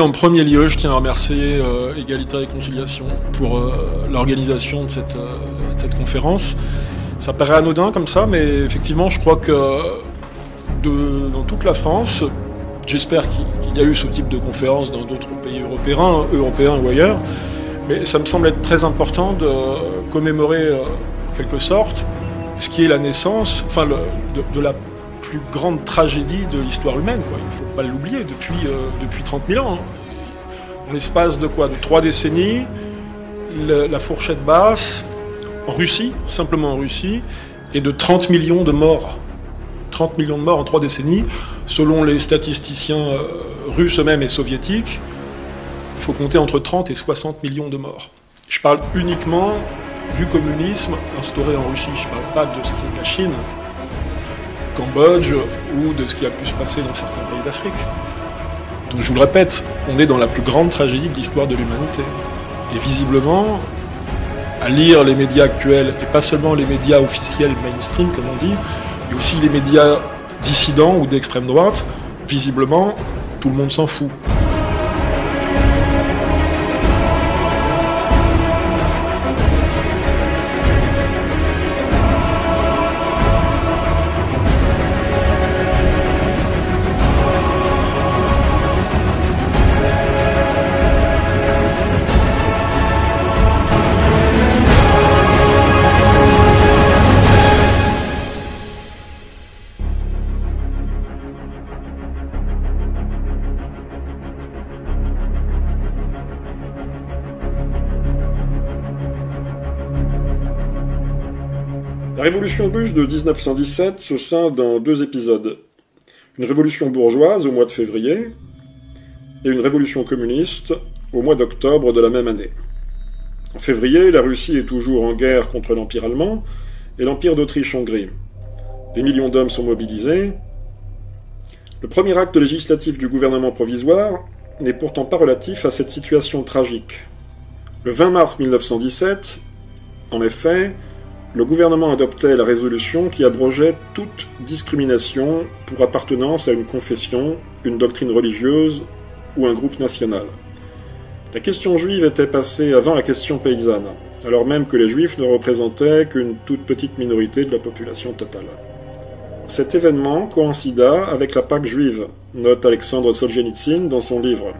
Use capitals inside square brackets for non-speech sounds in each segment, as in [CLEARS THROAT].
en premier lieu, je tiens à remercier Égalité et Réconciliation pour l'organisation de cette, conférence. Ça paraît anodin comme ça, mais effectivement, je crois que de, dans toute la France, j'espère qu'il y a eu ce type de conférence dans d'autres pays européens, européens ou ailleurs, mais ça me semble être très important de commémorer en quelque sorte ce qui est la naissance, enfin de, la plus grande tragédie de l'histoire humaine. Quoi. Il ne faut pas l'oublier, depuis, euh, depuis 30 000 ans. Hein. En l'espace de quoi? De trois décennies, la fourchette basse, en Russie, simplement en Russie, et de 30 millions de morts. 30 millions de morts en trois décennies, selon les statisticiens euh, russes eux-mêmes et soviétiques. Il faut compter entre 30 et 60 millions de morts. Je parle uniquement du communisme instauré en Russie. Je ne parle pas de ce qui est de la Chine, Cambodge ou de ce qui a pu se passer dans certains pays d'Afrique. Donc je vous le répète, on est dans la plus grande tragédie de l'histoire de l'humanité. Et visiblement, à lire les médias actuels, et pas seulement les médias officiels mainstream comme on dit, mais aussi les médias dissidents ou d'extrême droite, visiblement, tout le monde s'en fout. Révolution russe de 1917 se scinde dans deux épisodes. Une révolution bourgeoise au mois de février et une révolution communiste au mois d'octobre de la même année. En février, la Russie est toujours en guerre contre l'Empire allemand et l'Empire d'Autriche-Hongrie. Des millions d'hommes sont mobilisés. Le premier acte législatif du gouvernement provisoire n'est pourtant pas relatif à cette situation tragique. Le 20 mars 1917, en effet, le gouvernement adoptait la résolution qui abrogeait toute discrimination pour appartenance à une confession, une doctrine religieuse ou un groupe national. La question juive était passée avant la question paysanne, alors même que les juifs ne représentaient qu'une toute petite minorité de la population totale. Cet événement coïncida avec la Pâque juive, note Alexandre Solzhenitsyn dans son livre.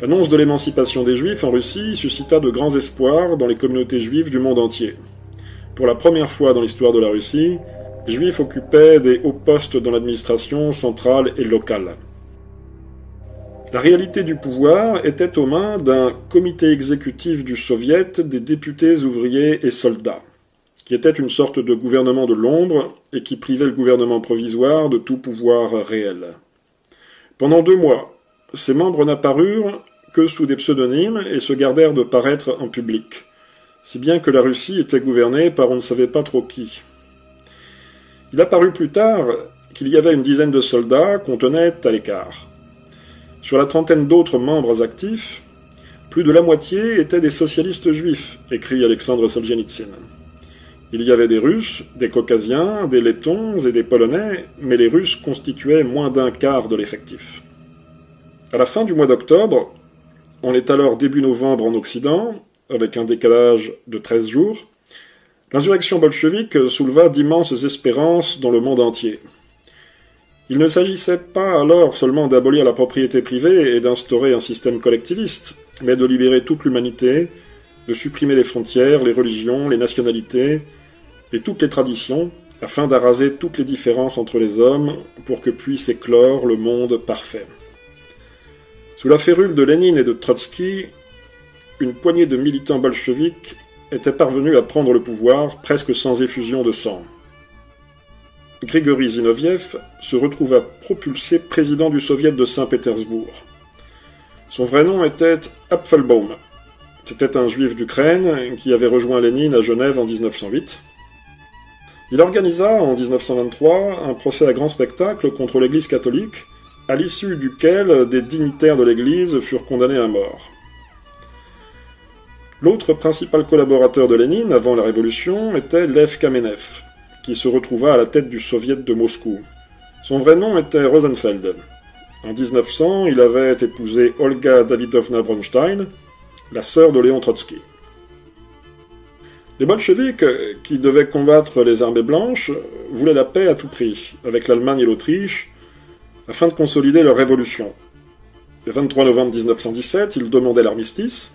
L'annonce de l'émancipation des Juifs en Russie suscita de grands espoirs dans les communautés juives du monde entier. Pour la première fois dans l'histoire de la Russie, Juifs occupaient des hauts postes dans l'administration centrale et locale. La réalité du pouvoir était aux mains d'un comité exécutif du Soviet des députés, ouvriers et soldats, qui était une sorte de gouvernement de l'ombre et qui privait le gouvernement provisoire de tout pouvoir réel. Pendant deux mois, ces membres n'apparurent que sous des pseudonymes et se gardèrent de paraître en public, si bien que la Russie était gouvernée par on ne savait pas trop qui. Il apparut plus tard qu'il y avait une dizaine de soldats qu'on tenait à l'écart. Sur la trentaine d'autres membres actifs, plus de la moitié étaient des socialistes juifs, écrit Alexandre Solzhenitsyn. Il y avait des Russes, des Caucasiens, des Lettons et des Polonais, mais les Russes constituaient moins d'un quart de l'effectif. À la fin du mois d'octobre, on est alors début novembre en Occident, avec un décalage de 13 jours, l'insurrection bolchevique souleva d'immenses espérances dans le monde entier. Il ne s'agissait pas alors seulement d'abolir la propriété privée et d'instaurer un système collectiviste, mais de libérer toute l'humanité, de supprimer les frontières, les religions, les nationalités et toutes les traditions, afin d'araser toutes les différences entre les hommes pour que puisse éclore le monde parfait. Sous la férule de Lénine et de Trotsky, une poignée de militants bolcheviques étaient parvenus à prendre le pouvoir presque sans effusion de sang. Grigory Zinoviev se retrouva propulsé président du soviet de Saint-Pétersbourg. Son vrai nom était Apfelbaum. C'était un juif d'Ukraine qui avait rejoint Lénine à Genève en 1908. Il organisa en 1923 un procès à grand spectacle contre l'Église catholique à l'issue duquel des dignitaires de l'Église furent condamnés à mort. L'autre principal collaborateur de Lénine avant la Révolution était Lev Kamenev, qui se retrouva à la tête du soviet de Moscou. Son vrai nom était Rosenfeld. En 1900, il avait épousé Olga Davidovna Bronstein, la sœur de Léon Trotsky. Les bolcheviks, qui devaient combattre les armées blanches, voulaient la paix à tout prix, avec l'Allemagne et l'Autriche, afin de consolider leur révolution. Le 23 novembre 1917, ils demandaient l'armistice.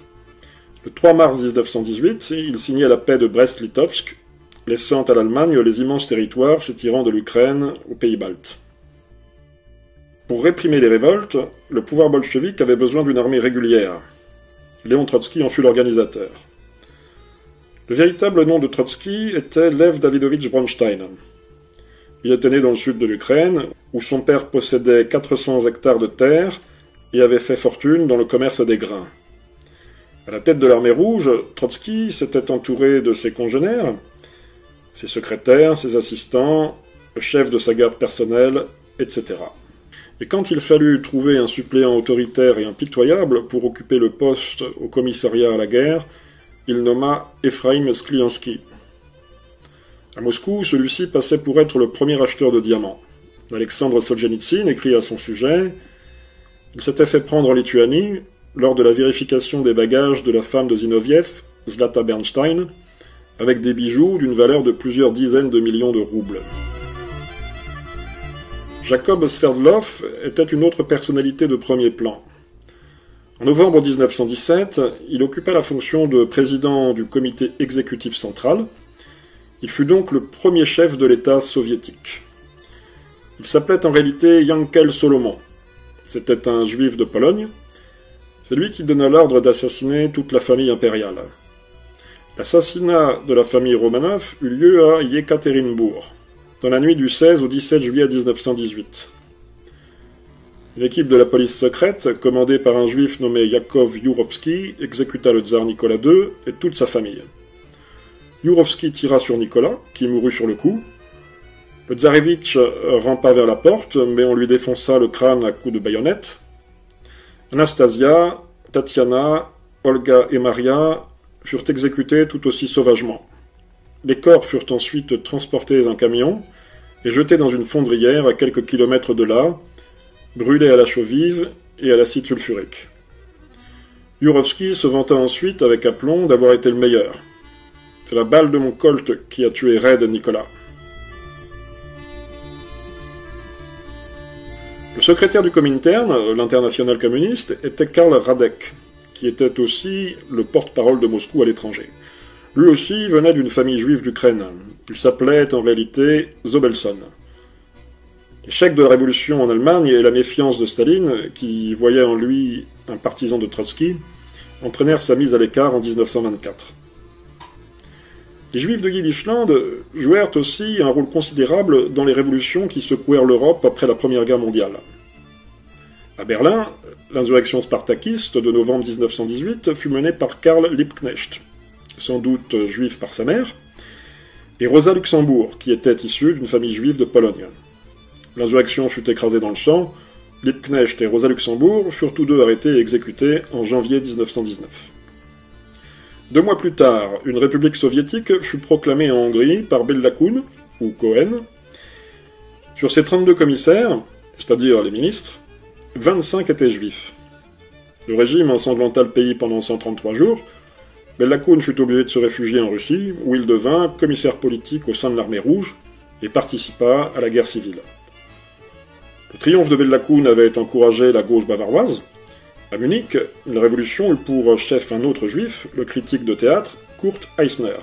Le 3 mars 1918, ils signaient la paix de Brest-Litovsk, laissant à l'Allemagne les immenses territoires s'étirant de l'Ukraine aux pays baltes. Pour réprimer les révoltes, le pouvoir bolchevique avait besoin d'une armée régulière. Léon Trotsky en fut l'organisateur. Le véritable nom de Trotsky était Lev Davidovich Bronstein. Il était né dans le sud de l'Ukraine, où son père possédait 400 hectares de terre et avait fait fortune dans le commerce des grains. À la tête de l'armée rouge, Trotsky s'était entouré de ses congénères, ses secrétaires, ses assistants, le chef de sa garde personnelle, etc. Et quand il fallut trouver un suppléant autoritaire et impitoyable pour occuper le poste au commissariat à la guerre, il nomma Ephraim Skliansky. À Moscou, celui-ci passait pour être le premier acheteur de diamants. Alexandre Solzhenitsyn écrit à son sujet Il s'était fait prendre en Lituanie lors de la vérification des bagages de la femme de Zinoviev, Zlata Bernstein, avec des bijoux d'une valeur de plusieurs dizaines de millions de roubles. Jacob Sverdlov était une autre personnalité de premier plan. En novembre 1917, il occupa la fonction de président du comité exécutif central. Il fut donc le premier chef de l'État soviétique. Il s'appelait en réalité Yankel Solomon. C'était un juif de Pologne. C'est lui qui donna l'ordre d'assassiner toute la famille impériale. L'assassinat de la famille Romanov eut lieu à Yekaterinbourg, dans la nuit du 16 au 17 juillet 1918. L'équipe de la police secrète, commandée par un juif nommé Yakov Yurovsky, exécuta le tsar Nicolas II et toute sa famille. Yurovsky tira sur Nicolas, qui mourut sur le coup. Le tsarevitch rampa vers la porte, mais on lui défonça le crâne à coups de baïonnette. Anastasia, Tatiana, Olga et Maria furent exécutés tout aussi sauvagement. Les corps furent ensuite transportés un camion et jetés dans une fondrière à quelques kilomètres de là, brûlé à la chaux vive et à l'acide sulfurique. Jurovski se vanta ensuite avec aplomb d'avoir été le meilleur. C'est la balle de mon colt qui a tué Red Nicolas. Le secrétaire du Comintern, l'international communiste, était Karl Radek, qui était aussi le porte-parole de Moscou à l'étranger. Lui aussi venait d'une famille juive d'Ukraine. Il s'appelait en réalité Zobelson. L'échec de la révolution en Allemagne et la méfiance de Staline, qui voyait en lui un partisan de Trotsky, entraînèrent sa mise à l'écart en 1924. Les Juifs de Yiddishland jouèrent aussi un rôle considérable dans les révolutions qui secouèrent l'Europe après la Première Guerre mondiale. À Berlin, l'insurrection spartakiste de novembre 1918 fut menée par Karl Liebknecht, sans doute juif par sa mère, et Rosa Luxembourg, qui était issue d'une famille juive de Pologne. L'insurrection fut écrasée dans le sang. Liebknecht et Rosa Luxembourg furent tous deux arrêtés et exécutés en janvier 1919. Deux mois plus tard, une république soviétique fut proclamée en Hongrie par Bella ou Cohen. Sur ces 32 commissaires, c'est-à-dire les ministres, 25 étaient juifs. Le régime ensanglanta le pays pendant 133 jours. Bella fut obligé de se réfugier en Russie, où il devint commissaire politique au sein de l'armée rouge et participa à la guerre civile. Le triomphe de Bellacoun avait encouragé la gauche bavaroise. À Munich, une révolution eut pour chef un autre juif, le critique de théâtre Kurt Eisner,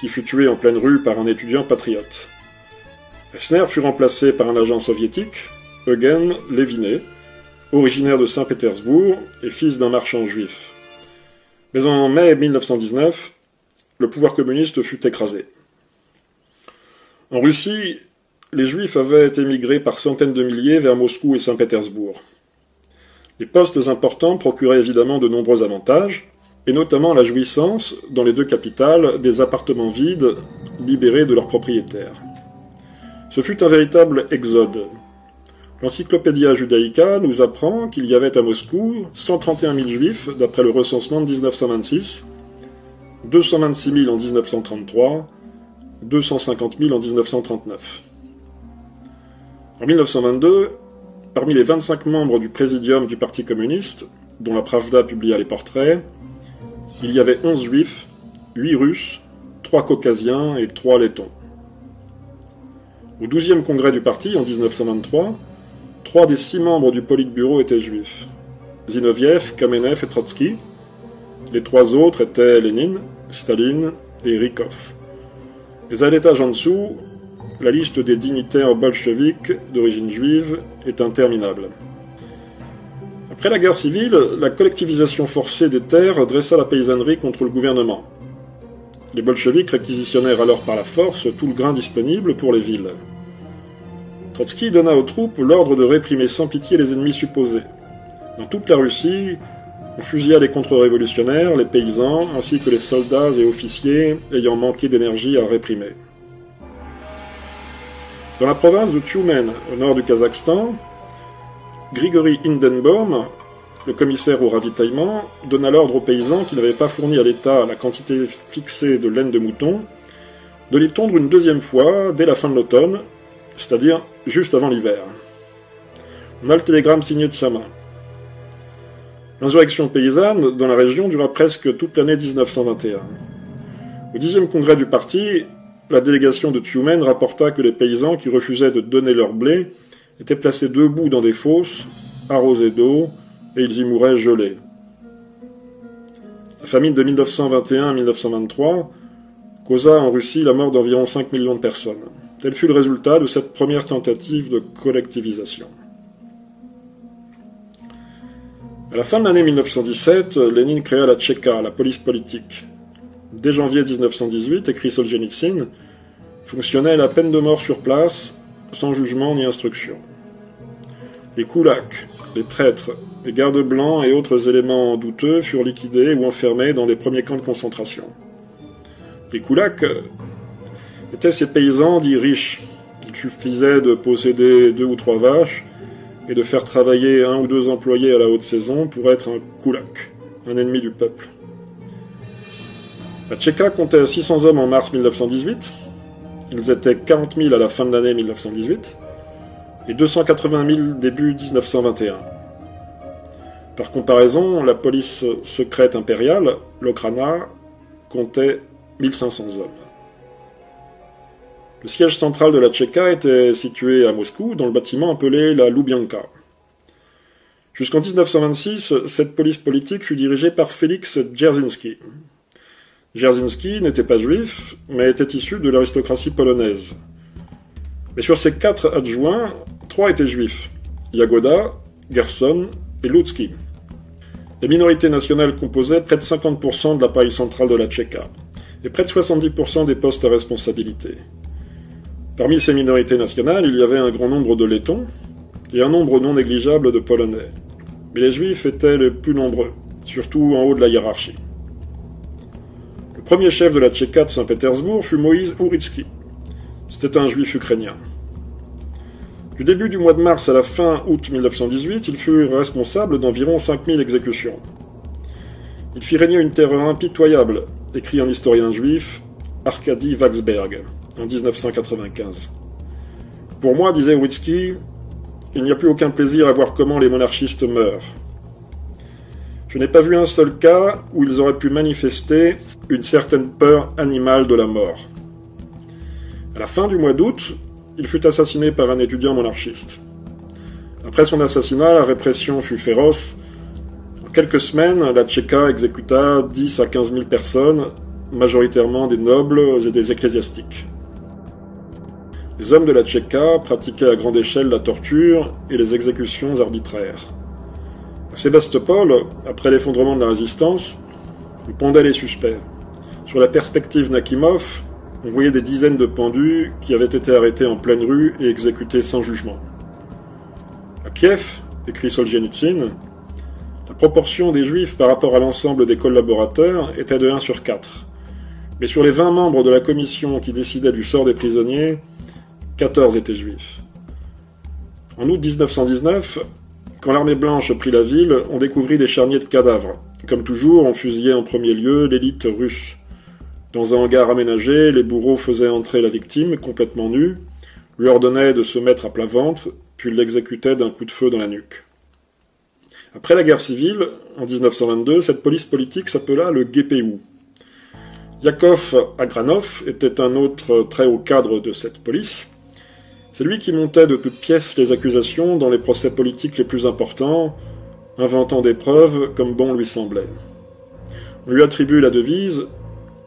qui fut tué en pleine rue par un étudiant patriote. Eisner fut remplacé par un agent soviétique, Eugen Levinet, originaire de Saint-Pétersbourg et fils d'un marchand juif. Mais en mai 1919, le pouvoir communiste fut écrasé. En Russie, les Juifs avaient émigré par centaines de milliers vers Moscou et Saint-Pétersbourg. Les postes importants procuraient évidemment de nombreux avantages, et notamment la jouissance, dans les deux capitales, des appartements vides, libérés de leurs propriétaires. Ce fut un véritable exode. L'Encyclopédia Judaica nous apprend qu'il y avait à Moscou 131 000 juifs d'après le recensement de 1926, 226 000 en 1933, 250 000 en 1939. En 1922, parmi les 25 membres du présidium du Parti communiste, dont la Pravda publia les portraits, il y avait 11 juifs, 8 russes, 3 caucasiens et 3 lettons. Au 12e congrès du parti, en 1923, trois des six membres du Politburo étaient juifs. Zinoviev, Kamenev et Trotsky. Les trois autres étaient Lénine, Staline et dessous, la liste des dignitaires bolcheviques d'origine juive est interminable. Après la guerre civile, la collectivisation forcée des terres dressa la paysannerie contre le gouvernement. Les bolcheviks réquisitionnèrent alors par la force tout le grain disponible pour les villes. Trotsky donna aux troupes l'ordre de réprimer sans pitié les ennemis supposés. Dans toute la Russie, on fusilla les contre-révolutionnaires, les paysans, ainsi que les soldats et officiers ayant manqué d'énergie à réprimer. Dans la province de Tyumen, au nord du Kazakhstan, Grigory Hindenbaum, le commissaire au ravitaillement, donna l'ordre aux paysans qui n'avaient pas fourni à l'État la quantité fixée de laine de mouton de les tondre une deuxième fois dès la fin de l'automne, c'est-à-dire juste avant l'hiver. On a le télégramme signé de sa main. L'insurrection paysanne dans la région dura presque toute l'année 1921. Au dixième congrès du parti, la délégation de Tumen rapporta que les paysans qui refusaient de donner leur blé étaient placés debout dans des fosses, arrosés d'eau, et ils y mouraient gelés. La famine de 1921-1923 causa en Russie la mort d'environ 5 millions de personnes. Tel fut le résultat de cette première tentative de collectivisation. À la fin de l'année 1917, Lénine créa la Tchéka, la police politique. Dès janvier 1918, écrit Solzhenitsyn, fonctionnait la peine de mort sur place, sans jugement ni instruction. Les koulaks, les prêtres, les gardes blancs et autres éléments douteux furent liquidés ou enfermés dans les premiers camps de concentration. Les koulaks étaient ces paysans dits riches. Il suffisait de posséder deux ou trois vaches et de faire travailler un ou deux employés à la haute saison pour être un koulak, un ennemi du peuple. La Tchéka comptait 600 hommes en mars 1918, ils étaient 40 000 à la fin de l'année 1918 et 280 000 début 1921. Par comparaison, la police secrète impériale, l'Okrana, comptait 1500 hommes. Le siège central de la Tchéka était situé à Moscou, dans le bâtiment appelé la Loubianka. Jusqu'en 1926, cette police politique fut dirigée par Félix Dzerzhinsky. Dzerzhinsky n'était pas juif, mais était issu de l'aristocratie polonaise. Mais sur ces quatre adjoints, trois étaient juifs Yagoda, Gerson et Lutsky. Les minorités nationales composaient près de 50% de l'appareil central de la Tchéka et près de 70% des postes à responsabilité. Parmi ces minorités nationales, il y avait un grand nombre de lettons et un nombre non négligeable de polonais. Mais les juifs étaient les plus nombreux, surtout en haut de la hiérarchie. Premier chef de la Tchéka de Saint-Pétersbourg fut Moïse Uritsky. C'était un juif ukrainien. Du début du mois de mars à la fin août 1918, il fut responsable d'environ 5000 exécutions. Il fit régner une terreur impitoyable, écrit un historien juif, Arkady Waxberg, en 1995. Pour moi, disait Uritsky, il n'y a plus aucun plaisir à voir comment les monarchistes meurent. Je n'ai pas vu un seul cas où ils auraient pu manifester une certaine peur animale de la mort. À la fin du mois d'août, il fut assassiné par un étudiant monarchiste. Après son assassinat, la répression fut féroce. En quelques semaines, la Tchéka exécuta 10 à 15 000 personnes, majoritairement des nobles et des ecclésiastiques. Les hommes de la Tchéka pratiquaient à grande échelle la torture et les exécutions arbitraires. Sébastopol, après l'effondrement de la résistance, on pendait les suspects. Sur la perspective Nakimov, on voyait des dizaines de pendus qui avaient été arrêtés en pleine rue et exécutés sans jugement. À Kiev, écrit Solzhenitsyn, la proportion des juifs par rapport à l'ensemble des collaborateurs était de 1 sur 4. Mais sur les 20 membres de la commission qui décidait du sort des prisonniers, 14 étaient juifs. En août 1919, quand l'armée blanche prit la ville, on découvrit des charniers de cadavres. Comme toujours, on fusillait en premier lieu l'élite russe. Dans un hangar aménagé, les bourreaux faisaient entrer la victime, complètement nue, lui ordonnaient de se mettre à plat ventre, puis l'exécutait d'un coup de feu dans la nuque. Après la guerre civile, en 1922, cette police politique s'appela le GPU. Yakov Agranov était un autre très haut cadre de cette police. C'est lui qui montait de toutes pièces les accusations dans les procès politiques les plus importants, inventant des preuves comme bon lui semblait. On lui attribue la devise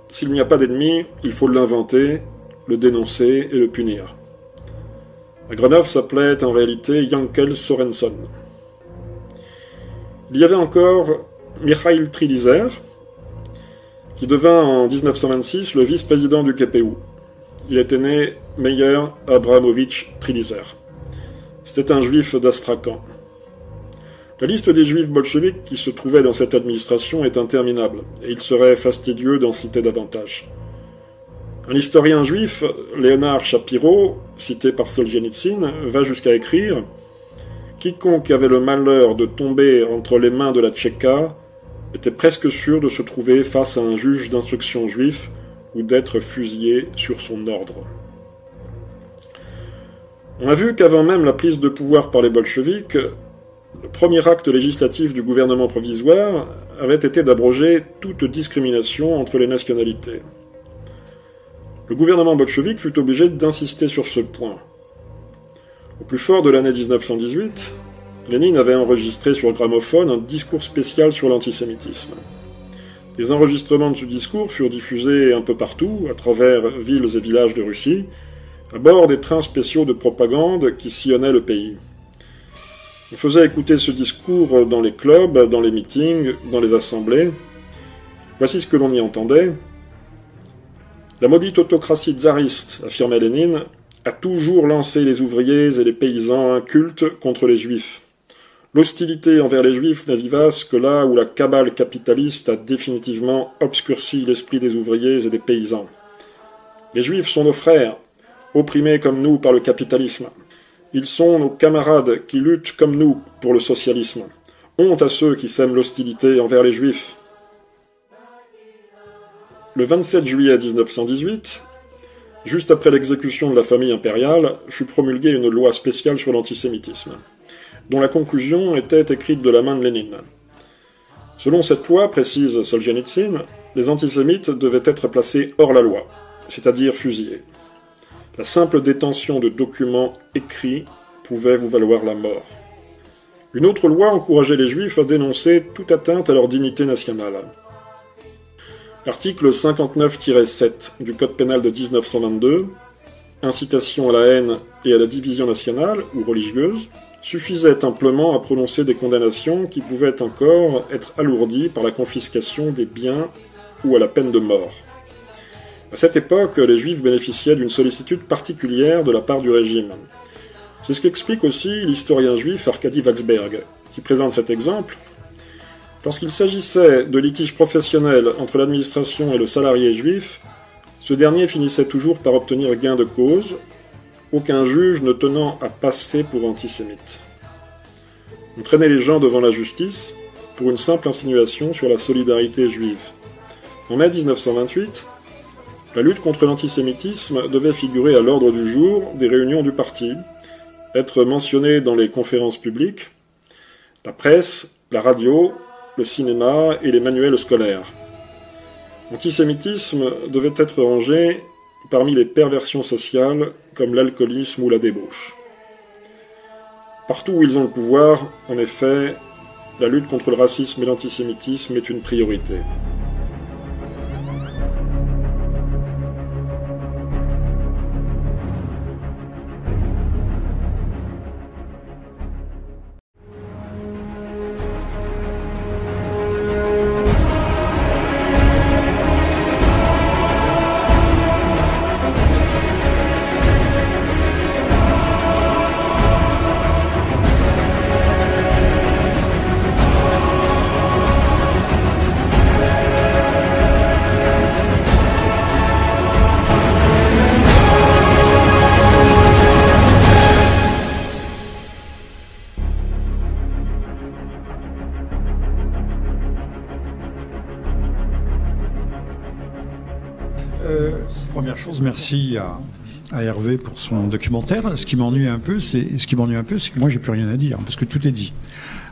S'il n'y a pas d'ennemi, il faut l'inventer, le dénoncer et le punir. Agranov s'appelait en réalité Yankel Sorenson. Il y avait encore Mikhail Trilizer, qui devint en 1926 le vice-président du KPU. Il était né Meyer Abramovich Trilizer. C'était un juif d'Astrakhan. La liste des juifs bolcheviques qui se trouvaient dans cette administration est interminable, et il serait fastidieux d'en citer davantage. Un historien juif, Léonard Shapiro, cité par Solzhenitsyn, va jusqu'à écrire Quiconque avait le malheur de tomber entre les mains de la Tchéka était presque sûr de se trouver face à un juge d'instruction juif ou d'être fusillé sur son ordre. On a vu qu'avant même la prise de pouvoir par les bolcheviks, le premier acte législatif du gouvernement provisoire avait été d'abroger toute discrimination entre les nationalités. Le gouvernement bolchevique fut obligé d'insister sur ce point. Au plus fort de l'année 1918, Lénine avait enregistré sur gramophone un discours spécial sur l'antisémitisme. Des enregistrements de ce discours furent diffusés un peu partout, à travers villes et villages de Russie, à bord des trains spéciaux de propagande qui sillonnaient le pays. On faisait écouter ce discours dans les clubs, dans les meetings, dans les assemblées. Voici ce que l'on y entendait. La maudite autocratie tsariste, affirmait Lénine, a toujours lancé les ouvriers et les paysans incultes contre les juifs. L'hostilité envers les juifs n'est vivace que là où la cabale capitaliste a définitivement obscurci l'esprit des ouvriers et des paysans. Les juifs sont nos frères, opprimés comme nous par le capitalisme. Ils sont nos camarades qui luttent comme nous pour le socialisme. Honte à ceux qui sèment l'hostilité envers les juifs. Le 27 juillet 1918, juste après l'exécution de la famille impériale, fut promulguée une loi spéciale sur l'antisémitisme dont la conclusion était écrite de la main de Lénine. Selon cette loi, précise Solzhenitsyn, les antisémites devaient être placés hors la loi, c'est-à-dire fusillés. La simple détention de documents écrits pouvait vous valoir la mort. Une autre loi encourageait les juifs à dénoncer toute atteinte à leur dignité nationale. L'article 59-7 du Code pénal de 1922, incitation à la haine et à la division nationale ou religieuse, suffisait amplement à prononcer des condamnations qui pouvaient encore être alourdies par la confiscation des biens ou à la peine de mort. À cette époque, les Juifs bénéficiaient d'une sollicitude particulière de la part du régime. C'est ce qu'explique aussi l'historien juif Arkady Waxberg, qui présente cet exemple. Lorsqu'il s'agissait de litiges professionnels entre l'administration et le salarié juif, ce dernier finissait toujours par obtenir gain de cause, aucun juge ne tenant à passer pour antisémite. On traînait les gens devant la justice pour une simple insinuation sur la solidarité juive. En mai 1928, la lutte contre l'antisémitisme devait figurer à l'ordre du jour des réunions du parti, être mentionnée dans les conférences publiques, la presse, la radio, le cinéma et les manuels scolaires. L'antisémitisme devait être rangé parmi les perversions sociales comme l'alcoolisme ou la débauche. Partout où ils ont le pouvoir, en effet, la lutte contre le racisme et l'antisémitisme est une priorité. Merci à, Hervé pour son documentaire. Ce qui m'ennuie un peu, c'est ce qui m'ennuie un peu, c'est que moi j'ai plus rien à dire parce que tout est dit.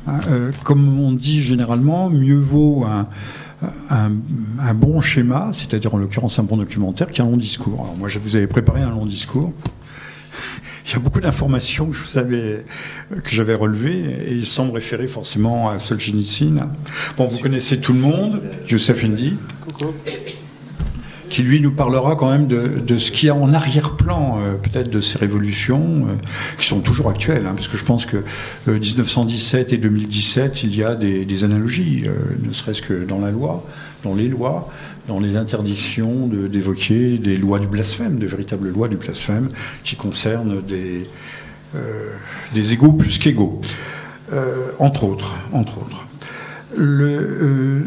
Hein, euh, comme on dit généralement, mieux vaut un, bon schéma, c'est-à-dire en l'occurrence un bon documentaire, qu'un long discours. Alors moi, je vous avais préparé un long discours. [LAUGHS] Il y a beaucoup d'informations que j'avais relevées et sans me référer forcément à Solzhenitsyn. Bon, vous connaissez tout le monde, Youssef Indy qui lui nous parlera quand même de, ce qu'il y a en arrière-plan, euh, peut-être de ces révolutions, euh, qui sont toujours actuelles, hein, parce que je pense que 1917 euh, et 2017, il y a des, analogies, ne serait-ce que dans la loi, dans les lois, dans les interdictions d'évoquer des lois du blasphème, de véritables lois du blasphème, qui concernent des, des égaux plus qu'égaux, entre autres, entre autres. Le,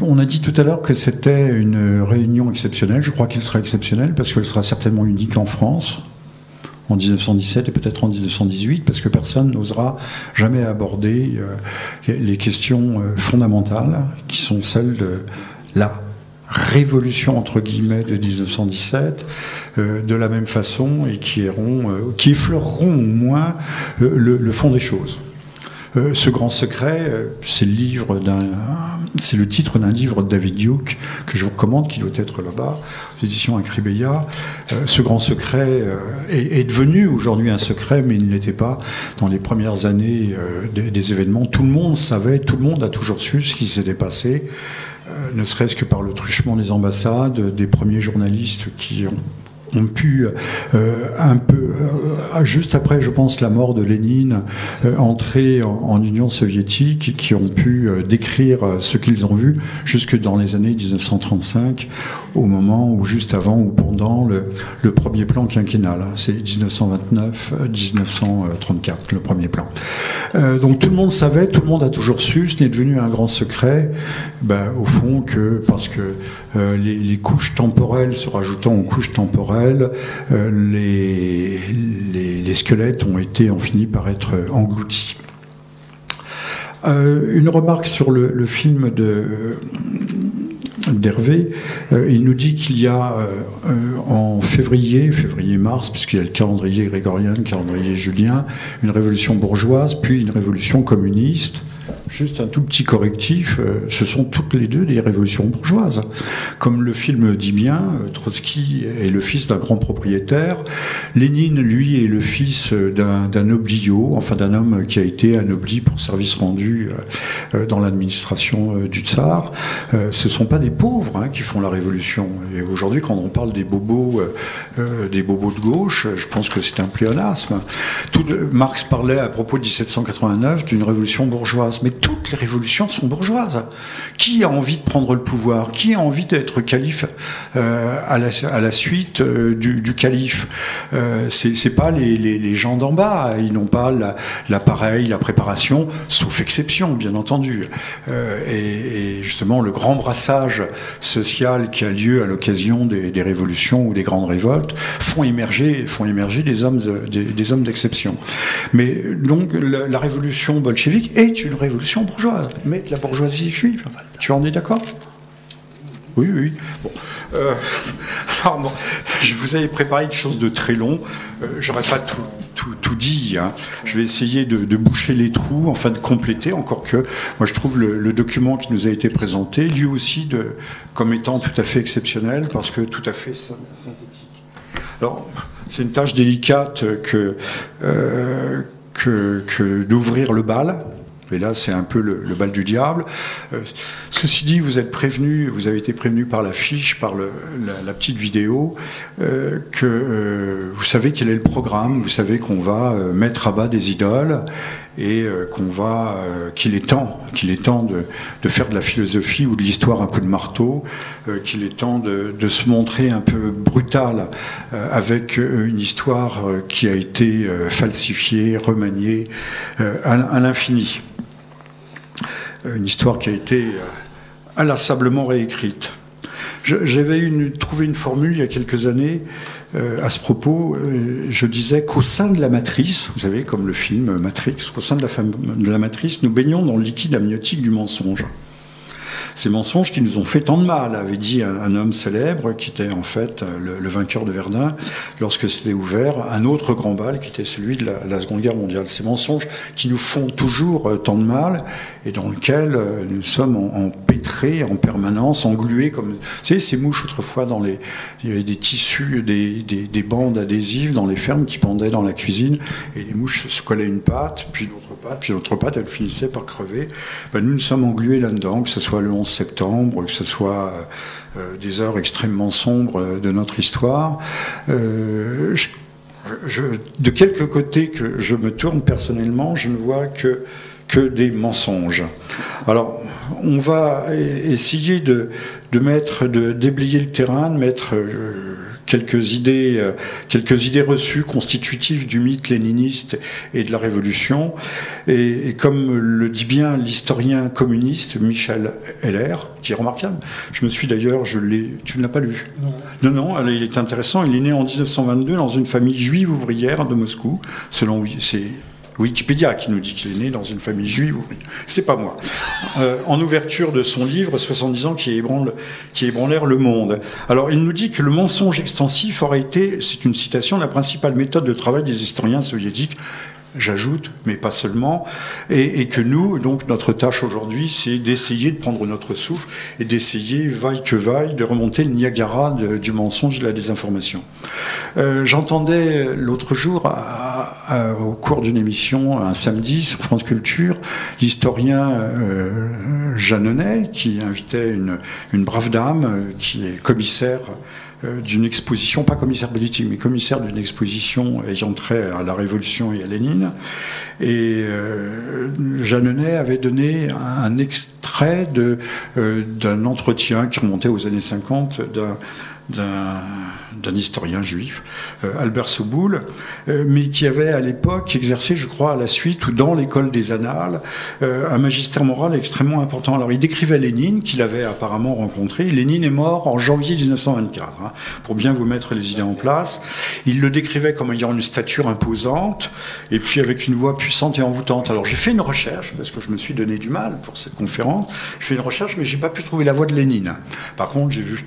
on a dit tout à l'heure que c'était une réunion exceptionnelle. Je crois qu'elle sera exceptionnelle parce qu'elle sera certainement unique en France en 1917 et peut-être en 1918 parce que personne n'osera jamais aborder euh, les questions euh, fondamentales qui sont celles de la révolution entre guillemets de 1917 de la même façon et qui, qui effleureront au moins le fond des choses. Euh, ce grand secret, euh, c'est le titre d'un livre de David Duke que je vous recommande, qui doit être là-bas, aux éditions Acribeia. Euh, ce grand secret est, devenu aujourd'hui un secret, mais il ne l'était pas dans les premières années des, événements. Tout le monde savait, tout le monde a toujours su ce qui s'était passé ne serait-ce que par le truchement des ambassades, des premiers journalistes qui ont ont pu euh, un peu, euh, juste après, je pense, la mort de Lénine, euh, entrer en, Union soviétique, qui ont pu décrire ce qu'ils ont vu jusque dans les années 1935, au moment où, juste avant ou pendant le, premier plan quinquennal. C'est 1929-1934, le premier plan. donc tout le monde savait, tout le monde a toujours su, ce n'est devenu un grand secret, ben, au fond, que parce que les, les couches temporelles se rajoutant aux couches temporelles, euh, les, squelettes ont été ont fini par être engloutis. Euh, une remarque sur le, film de d'Hervé, euh, il nous dit qu'il y a en février, février-mars, puisqu'il y a le calendrier grégorien, le calendrier julien, une révolution bourgeoise, puis une révolution communiste, Juste un tout petit correctif, euh, ce sont toutes les deux des révolutions bourgeoises. Comme le film dit bien, euh, Trotsky est le fils d'un grand propriétaire, Lénine, lui, est le fils euh, d'un oblio, enfin d'un homme qui a été anobli pour service rendu dans l'administration du tsar. Ce ne sont pas des pauvres hein, qui font la révolution. Et aujourd'hui, quand on parle des bobos, des bobos de gauche, je pense que c'est un pléonasme. Marx parlait à propos de 1789 d'une révolution bourgeoise, mais toutes les révolutions sont bourgeoises. Qui a envie de prendre le pouvoir? Qui a envie d'être calife euh, à, la, suite euh, du, calife? Euh, C'est pas les, gens d'en bas. Ils n'ont pas l'appareil, la, préparation, sauf exception, bien entendu. Euh, et, justement, le grand brassage social qui a lieu à l'occasion des, révolutions ou des grandes révoltes font émerger, des hommes, d'exception. Mais donc, la révolution bolchevique est une révolution bourgeoise, mais de la bourgeoisie juive. Tu en es d'accord? Oui, oui. Bon. Euh, [LAUGHS] alors, je vous avais préparé quelque chose de très long. Euh, J'aurais pas tout, tout, dit. Hein. Je vais essayer de, boucher les trous, enfin de compléter, encore que moi je trouve le, document qui nous a été présenté, lui aussi, de, comme étant tout à fait exceptionnel, parce que tout à fait synthétique. Alors, c'est une tâche délicate que, euh, que, que d'ouvrir le bal. Et là, c'est un peu le, bal du diable. Euh, ceci dit, vous êtes prévenu, vous avez été prévenu par la fiche, par la, petite vidéo, euh, que euh, vous savez quel est le programme, vous savez qu'on va mettre à bas des idoles et qu'on va, qu'il est temps, qu'il est temps de, faire de la philosophie ou de l'histoire un coup de marteau, qu'il est temps de, se montrer un peu brutal avec une histoire qui a été falsifiée, remaniée à l'infini. Euh, une histoire qui a été euh, inlassablement réécrite. J'avais trouvé une formule il y a quelques années euh, à ce propos. je disais qu'au sein de la matrice, vous savez, comme le film Matrix, au sein de de la matrice, nous baignons dans le liquide amniotique du mensonge. Ces mensonges qui nous ont fait tant de mal, avait dit un, homme célèbre qui était en fait le, vainqueur de Verdun lorsque s'était ouvert un autre grand bal qui était celui de la, Seconde Guerre mondiale. Ces mensonges qui nous font toujours euh, tant de mal et dans lesquels euh, nous sommes empêtrés en, permanence, englués comme... Vous savez, ces mouches autrefois dans les... Il y avait des tissus, des, des, bandes adhésives dans les fermes qui pendaient dans la cuisine et les mouches se collaient une patte, puis l'autre puis l'autre patte, elles finissaient par crever. Ben, nous, nous sommes englués là-dedans, que ce soit le 11 septembre, que ce soit euh, euh, des heures extrêmement sombres de notre histoire. Euh, de quelque côté que je me tourne personnellement, je ne vois que que des mensonges. Alors, on va essayer de, de mettre, de déblayer le terrain, de mettre quelques idées, euh, quelques idées reçues constitutives du mythe léniniste et de la Révolution. Et, comme le dit bien l'historien communiste Michel Heller, qui est remarquable. Je me suis d'ailleurs, je l'ai, tu ne l'as pas lu? Non, non, non il est intéressant. Il est né en 1922 dans une famille juive ouvrière de Moscou, selon c'est Wikipédia qui nous dit qu'il est né dans une famille juive. C'est pas moi. Euh, en ouverture de son livre 70 ans qui, qui ébranlèrent le monde. Alors il nous dit que le mensonge extensif aurait été, c'est une citation, la principale méthode de travail des historiens soviétiques j'ajoute, mais pas seulement, et, que nous, donc notre tâche aujourd'hui, c'est d'essayer de prendre notre souffle et d'essayer, vaille que vaille, de remonter le Niagara du mensonge et de la désinformation. Euh, j'entendais l'autre jour, au cours d'une émission, un samedi sur France Culture, l'historien euh, qui invitait une, brave dame euh, qui est commissaire d'une exposition, pas commissaire politique, mais commissaire d'une exposition ayant trait à la Révolution et à Lénine. Et euh, Jeanneney avait donné un, extrait euh, d'un entretien qui remontait aux années 50 d'un d'un historien juif, euh, Albert Soboul, euh, mais qui avait à l'époque exercé, je crois, à la suite ou dans l'école des Annales, euh, un magistère moral extrêmement important. Alors il décrivait Lénine, qu'il avait apparemment rencontré. Lénine est mort en janvier 1924, hein, pour bien vous mettre les idées en place. Il le décrivait comme ayant une stature imposante, et puis avec une voix puissante et envoûtante. Alors j'ai fait une recherche, parce que je me suis donné du mal pour cette conférence. J'ai fait une recherche, mais j'ai pas pu trouver la voix de Lénine. Par contre, j'ai vu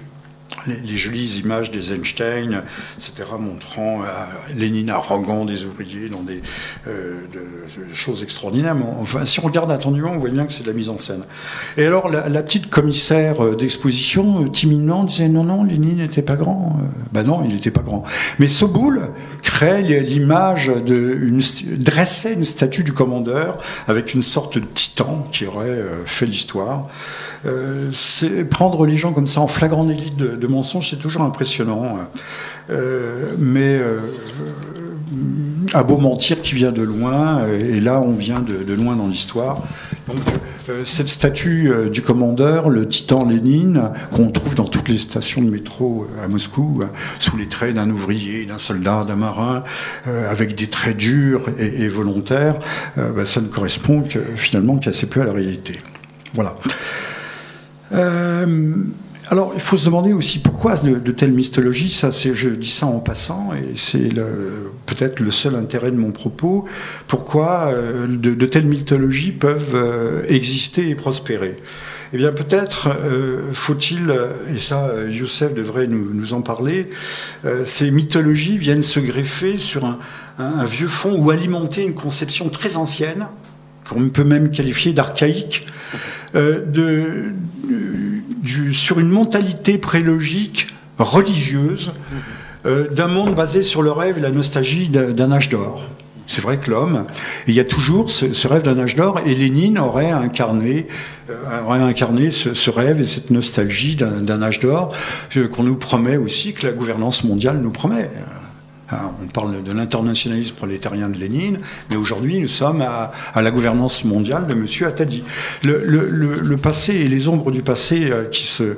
les, jolies images des Einstein, etc., montrant euh, Lénine arrogant des ouvriers dans des euh, choses extraordinaires. Enfin, si on regarde attentivement, on voit bien que c'est de la mise en scène. Et alors, la, petite commissaire euh, d'exposition, timidement, disait non, non, Lénine n'était pas grand. ben non, il n'était pas grand. Mais Soboul crée l'image de, dressait une statue du commandeur avec une sorte de titan qui aurait fait l'histoire. c'est prendre les gens comme ça en flagrant délit de, de mensonge, c'est toujours impressionnant. Euh, mais euh, à beau mentir qui vient de loin, et là on vient de, loin dans l'histoire. Euh, cette statue du commandeur, le titan Lénine, qu'on trouve dans toutes les stations de métro à Moscou, sous les traits d'un ouvrier, d'un soldat, d'un marin, avec des traits durs et, volontaires, bah, ça ne correspond que, finalement qu'assez peu à la réalité. Voilà. Alors, il faut se demander aussi pourquoi de, telles mythologies. Ça, je dis ça en passant, et c'est peut-être le seul intérêt de mon propos. Pourquoi euh, de, telles mythologies peuvent euh, exister et prospérer Eh bien, peut-être euh, faut-il, et ça, Youssef devrait nous, en parler. ces mythologies viennent se greffer sur un, un vieux fond ou alimenter une conception très ancienne qu'on peut même qualifier d'archaïque, de, sur une mentalité prélogique religieuse euh, d'un monde basé sur le rêve et la nostalgie d'un âge d'or. C'est vrai que l'homme, il y a toujours ce, rêve d'un âge d'or, et Lénine aurait incarné, euh, ce, rêve et cette nostalgie d'un âge d'or euh, qu'on nous promet aussi, que la gouvernance mondiale nous promet. Hein, on parle de l'internationalisme prolétarien de Lénine, mais aujourd'hui nous sommes à, la gouvernance mondiale de M. Attali. Le, passé et les ombres du passé euh, qui se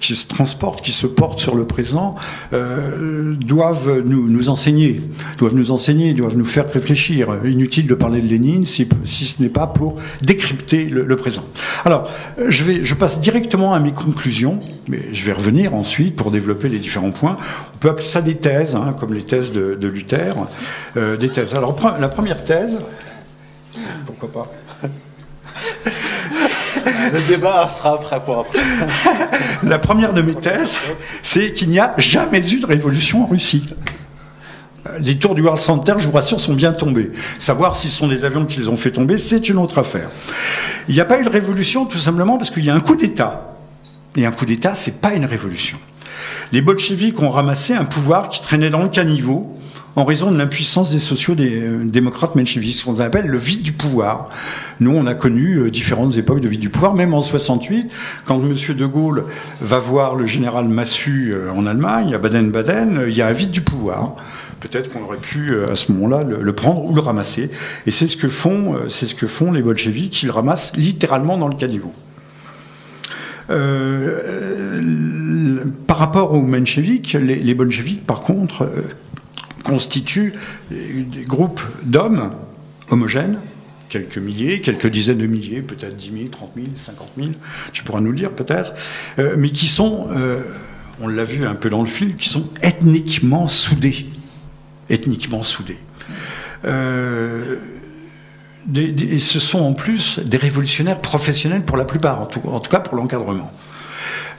qui se transportent, qui se portent sur le présent, euh, doivent nous, nous, enseigner, doivent nous enseigner, doivent nous faire réfléchir. Inutile de parler de Lénine si, si ce n'est pas pour décrypter le, présent. Alors, je, vais, je passe directement à mes conclusions, mais je vais revenir ensuite pour développer les différents points. On peut appeler ça des thèses, hein, comme les thèses de, Luther. Euh, des thèses. Alors, la première thèse, pourquoi pas? [LAUGHS] Le débat sera après pour après. [LAUGHS] La première de mes thèses, c'est qu'il n'y a jamais eu de révolution en Russie. Les tours du World Center, je vous rassure, sont bien tombés. Savoir si ce sont des avions qui les ont fait tomber, c'est une autre affaire. Il n'y a pas eu de révolution tout simplement parce qu'il y a un coup d'État. Et un coup d'État, c'est pas une révolution. Les bolcheviks ont ramassé un pouvoir qui traînait dans le caniveau en raison de l'impuissance des sociaux-démocrates euh, ce qu'on appelle le vide du pouvoir. Nous, on a connu euh, différentes époques de vide du pouvoir, même en 68, quand M. de Gaulle va voir le général Massu euh, en Allemagne, à Baden-Baden, il y a un vide du pouvoir peut-être qu'on aurait pu à ce moment-là le, prendre ou le ramasser. Et c'est ce que font, c'est ce que font les bolcheviks, ils le ramassent littéralement dans le caniveau. par rapport aux mencheviks, les, les bolcheviks, par contre, constituent des groupes d'hommes homogènes, quelques milliers, quelques dizaines de milliers, peut-être 10 000, 30 000, 50 000, tu pourras nous le dire peut-être, euh, mais qui sont, euh, on l'a vu un peu dans le film, qui sont ethniquement soudés. Ethniquement soudés. Euh, et ce sont en plus des révolutionnaires professionnels pour la plupart, en tout cas pour l'encadrement.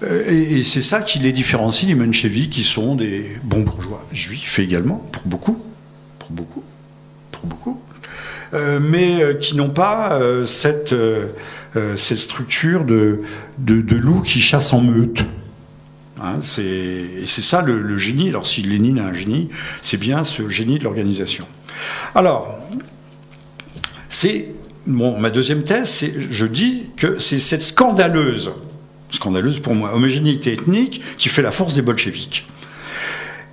Euh, et, c'est ça qui les différencie, les mencheviks, qui sont des bons bourgeois juifs également, pour beaucoup, pour beaucoup, pour beaucoup, euh, mais euh, qui n'ont pas cette, cette structure de, de, loup qui chasse en meute. Hein, c'est ça le, génie. Alors si Lénine a un génie, c'est bien ce génie de l'organisation. Alors, c'est ma deuxième thèse, je dis que c'est cette scandaleuse scandaleuse pour moi, homogénéité ethnique qui fait la force des bolcheviks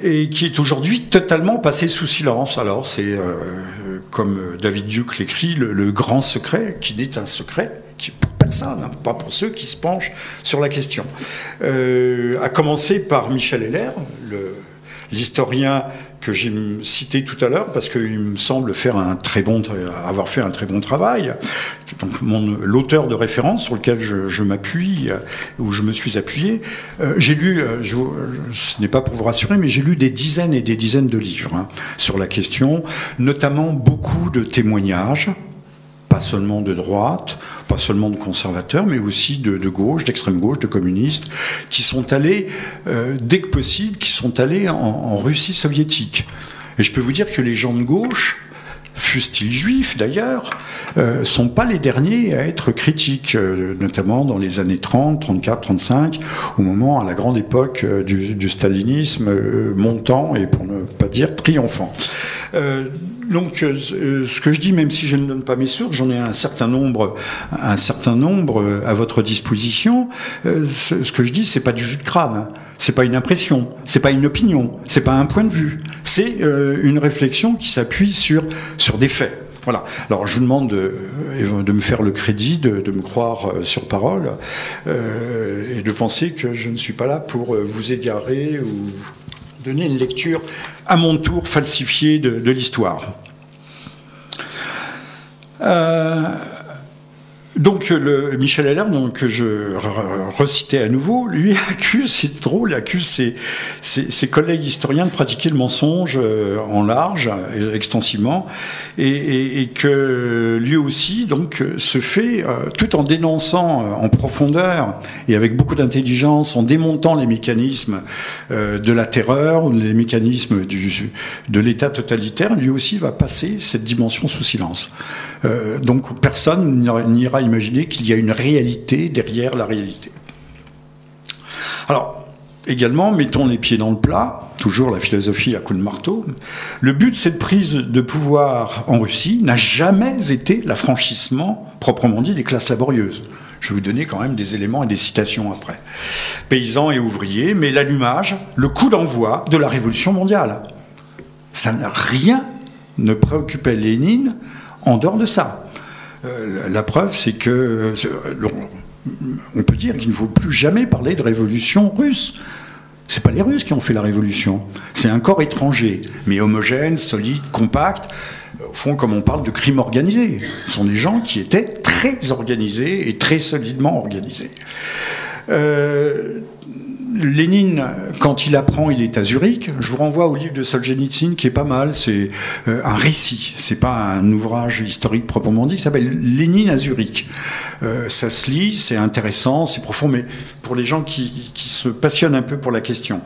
et qui est aujourd'hui totalement passé sous silence. Alors c'est, euh, comme David Duke l'écrit, le, grand secret, qui n'est un secret qui, pour personne, hein, pas pour ceux qui se penchent sur la question. Euh, à commencer par Michel Heller, l'historien que j'ai cité tout à l'heure parce qu'il me semble faire un très bon, avoir fait un très bon travail. Donc l'auteur de référence sur lequel je, m'appuie, où je me suis appuyé, euh, j'ai lu, euh, ce n'est pas pour vous rassurer, mais j'ai lu des dizaines et des dizaines de livres hein, sur la question, notamment beaucoup de témoignages pas seulement de droite, pas seulement de conservateurs, mais aussi de, gauche, d'extrême gauche, de communistes, qui sont allés, euh, dès que possible, qui sont allés en, Russie soviétique. Et je peux vous dire que les gens de gauche, fussent-ils juifs d'ailleurs, euh, sont pas les derniers à être critiques, euh, notamment dans les années 30, 34, 35, au moment, à la grande époque euh, du, du, stalinisme montant et pour ne pas dire triomphant donc, euh, euh, ce que je dis, même si je ne donne pas mes sources, j'en ai un certain nombre, un certain nombre euh, à votre disposition. Ce, que je dis, c'est pas du jus de crâne. Hein. C'est pas une impression, c'est pas une opinion, c'est pas un point de vue. C'est une réflexion qui s'appuie sur sur des faits. Voilà. Alors je vous demande de, de me faire le crédit, de, de me croire sur parole euh, et de penser que je ne suis pas là pour vous égarer ou donner une lecture à mon tour falsifiée de, l'histoire. Euh, donc Michel Heller, que je recitais à nouveau, lui [LAUGHS] accuse, c'est drôle, accuse ses, collègues historiens de pratiquer le mensonge euh, en large, et extensivement, et, et, que lui aussi donc se fait, euh, tout en dénonçant euh, en profondeur et avec beaucoup d'intelligence, en démontant les mécanismes de la terreur, les mécanismes du, de l'État totalitaire, lui aussi va passer cette dimension sous silence. Donc personne n'ira imaginer qu'il y a une réalité derrière la réalité. Alors, également, mettons les pieds dans le plat, toujours la philosophie à coup de marteau. Le but de cette prise de pouvoir en Russie n'a jamais été l'affranchissement, proprement dit, des classes laborieuses. Je vais vous donner quand même des éléments et des citations après. Paysans et ouvriers, mais l'allumage, le coup d'envoi de la révolution mondiale. Ça n'a rien ne préoccupait Lénine en dehors de ça. Euh, la preuve, c'est que euh, on peut dire qu'il ne faut plus jamais parler de révolution russe. C'est pas les Russes qui ont fait la révolution, c'est un corps étranger, mais homogène, solide, compact. Au fond, comme on parle de crime organisé, ce sont des gens qui étaient très organisés et très solidement organisés. Euh, Lénine, quand il apprend, il est à Zurich. Je vous renvoie au livre de Solzhenitsyn qui est pas mal. C'est euh, un récit. C'est pas un ouvrage historique proprement dit. Qui s'appelle Lénine à Zurich. Euh, ça se lit, c'est intéressant, c'est profond, mais pour les gens qui, se passionnent un peu pour la question,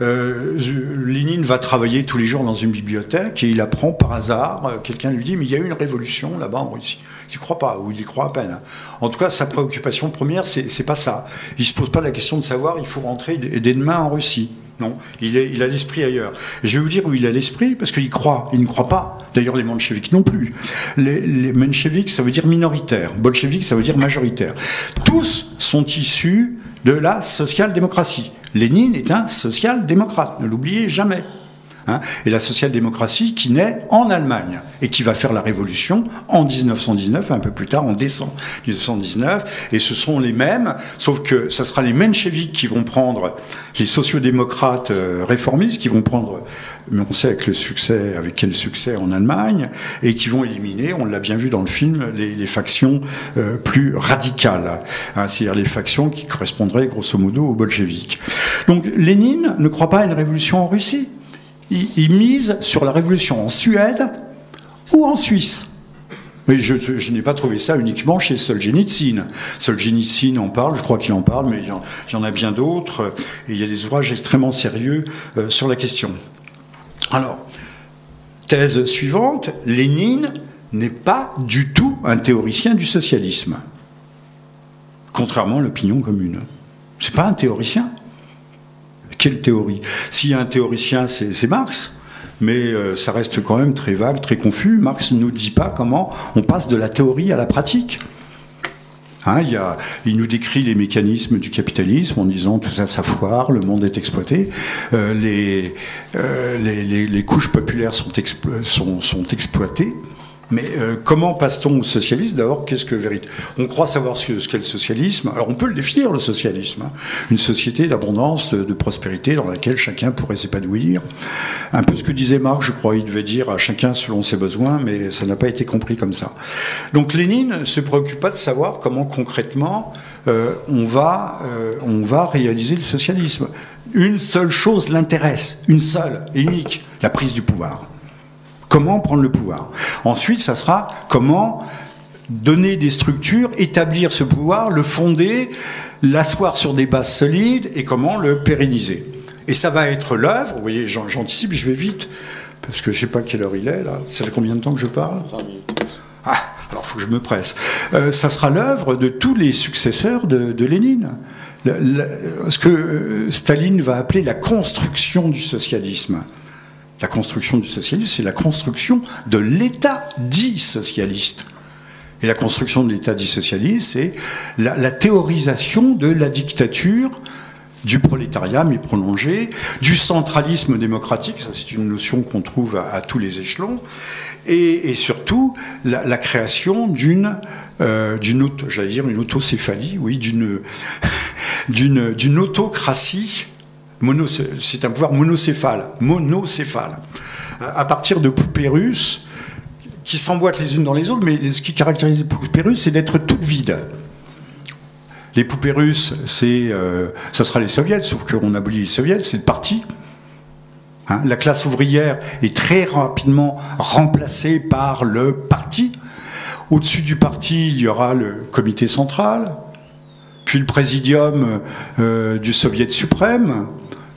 euh, Lénine va travailler tous les jours dans une bibliothèque et il apprend par hasard. Quelqu'un lui dit mais il y a eu une révolution là-bas en Russie. Il croit pas, ou il y croit à peine. En tout cas, sa préoccupation première, c'est pas ça. Il se pose pas la question de savoir il faut rentrer dès demain en Russie. Non, il, est, il a l'esprit ailleurs. je vais vous dire où il a l'esprit, parce qu'il croit. Il ne croit pas. D'ailleurs, les mencheviks non plus. Les, les ça veut dire minoritaire. Bolcheviks, ça veut dire majoritaire. Tous sont issus de la social-démocratie. Lénine est un social-démocrate, ne l'oubliez jamais. Hein, et la social-démocratie qui naît en Allemagne et qui va faire la révolution en 1919, un peu plus tard, en décembre 1919. Et ce sont les mêmes, sauf que ce sera les mencheviks qui vont prendre, les sociodémocrates euh, réformistes qui vont prendre, mais on sait avec le succès, avec quel succès en Allemagne, et qui vont éliminer, on l'a bien vu dans le film, les, factions euh, plus radicales, hein, c'est-à-dire les factions qui correspondraient grosso modo aux bolcheviks. Donc Lénine ne croit pas à une révolution en Russie il, mise sur la révolution en Suède ou en Suisse. Mais je, n'ai pas trouvé ça uniquement chez Solzhenitsyn. Solzhenitsyn en parle, je crois qu'il en parle, mais il y en, a bien d'autres. Et il y a des ouvrages extrêmement sérieux euh, sur la question. Alors, thèse suivante, Lénine n'est pas du tout un théoricien du socialisme. Contrairement à l'opinion commune. C'est pas un théoricien. Quelle théorie? S'il y a un théoricien, c'est Marx. Mais euh, ça reste quand même très vague, très confus. Marx ne nous dit pas comment on passe de la théorie à la pratique. Hein, il, nous décrit les mécanismes du capitalisme en disant tout ça, ça foire, le monde est exploité, euh, euh, les, couches populaires sont exploitées. Mais euh, comment passe-t-on au socialisme D'abord, qu'est-ce que vérité? On croit savoir ce qu'est le socialisme. Alors on peut le définir, le socialisme. Hein. Une société d'abondance, de, prospérité dans laquelle chacun pourrait s'épanouir. Un peu ce que disait Marx, je crois, il devait dire à chacun selon ses besoins, mais ça n'a pas été compris comme ça. Donc Lénine ne se préoccupe pas de savoir comment concrètement euh, euh, on va réaliser le socialisme. Une seule chose l'intéresse, une seule et unique, la prise du pouvoir. Comment prendre le pouvoir Ensuite, ça sera comment donner des structures, établir ce pouvoir, le fonder, l'asseoir sur des bases solides et comment le pérenniser. Et ça va être l'œuvre, vous voyez, j'anticipe, je vais vite, parce que je ne sais pas quelle heure il est là. Ça fait combien de temps que je parle? Ah, alors il faut que je me presse. Euh, ça sera l'œuvre de tous les successeurs de, Lénine. ce que euh, Staline va appeler la construction du socialisme. La construction du socialisme, c'est la construction de l'État dit socialiste. Et la construction de l'État dit socialiste, c'est la, théorisation de la dictature du prolétariat, mais prolongé, du centralisme démocratique, ça c'est une notion qu'on trouve à, tous les échelons, et, surtout la, création d'une, euh, j'allais dire une autocéphalie, oui, d'une, [LAUGHS] d'une, d'une autocratie c'est un pouvoir monocéphale, monocéphale. À partir de poupées russes qui s'emboîtent les unes dans les autres, mais ce qui caractérise les poupées russes, c'est d'être toutes vides. Les poupées russes, c'est, euh, sera les soviets, sauf qu'on abolit les soviets, c'est le parti. Hein, la classe ouvrière est très rapidement remplacée par le parti. Au-dessus du parti, il y aura le comité central, puis le présidium euh, du soviet suprême,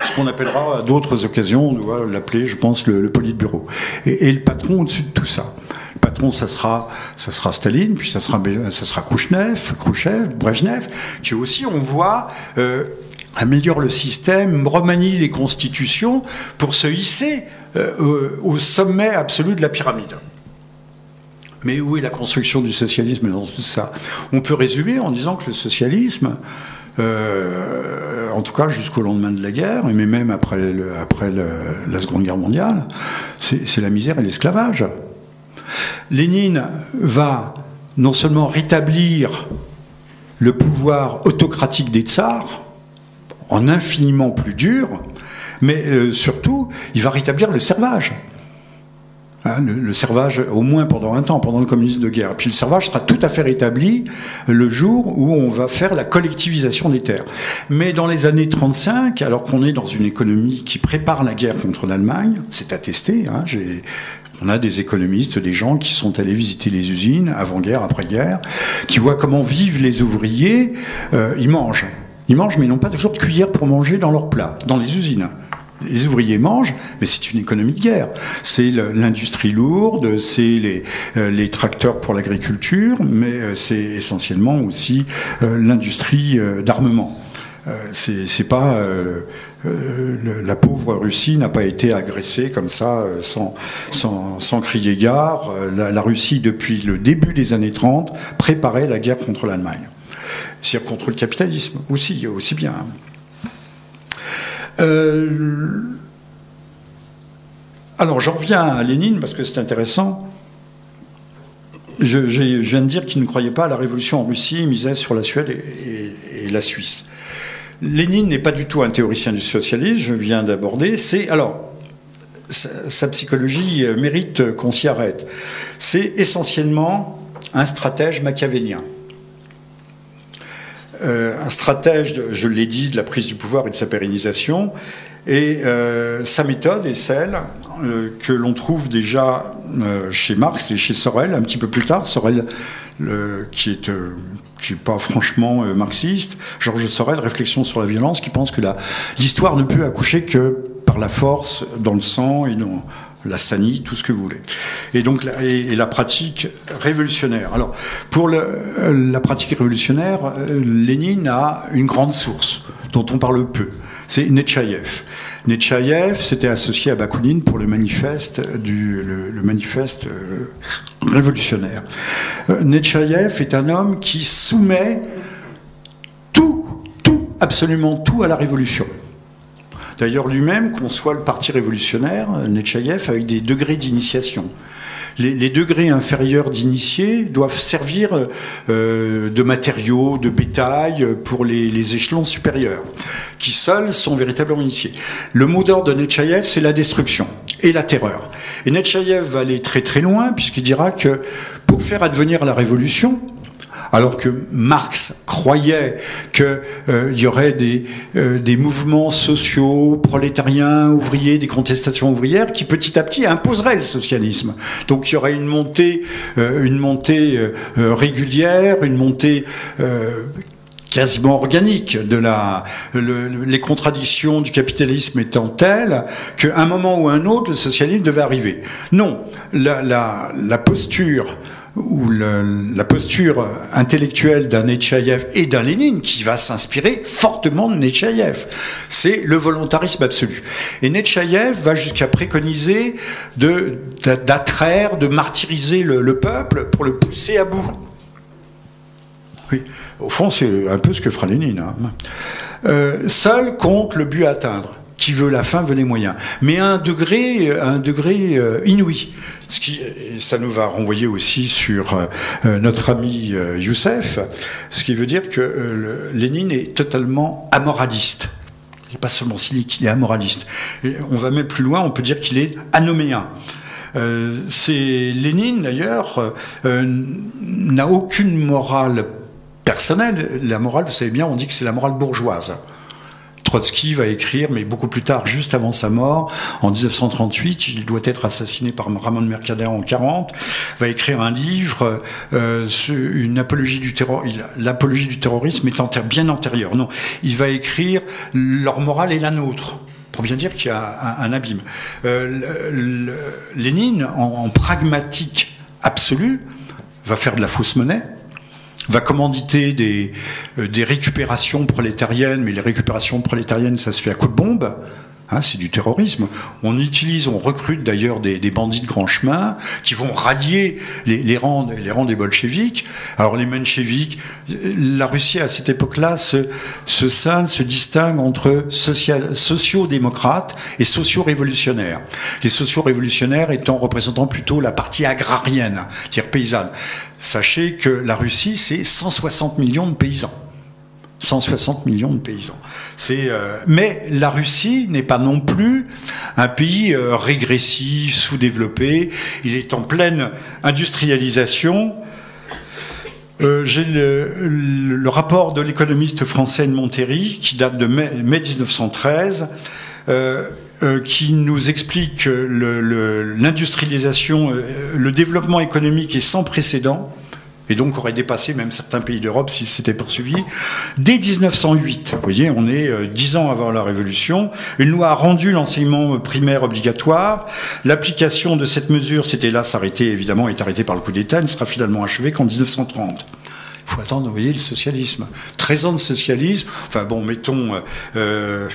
ce qu'on appellera à d'autres occasions, on doit l'appeler, je pense, le, politburo. Et, le patron au-dessus de tout ça. Le patron, ça sera, ça sera Staline, puis ça sera, ça sera Khrushchev, Khrushchev, qui aussi, on voit, euh, améliore le système, remanie les constitutions pour se hisser euh, au sommet absolu de la pyramide. Mais où est la construction du socialisme dans tout ça? On peut résumer en disant que le socialisme, euh, en tout cas jusqu'au lendemain de la guerre, mais même après, la Seconde Guerre mondiale, c'est la misère et l'esclavage. Lénine va non seulement rétablir le pouvoir autocratique des tsars, en infiniment plus dur, mais euh, surtout, il va rétablir le servage. Hein, le, servage, au moins pendant un temps, pendant le communisme de guerre. Puis le servage sera tout à fait rétabli le jour où on va faire la collectivisation des terres. Mais dans les années 35, alors qu'on est dans une économie qui prépare la guerre contre l'Allemagne, c'est attesté, hein, on a des économistes, des gens qui sont allés visiter les usines avant-guerre, après-guerre, qui voient comment vivent les ouvriers. Euh, ils mangent. Ils mangent, mais ils n'ont pas toujours de cuillère pour manger dans leur plat, dans les usines les ouvriers mangent, mais c'est une économie de guerre. C'est l'industrie lourde, c'est les, euh, les, tracteurs pour l'agriculture, mais euh, c'est essentiellement aussi euh, l'industrie d'armement. c'est pas la pauvre Russie n'a pas été agressée comme ça sans, sans, sans crier gare. La, la, Russie, depuis le début des années 30, préparait la guerre contre l'Allemagne. C'est-à-dire contre le capitalisme aussi, aussi bien. Euh, alors j'en reviens à Lénine parce que c'est intéressant. Je, viens de dire qu'il ne croyait pas à la révolution en Russie, il misait sur la Suède et, la Suisse. Lénine n'est pas du tout un théoricien du socialisme, je viens d'aborder. C'est alors sa, psychologie mérite qu'on s'y arrête. C'est essentiellement un stratège machiavélien. Euh, un stratège, je l'ai dit, de la prise du pouvoir et de sa pérennisation. Et euh, sa méthode est celle euh, que l'on trouve déjà chez Marx et chez Sorel un petit peu plus tard. Sorel, qui est n'est pas franchement marxiste, Georges Sorel, Réflexion sur la violence, qui pense que l'histoire ne peut accoucher que par la force dans le sang et dans, la sanie, tout ce que vous voulez. Et donc, et, la pratique révolutionnaire. Alors, pour le, la pratique révolutionnaire, euh, Lénine a une grande source dont on parle peu. C'est Netchaïev. Netchaïev s'était associé à Bakounine pour le manifeste, du, le, manifeste euh, révolutionnaire. Euh, Netchaïev est un homme qui soumet tout, tout, absolument tout à la révolution. D'ailleurs, lui-même conçoit le parti révolutionnaire, Netchaïev, avec des degrés d'initiation. Les, degrés inférieurs d'initiés doivent servir euh, de matériaux, de bétail pour les, échelons supérieurs, qui seuls sont véritablement initiés. Le mot d'ordre de Netchaïev, c'est la destruction et la terreur. Et Netchaïev va aller très très loin, puisqu'il dira que pour faire advenir la révolution, alors que Marx croyait qu'il euh, y aurait des, euh, des mouvements sociaux, prolétariens, ouvriers, des contestations ouvrières qui petit à petit imposeraient le socialisme. Donc il y aurait une montée, euh, une montée régulière, une montée quasiment organique de la les contradictions du capitalisme étant telles qu'à un moment ou un autre le socialisme devait arriver. Non, la, la posture ou la posture intellectuelle d'un Nechayev et d'un Lénine qui va s'inspirer fortement de Nechayev. C'est le volontarisme absolu. Et Nechayev va jusqu'à préconiser d'attraire, de martyriser le, peuple pour le pousser à bout. Oui, au fond, c'est un peu ce que fera Lénine. Hein. Euh, seul compte le but à atteindre qui veut la fin veut les moyens, mais à un degré, un degré euh, inouï. Ce qui, ça nous va renvoyer aussi sur euh, notre ami euh, Youssef, ce qui veut dire que Lénine est totalement amoraliste. Il n'est pas seulement cynique, il est amoraliste. on va même plus loin, on peut dire qu'il est anoméen. c'est Lénine d'ailleurs n'a aucune morale personnelle. La morale, vous savez bien, on dit que c'est la morale bourgeoise. Trotsky va écrire, mais beaucoup plus tard, juste avant sa mort, en 1938, il doit être assassiné par Ramon Mercader en 40, va écrire un livre, euh, une apologie du terror. L'apologie du terrorisme est bien antérieure. Non, il va écrire leur morale est la nôtre pour bien dire qu'il y a un, abîme. Euh, Lénine, en, pragmatique absolu, va faire de la fausse monnaie, va commanditer des, euh, des récupérations prolétariennes, mais les récupérations prolétariennes, ça se fait à coup de bombe. Hein, c'est du terrorisme. On utilise, on recrute d'ailleurs des, bandits de grand chemin qui vont rallier les, rangs, les rangs des bolcheviks. Alors les mencheviks, la Russie à cette époque-là se, se scinde, se distingue entre social, sociaux-démocrates et sociaux-révolutionnaires. Les sociaux-révolutionnaires étant représentant plutôt la partie agrarienne, c'est-à-dire paysanne. Sachez que la Russie, c'est 160 millions de paysans. 160 millions de paysans. Euh, mais la Russie n'est pas non plus un pays euh, régressif, sous-développé. Il est en pleine industrialisation. Euh, J'ai le, rapport de l'économiste français de Montéry, qui date de mai 1913. Euh, euh, qui nous explique l'industrialisation, le, le, développement économique est sans précédent et donc aurait dépassé même certains pays d'Europe si c'était poursuivi. Dès 1908, vous voyez, on est euh, dix ans avant la Révolution, une loi a rendu l'enseignement primaire obligatoire. L'application de cette mesure s'était là s'arrêter, évidemment, est arrêtée par le coup d'État, ne sera finalement achevée qu'en 1930. Il faut attendre, vous voyez, le socialisme. 13 ans de socialisme, enfin bon, mettons... Euh,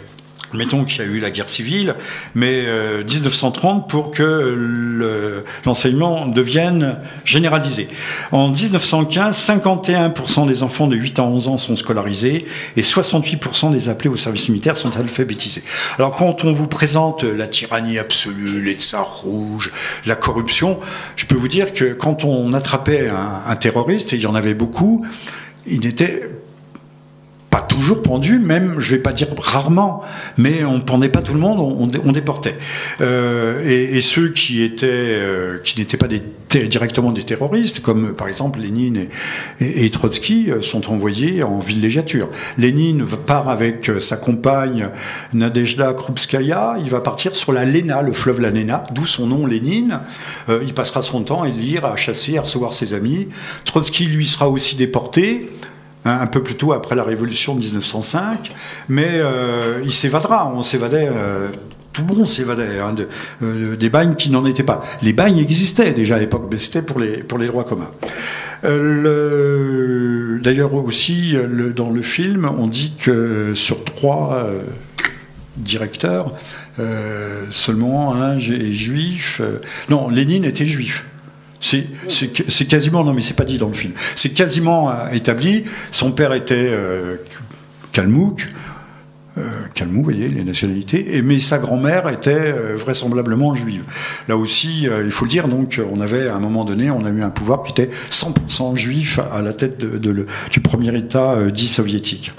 Mettons qu'il y a eu la guerre civile, mais euh, 1930 pour que l'enseignement le, devienne généralisé. En 1915, 51% des enfants de 8 à 11 ans sont scolarisés et 68% des appelés au service militaire sont alphabétisés. Alors quand on vous présente la tyrannie absolue, les tsars rouges, la corruption, je peux vous dire que quand on attrapait un, un terroriste, et il y en avait beaucoup, il n'était pas toujours pendu, même, je vais pas dire rarement, mais on pendait pas tout le monde, on, on déportait. Euh, et, et, ceux qui étaient, euh, qui n'étaient pas des, directement des terroristes, comme par exemple Lénine et, et, Trotsky, sont envoyés en villégiature. Lénine part avec sa compagne Nadezhda Krupskaya, il va partir sur la Lena, le fleuve la Lena, d'où son nom Lénine. Euh, il passera son temps à lire, à chasser, à recevoir ses amis. Trotsky, lui, sera aussi déporté un peu plus tôt après la révolution de 1905, mais euh, il s'évadera, on s'évadait. Euh, tout le monde s'évadait hein, euh, des bagnes qui n'en étaient pas. Les bagnes existaient déjà à l'époque, mais c'était pour les, pour les droits communs. D'ailleurs aussi, dans le film, on dit que sur trois directeurs, seulement un est juif. non, Lénine était juif. C'est quasiment, non mais c'est pas dit dans le film, c'est quasiment euh, établi. Son père était euh, Kalmouk, euh, Kalmouk, vous voyez, les nationalités, mais sa grand-mère était euh, vraisemblablement juive. Là aussi, il faut le dire, donc on avait à un moment donné, on a eu un pouvoir qui était 100% juif à la tête du premier État dit soviétique.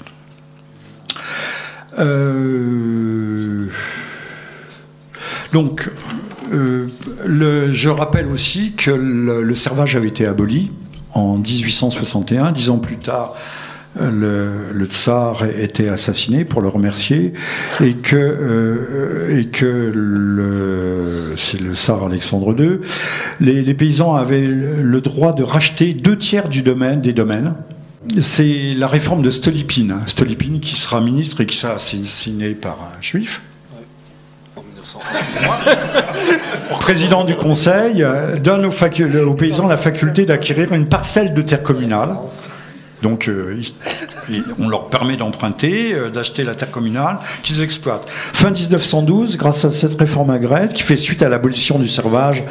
donc, euh, je rappelle aussi que le, servage avait été aboli en 1861. Dix ans plus tard, le, tsar était assassiné pour le remercier et que euh, et que c'est le tsar Alexandre II les, les, paysans avaient le droit de racheter deux tiers du domaine des domaines. C'est la réforme de Stolypine Stolypine qui sera ministre et qui sera assassiné par un juif président du conseil donne aux, aux, paysans la faculté d'acquérir une parcelle de terre communale. Donc, euh, on leur permet d'emprunter, euh, d'acheter la terre communale qu'ils exploitent. Fin 1912, grâce à cette réforme agraire qui fait suite à l'abolition du servage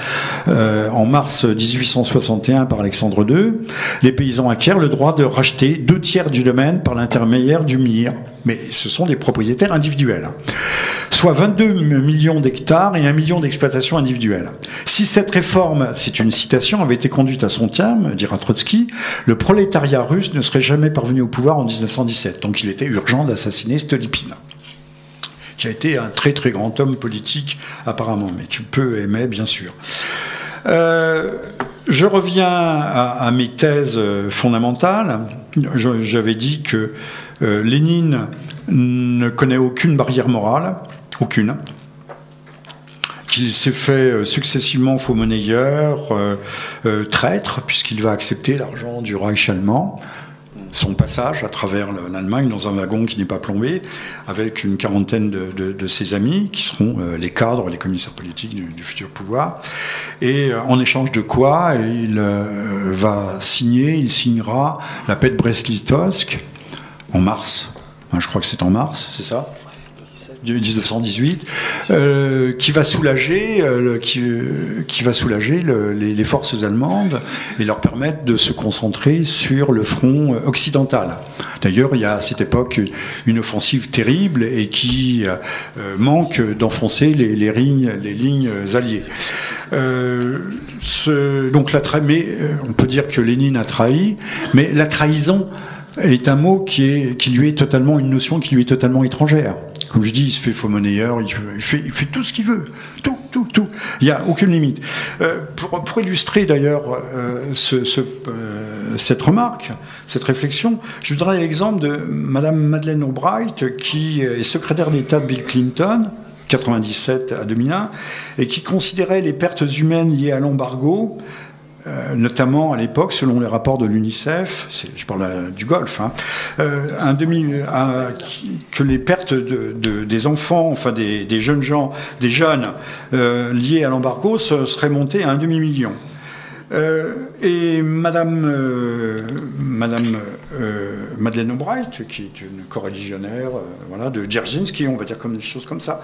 euh, en mars 1861 par Alexandre II, les paysans acquièrent le droit de racheter deux tiers du domaine par l'intermédiaire du MIR. Mais ce sont des propriétaires individuels. Soit 22 millions d'hectares et un million d'exploitations individuelles. Si cette réforme, c'est une citation, avait été conduite à son terme, dira Trotsky, le prolétariat russe ne serait jamais parvenu au pouvoir en 1917. Donc il était urgent d'assassiner Stolypine qui a été un très très grand homme politique apparemment, mais que peu aimait bien sûr. Euh, je reviens à, mes thèses fondamentales. J'avais dit que euh, Lénine ne connaît aucune barrière morale, aucune. Qu'il s'est fait successivement faux monnayeur, euh, euh, traître, puisqu'il va accepter l'argent du Reich allemand son passage à travers l'Allemagne dans un wagon qui n'est pas plombé, avec une quarantaine de, ses amis, qui seront euh, les cadres, les commissaires politiques du, futur pouvoir. Et euh, en échange de quoi, il euh, va signer, il signera la paix de Brest-Litovsk en mars. Je crois que c'est en mars, c'est ça? 1918, euh, qui va soulager, euh, qui, qui, va soulager le, les, forces allemandes et leur permettre de se concentrer sur le front occidental. D'ailleurs, il y a à cette époque une offensive terrible et qui euh, manque d'enfoncer les, lignes, alliées. Donc la mais on peut dire que Lénine a trahi, mais la trahison est un mot qui lui est totalement une notion qui lui est totalement étrangère. Comme je dis, il se fait faux monnayeur, il fait, tout ce qu'il veut, tout, tout, tout. Il n'y a aucune limite. Euh, pour, pour, illustrer d'ailleurs euh, euh, cette remarque, cette réflexion, je voudrais l'exemple de Madame Madeleine Albright, qui est secrétaire d'État de Bill Clinton, 97 à 2001, et qui considérait les pertes humaines liées à l'embargo euh, notamment à l'époque, selon les rapports de l'UNICEF, je parle du Golfe, hein, euh, un demi, que les pertes de, de, des enfants, enfin des, jeunes gens, des jeunes euh, liés à l'embargo seraient montées à un demi-million. Euh, et Madame, euh, Madeleine Albright, qui est une coreligionnaire de Dzerzhinsky, on va dire comme des choses comme ça,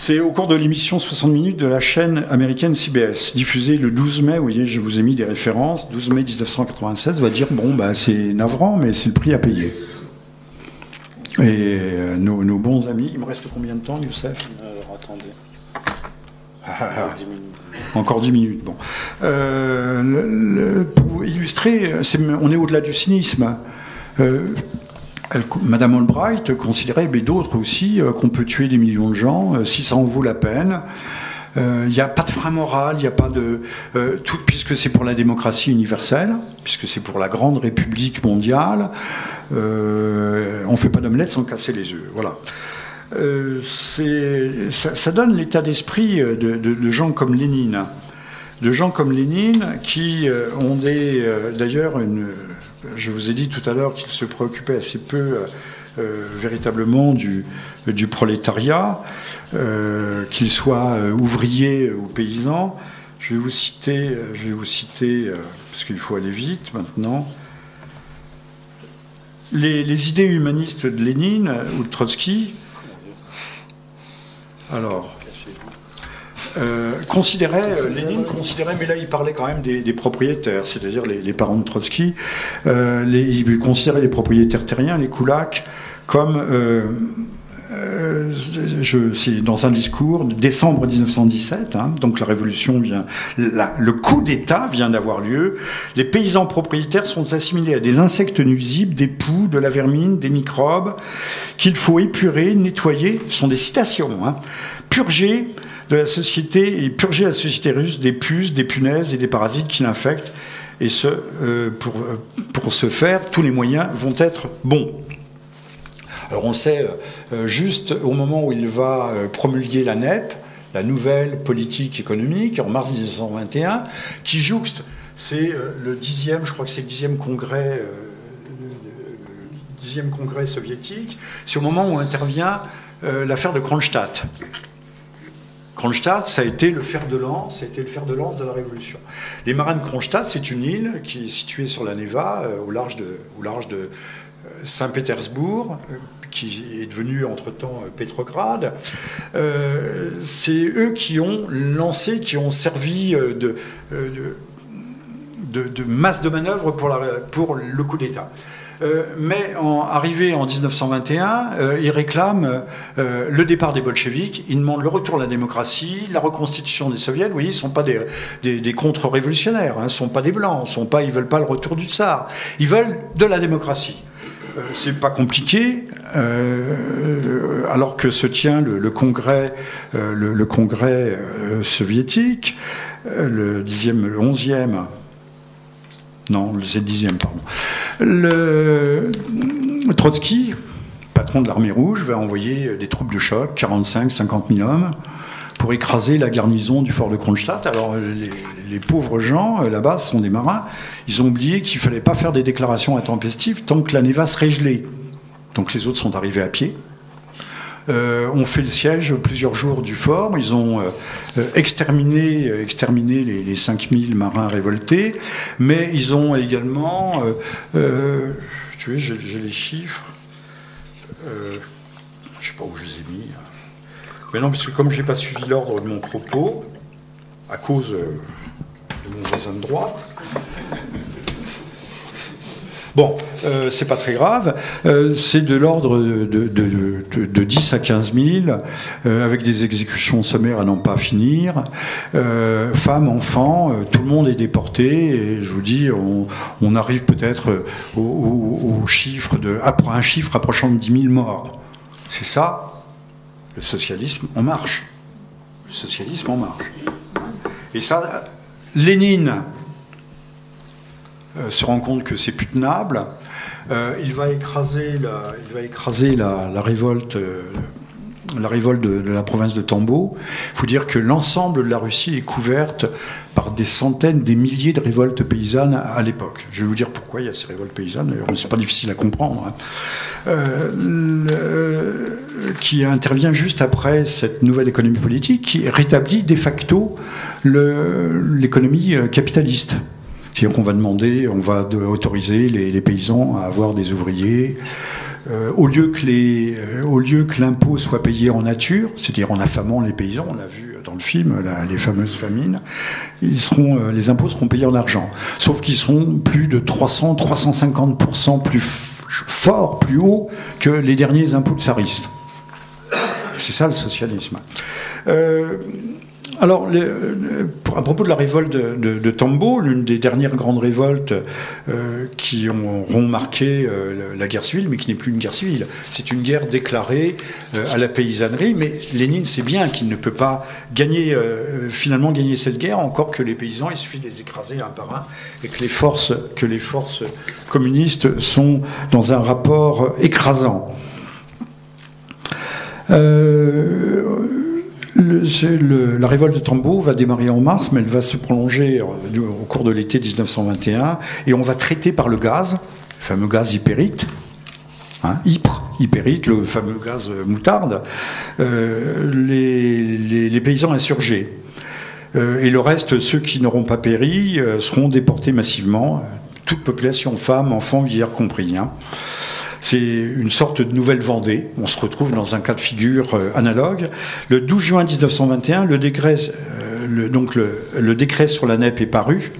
c'est au cours de l'émission 60 minutes de la chaîne américaine CBS, diffusée le 12 mai, vous voyez, je vous ai mis des références, 12 mai 1996, va dire, bon, bah, c'est navrant, mais c'est le prix à payer. Et euh, nos, nos, bons amis, il me reste combien de temps, Youssef? Alors, attendez. Ah, 10 minutes. Encore 10 minutes, bon. Euh, le, le, pour illustrer, on est au-delà du cynisme. Euh, Madame Albright considérait, mais d'autres aussi, euh, qu'on peut tuer des millions de gens euh, si ça en vaut la peine. Il euh, n'y a pas de frein moral, il n'y a pas de. Puisque c'est pour la démocratie universelle, puisque c'est pour la grande république mondiale, on ne fait pas d'omelette sans casser les œufs. Voilà. Ça, donne l'état d'esprit de, de, de, gens comme Lénine. De gens comme Lénine qui ont des. D'ailleurs, une je vous ai dit tout à l'heure qu'il se préoccupait assez peu euh, véritablement du, prolétariat, euh, qu'il soit euh, ouvrier ou paysan. Je vais vous citer, je vais vous citer euh, parce qu'il faut aller vite maintenant. Les, les, idées humanistes de Lénine ou de Trotsky. Alors, euh, considérait, euh, Lénine considérait, mais là il parlait quand même des, propriétaires, c'est-à-dire les, parents de Trotsky, euh, les, il considérait les propriétaires terriens, les koulaks, comme, c'est dans un discours, décembre 1917, hein, donc la révolution vient, le coup d'État vient d'avoir lieu, les paysans propriétaires sont assimilés à des insectes nuisibles, des poux, de la vermine, des microbes, qu'il faut épurer, nettoyer, ce sont des citations, hein, purger, de la société et purger la société russe des puces, des punaises et des parasites qui l'infectent. Et ce, euh, pour, ce faire, tous les moyens vont être bons. Alors on sait, euh, juste au moment où il va euh, promulguer la NEP, la nouvelle politique économique, en mars 1921, qui jouxte, c'est euh, le dixième, je crois que c'est le dixième congrès, euh, dixième congrès soviétique, c'est au moment où intervient euh, l'affaire de Kronstadt. Kronstadt, ça a été le fer de lance, c'était le fer de lance de la Révolution. Les marins de Kronstadt, c'est une île qui est située sur la Neva, euh, au large de, au large de euh, Saint-Pétersbourg, euh, qui est devenu entre-temps Pétrograd. C'est eux qui ont lancé, qui ont servi de, de, de, de masse de manœuvre pour, la, pour le coup d'État. Euh, mais arrivé en 1921, euh, ils réclament euh, le départ des bolcheviks, ils demandent le retour à la démocratie, la reconstitution des soviets. Vous voyez, ils ne sont pas des, contre-révolutionnaires, hein, ils ne sont pas des blancs, ils ne veulent pas le retour du tsar, ils veulent de la démocratie. C'est pas compliqué, alors que se tient le, congrès, soviétique, le 10e, le 11e, non, c'est le dixième, pardon. Trotsky, patron de l'armée rouge, va envoyer des troupes de choc, 45, 50 000 hommes, pour écraser la garnison du fort de Kronstadt. Alors, les, les pauvres gens, là-bas, ce sont des marins, ils ont oublié qu'il ne fallait pas faire des déclarations intempestives tant que la Neva serait gelée. Donc, les autres sont arrivés à pied. Euh, ont fait le siège plusieurs jours du fort. Ils ont euh, exterminé, exterminé les, les 5000 marins révoltés, mais ils ont également, euh, tu vois, j'ai les chiffres, je sais pas où je les ai mis. Mais non, parce que comme je n'ai pas suivi l'ordre de mon propos, à cause de mon voisin de droite, Bon, euh, c'est pas très grave. Euh, c'est de l'ordre de, de, de, de, 10 à 15 000, euh, avec des exécutions sommaires à n'en pas finir. Femmes, enfants, tout le monde est déporté. Et je vous dis, on, arrive peut-être au, chiffre de, un chiffre approchant de 10 000 morts. C'est ça, le socialisme en marche. Le socialisme en marche. Et ça, Lénine se rend compte que c'est plus tenable. Euh, il va écraser la, il va écraser la, révolte. Euh, la révolte de, de, la province de Tambo. Il faut dire que l'ensemble de la Russie est couverte par des centaines, des milliers de révoltes paysannes à l'époque. Je vais vous dire pourquoi il y a ces révoltes paysannes, d'ailleurs, c'est pas difficile à comprendre. Hein. Euh, qui intervient juste après cette nouvelle économie politique qui rétablit de facto l'économie capitaliste. C'est-à-dire qu'on va demander, on va autoriser les, paysans à avoir des ouvriers. Euh, au lieu que les, euh, au lieu que l'impôt soit payé en nature, c'est-à-dire en affamant les paysans, on l'a vu dans le film, les fameuses famines, ils seront, euh, les impôts seront payés en argent. Sauf qu'ils seront plus de 300, 350% plus forts, plus hauts que les derniers impôts de tsaristes. C'est ça le socialisme. Euh, alors, le, à propos de la révolte de, Tambo, l'une des dernières grandes révoltes euh, qui ont, marqué euh, la guerre civile, mais qui n'est plus une guerre civile, c'est une guerre déclarée euh, à la paysannerie. Mais Lénine sait bien qu'il ne peut pas gagner, euh, finalement gagner cette guerre, encore que les paysans, il suffit de les écraser un par un, et que les forces, que les forces communistes sont dans un rapport écrasant. Euh, la révolte de Tambo va démarrer en mars, mais elle va se prolonger au, au cours de l'été 1921, et on va traiter par le gaz, le fameux gaz hypérite, hein, Ypres, hypérite, le fameux gaz moutarde, euh, les, paysans insurgés. Euh, et le reste, ceux qui n'auront pas péri, euh, seront déportés massivement, toute population, femmes, enfants, vieillards compris. Hein. C'est une sorte de nouvelle Vendée. On se retrouve dans un cas de figure euh, analogue. Le 12 juin 1921, le décret, euh, le, décret sur la NEP est paru.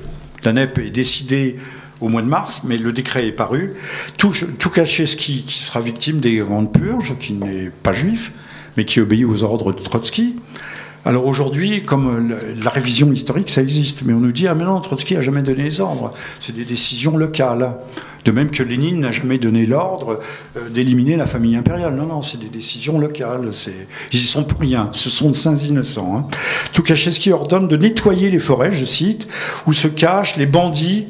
La NEP est décidée au mois de mars, mais le décret est paru. Tout, tout Kaczewski, qui sera victime des grandes purges, qui n'est pas juif, mais qui obéit aux ordres de Trotsky. Alors aujourd'hui, comme la révision historique, ça existe, mais on nous dit ah mais non, Trotsky a jamais donné les ordres. C'est des décisions locales. De même que Lénine n'a jamais donné l'ordre euh, d'éliminer la famille impériale. Non, non, c'est des décisions locales. Ils y sont pour rien. Ce sont de saints innocents. Hein. Ordonne de nettoyer les forêts, je cite, où se cachent les bandits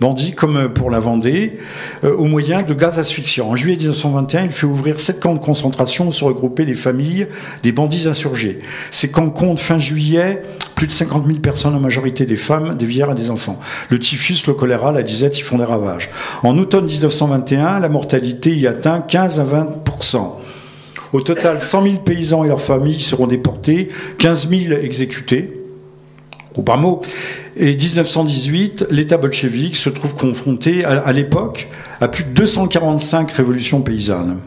bandits, comme pour la Vendée, euh, au moyen de gaz asphyxiant. En juillet 1921, il fait ouvrir sept camps de concentration où se regroupaient les familles des bandits insurgés. Ces camps comptent fin juillet plus de 50 000 personnes, en majorité des femmes, des vieillards et des enfants. Le typhus, le choléra, la disette y font des ravages. En automne 1921, la mortalité y atteint 15 à 20% Au total, 100 000 paysans et leurs familles seront déportés, 15 000 exécutés au bas mot. Et 1918, l'État bolchevique se trouve confronté à, l'époque à plus de 245 révolutions paysannes.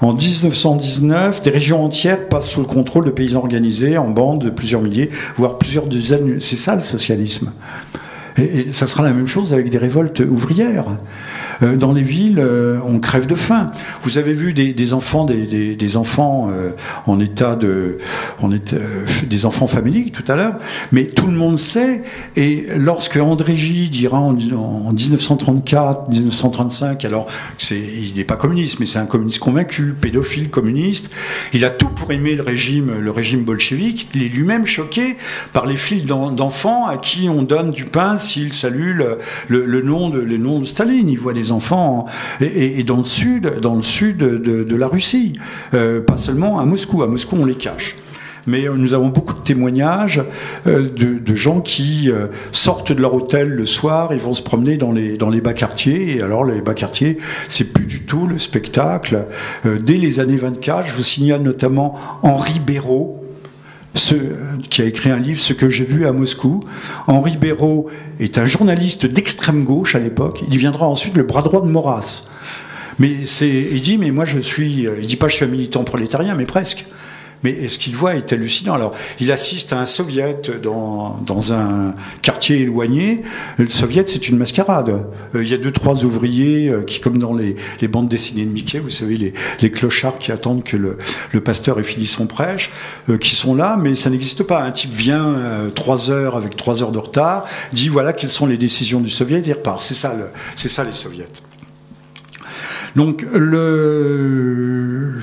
En 1919, des régions entières passent sous le contrôle de paysans organisés en bandes de plusieurs milliers, voire plusieurs dizaines. C'est ça le socialisme. Et, ça sera la même chose avec des révoltes ouvrières. Euh, dans les villes, euh, on crève de faim. Vous avez vu des, enfants, des, enfants euh, en état de, des enfants familiques tout à l'heure, mais tout le monde sait. Et lorsque André Gide dira en, en 1934, 1935, alors c'est, il n'est pas communiste, mais c'est un communiste convaincu, pédophile, communiste. Il a tout pour aimer le régime, le régime bolchevique. Il est lui-même choqué par les fils d'enfants à qui on donne du pain le, le, le, nom de, le nom de Staline. Il voit des enfants et, et, dans le sud, dans le sud de, la Russie, euh, pas seulement à Moscou. À Moscou, on les cache mais nous avons beaucoup de témoignages euh, de, gens qui euh, sortent de leur hôtel le soir, ils vont se promener dans les, dans les bas quartiers, et alors les bas quartiers, c'est plus du tout le spectacle. Euh, dès les années 24, je vous signale notamment Henri Béraud, ce, qui a écrit un livre, Ce que j'ai vu à Moscou. Henri Béraud est un journaliste d'extrême gauche à l'époque. Il deviendra ensuite le bras droit de Maurras. Mais c'est, il dit, mais moi je suis, il dit pas je suis un militant prolétarien, mais presque. Mais ce qu'il voit est hallucinant. Alors, il assiste à un soviet dans, dans un quartier éloigné. Le soviet, c'est une mascarade. Euh, il y a deux, trois ouvriers euh, qui, comme dans les, bandes dessinées de Mickey, vous savez, les, clochards qui attendent que le, pasteur ait fini son prêche, euh, qui sont là, mais ça n'existe pas. Un type vient trois heures avec trois heures de retard, dit voilà quelles sont les décisions du soviet, et repart. C'est ça, le, c'est ça les soviets. Donc, le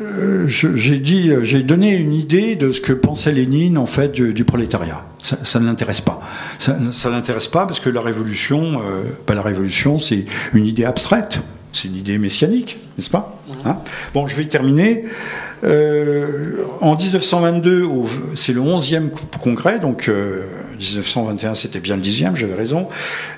euh, j'ai dit, euh, j'ai donné une idée de ce que pensait Lénine en fait du, prolétariat. Ça, ne l'intéresse pas. Ça, ne l'intéresse pas parce que la révolution, euh, bah, la révolution, c'est une idée abstraite. C'est une idée messianique, n'est-ce pas hein Bon, je vais terminer. en 1922, c'est le 11e congrès, donc 1921 c'était bien le 10e, j'avais raison.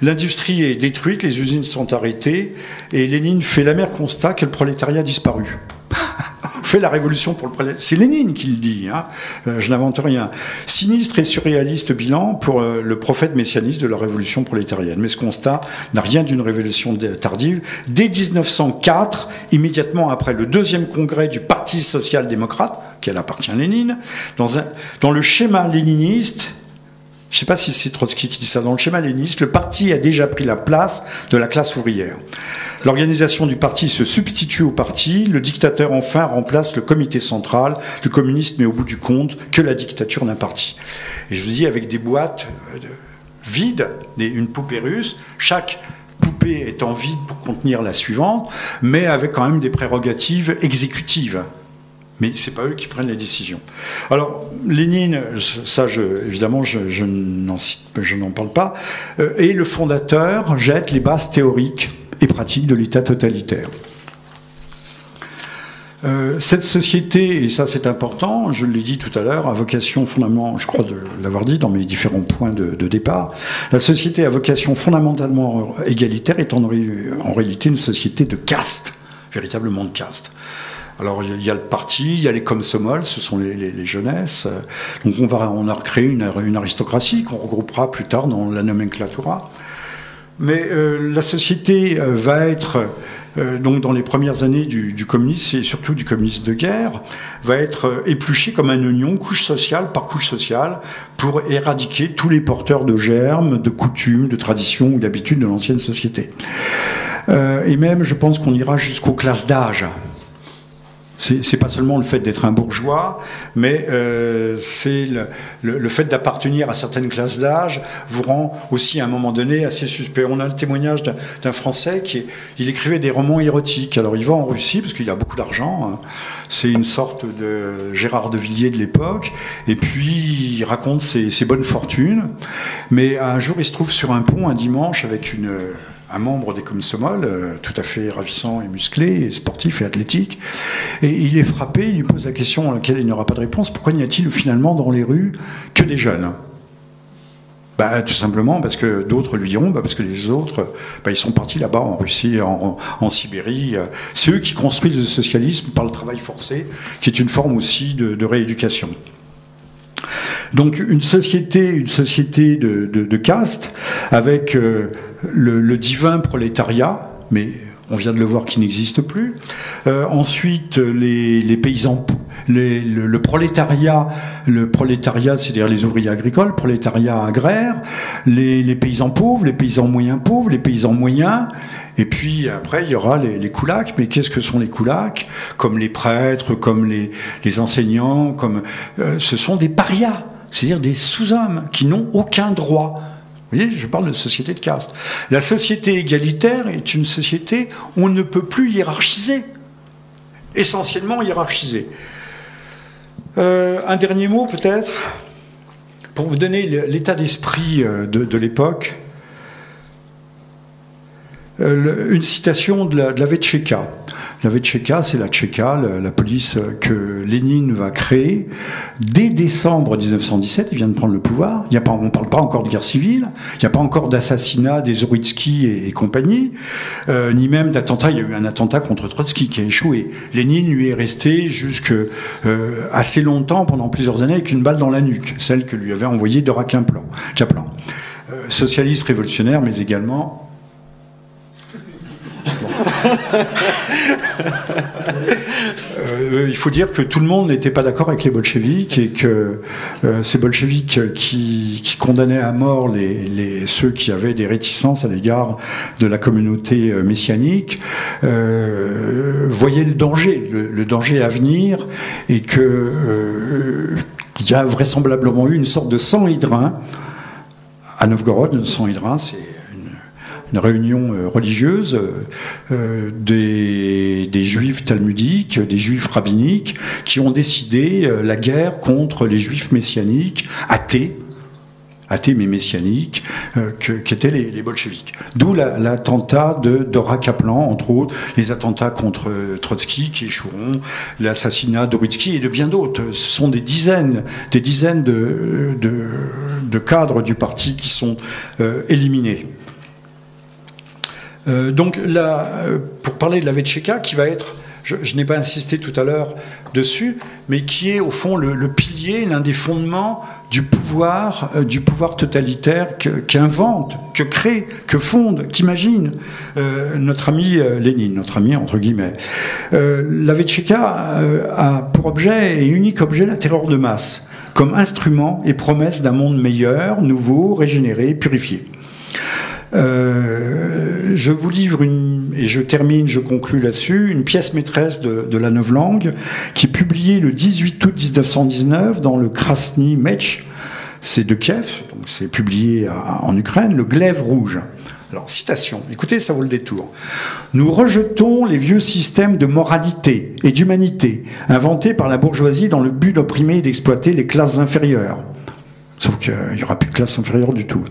L'industrie est détruite, les usines sont arrêtées, et Lénine fait l'amer constat que le prolétariat a disparu [LAUGHS] fait la révolution pour le prolétariat. C'est Lénine qui le dit, hein. Euh, je n'invente rien. Sinistre et surréaliste bilan pour euh, le prophète messianiste de la révolution prolétarienne. Mais ce constat n'a rien d'une révolution tardive. Dès 1904, immédiatement après le deuxième congrès du Parti social-démocrate, qu'elle appartient à Lénine, dans le schéma léniniste, je ne sais pas si c'est Trotsky qui dit ça. Dans le schéma léniniste, le parti a déjà pris la place de la classe ouvrière. L'organisation du parti se substitue au parti. Le dictateur, enfin, remplace le comité central. Le communiste met au bout du compte que la dictature d'un parti. Et je vous dis, avec des boîtes euh, vides, une poupée russe, chaque poupée étant vide pour contenir la suivante, mais avec quand même des prérogatives exécutives. Mais c'est pas eux qui prennent les décisions. Alors, Lénine, ça, évidemment, je, n'en parle pas, euh, et le fondateur jette les bases théoriques et pratiques de l'État totalitaire. Euh, cette société, et ça c'est important, je l'ai dit tout à l'heure, a vocation fondamentalement, je crois de l'avoir dit dans mes différents points de, départ, la société a vocation fondamentalement égalitaire, étant en réalité une société de caste, véritablement de caste. Alors il y a le parti, il y a les comsomol, ce sont les, jeunesses. Donc on, va, on a recréé une, aristocratie qu'on regroupera plus tard dans la nomenclatura. Mais euh, la société euh, va être, euh, donc dans les premières années du, du, communisme et surtout du communisme de guerre, va être épluchée comme un oignon, couche sociale par couche sociale, pour éradiquer tous les porteurs de germes, de coutumes, de traditions ou d'habitudes de l'ancienne société. Et même, je pense qu'on ira jusqu'aux classes d'âge. C'est pas seulement le fait d'être un bourgeois, mais euh, c'est le, fait d'appartenir à certaines classes d'âge vous rend aussi à un moment donné assez suspect. On a le témoignage d'un Français qui il écrivait des romans érotiques. Alors il va en Russie parce qu'il a beaucoup d'argent. Hein. C'est une sorte de Gérard de Villiers de l'époque. Et puis il raconte ses bonnes fortunes. Mais un jour il se trouve sur un pont un dimanche avec une un membre des Comsomol, euh, tout à fait ravissant et musclé, et sportif et athlétique. Et il est frappé, il lui pose la question à laquelle il n'aura pas de réponse, pourquoi n'y a-t-il finalement dans les rues que des jeunes? Bah, tout simplement parce que d'autres lui diront, bah, parce que les autres, bah, ils sont partis là-bas en Russie, en, Sibérie. C'est eux qui construisent le socialisme par le travail forcé, qui est une forme aussi de, rééducation. Donc une société, une société de, de, de caste avec euh, le, divin prolétariat, mais on vient de le voir qui n'existe plus. Euh, ensuite, les, paysans, le, prolétariat, le prolétariat, c'est-à-dire les ouvriers agricoles, prolétariat agraire, les, paysans pauvres, les paysans moyens pauvres, les paysans moyens. Et puis après, il y aura les, les. Mais qu'est-ce que sont les coulacs? Comme les prêtres, comme les, les enseignants, comme euh, ce sont des parias, c'est-à-dire des sous-hommes qui n'ont aucun droit vous voyez, je parle de société de caste. La société égalitaire est une société où on ne peut plus hiérarchiser. Essentiellement hiérarchiser. Euh, un dernier mot peut-être, pour vous donner l'état d'esprit euh, de, l'époque. Euh, une citation de la, de. La Vetcheka, c'est la Tchéka, la, police que Lénine va créer. Dès décembre 1917, il vient de prendre le pouvoir. On ne parle pas encore de guerre civile. Il n'y a pas encore d'assassinat des Zoroitsky et, et compagnie, euh, ni même d'attentat. Il y a eu un attentat contre Trotsky qui a échoué. Lénine lui est resté jusque euh, assez longtemps, pendant plusieurs années, avec une balle dans la nuque, celle que lui avait envoyée Dora Kaplan. Kaplan. Euh, socialiste révolutionnaire, mais également [LAUGHS] euh, il faut dire que tout le monde n'était pas d'accord avec les bolcheviks et que ces bolcheviks qui, condamnaient à mort les, ceux qui avaient des réticences à l'égard de la communauté messianique voyaient le danger, le, le, danger à venir et que il y a vraisemblablement eu une sorte de sang hydrin à Novgorod. Le sang hydrin, c'est une, réunion euh, religieuse euh, euh, des, juifs talmudiques, des juifs rabbiniques, qui ont décidé la guerre contre les juifs messianiques, athées, athée mais messianique, euh, qu'étaient les, les bolcheviks. D'où l'attentat de Dora Kaplan, entre autres, les attentats contre Trotsky qui échoueront, l'assassinat d'Oritsky et de bien d'autres. Ce sont des dizaines, des dizaines de, de, de cadres du parti qui sont éliminés. Euh, donc euh, pour parler de la Vetcheka, qui va être je, n'ai pas insisté tout à l'heure dessus, mais qui est au fond le, pilier, l'un des fondements du pouvoir, euh, du pouvoir totalitaire qu'invente, que, crée, que fonde, qu'imagine notre ami Lénine, notre ami entre guillemets. la Vetchika a pour objet et unique objet la terreur de masse, comme instrument et promesse d'un monde meilleur, nouveau, régénéré, purifié. Je vous livre une, et je termine, je conclus là-dessus, une pièce maîtresse de, de, la langue qui est publiée le 18 août 1919 dans le Krasny Mech, c'est de Kiev, donc c'est publié en Ukraine, le glaive rouge. Alors, citation, écoutez, ça vaut le détour. Nous rejetons les vieux systèmes de moralité et d'humanité inventés par la bourgeoisie dans le but d'opprimer et d'exploiter les classes inférieures. Sauf qu'il n'y aura plus de classe inférieure du tout.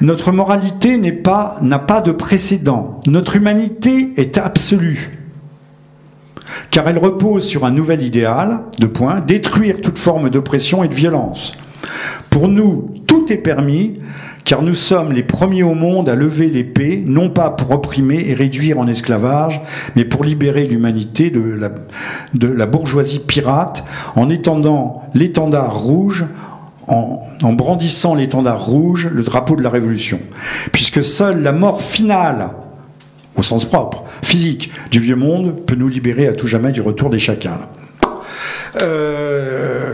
Notre moralité n'a pas de précédent. Notre humanité est absolue. Car elle repose sur un nouvel idéal, de point, détruire toute forme d'oppression et de violence. Pour nous, tout est permis, car nous sommes les premiers au monde à lever l'épée, non pas pour opprimer et réduire en esclavage, mais pour libérer l'humanité de la bourgeoisie pirate, en étendant l'étendard rouge en, brandissant l'étendard rouge, le drapeau de la Révolution. Puisque seule la mort finale, au sens propre, physique, du vieux monde peut nous libérer à tout jamais du retour des chacals. Euh,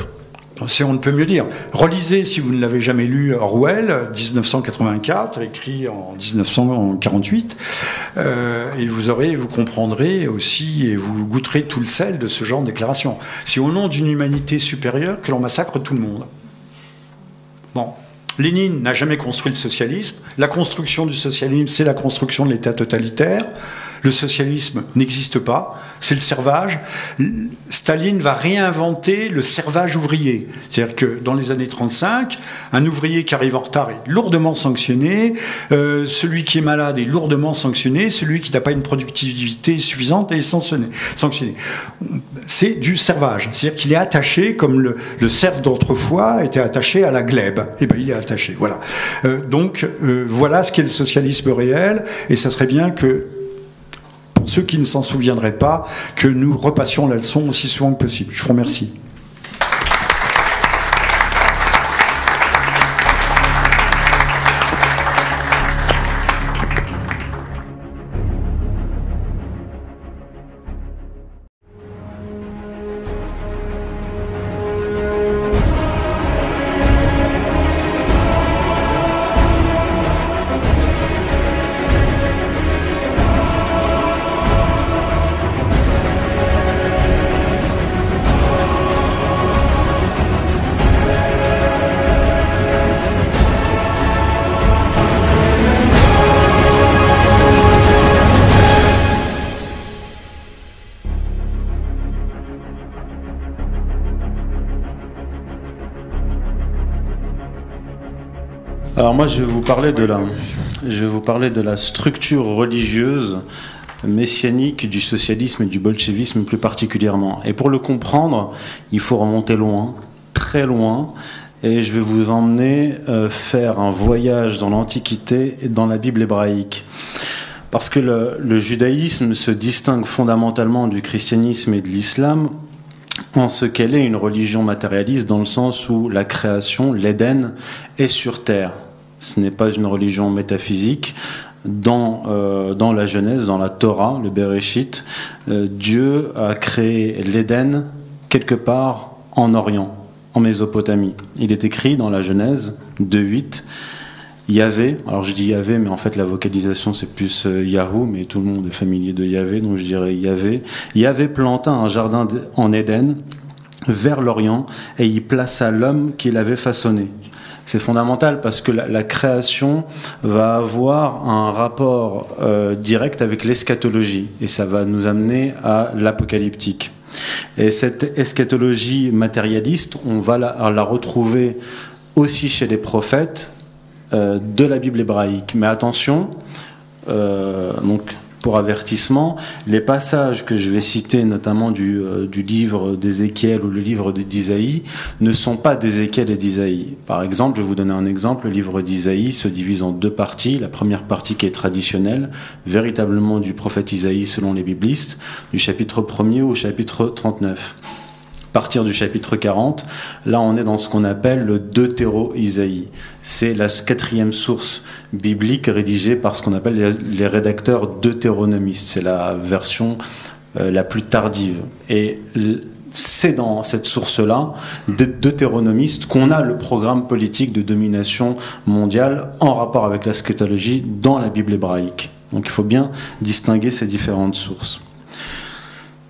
on ne peut mieux dire. Relisez, si vous ne l'avez jamais lu, Orwell, 1984, écrit en 1948, euh, et vous aurez, vous comprendrez aussi, et vous goûterez tout le sel de ce genre de déclaration. C'est au nom d'une humanité supérieure que l'on massacre tout le monde. Bon, Lénine n'a jamais construit le socialisme. La construction du socialisme, c'est la construction de l'État totalitaire. Le socialisme n'existe pas, c'est le servage. Staline va réinventer le servage ouvrier. C'est-à-dire que dans les années 35, un ouvrier qui arrive en retard est lourdement sanctionné, euh, celui qui est malade est lourdement sanctionné, celui qui n'a pas une productivité suffisante est sanctionné. sanctionné. C'est du servage. C'est-à-dire qu'il est attaché, comme le, le serf d'autrefois était attaché à la glèbe. Et eh ben il est attaché. Voilà. Euh, donc euh, voilà ce qu'est le socialisme réel, et ça serait bien que ceux qui ne s'en souviendraient pas, que nous repassions la leçon aussi souvent que possible. Je vous remercie. Je vais vous parler de la, je vais vous parler de la structure religieuse messianique du socialisme et du bolchevisme plus particulièrement. Et pour le comprendre, il faut remonter loin, très loin, et je vais vous emmener euh, faire un voyage dans l'Antiquité et dans la Bible hébraïque. Parce que le, le, judaïsme se distingue fondamentalement du christianisme et de l'islam en ce qu'elle est une religion matérialiste dans le sens où la création, l'Éden, est sur terre. Ce n'est pas une religion métaphysique. dans, euh, dans la Genèse, dans la Torah, le Bereshit, euh, Dieu a créé l'Éden quelque part en Orient, en Mésopotamie. Il est écrit dans la Genèse 2.8, Yahvé, alors je dis Yahvé, mais en fait la vocalisation c'est plus euh, Yahoo, mais tout le monde est familier de Yahvé, donc je dirais Yahvé. Yahvé planta un jardin en Éden vers l'Orient et y plaça l'homme qu'il avait façonné. C'est fondamental parce que la, création va avoir un rapport euh, direct avec l'eschatologie et ça va nous amener à l'apocalyptique. Et cette eschatologie matérialiste, on va la, retrouver aussi chez les prophètes euh, de la Bible hébraïque. Mais attention, euh, donc pour avertissement, les passages que je vais citer, notamment du, euh, livre d'Ézéchiel ou le livre d'Isaïe, ne sont pas d'Ézéchiel et d'Isaïe. Par exemple, je vais vous donner un exemple, le livre d'Isaïe se divise en deux parties. La première partie qui est traditionnelle, véritablement du prophète Isaïe selon les biblistes, du chapitre 1er au chapitre 39 partir du chapitre 40, là on est dans ce qu'on appelle le Deutéro-Isaïe. C'est la quatrième source biblique rédigée par ce qu'on appelle les rédacteurs deutéronomistes. C'est la version euh, la plus tardive. Et c'est dans cette source-là, deutéronomiste, qu'on a le programme politique de domination mondiale en rapport avec la schétologie dans la Bible hébraïque. Donc il faut bien distinguer ces différentes sources.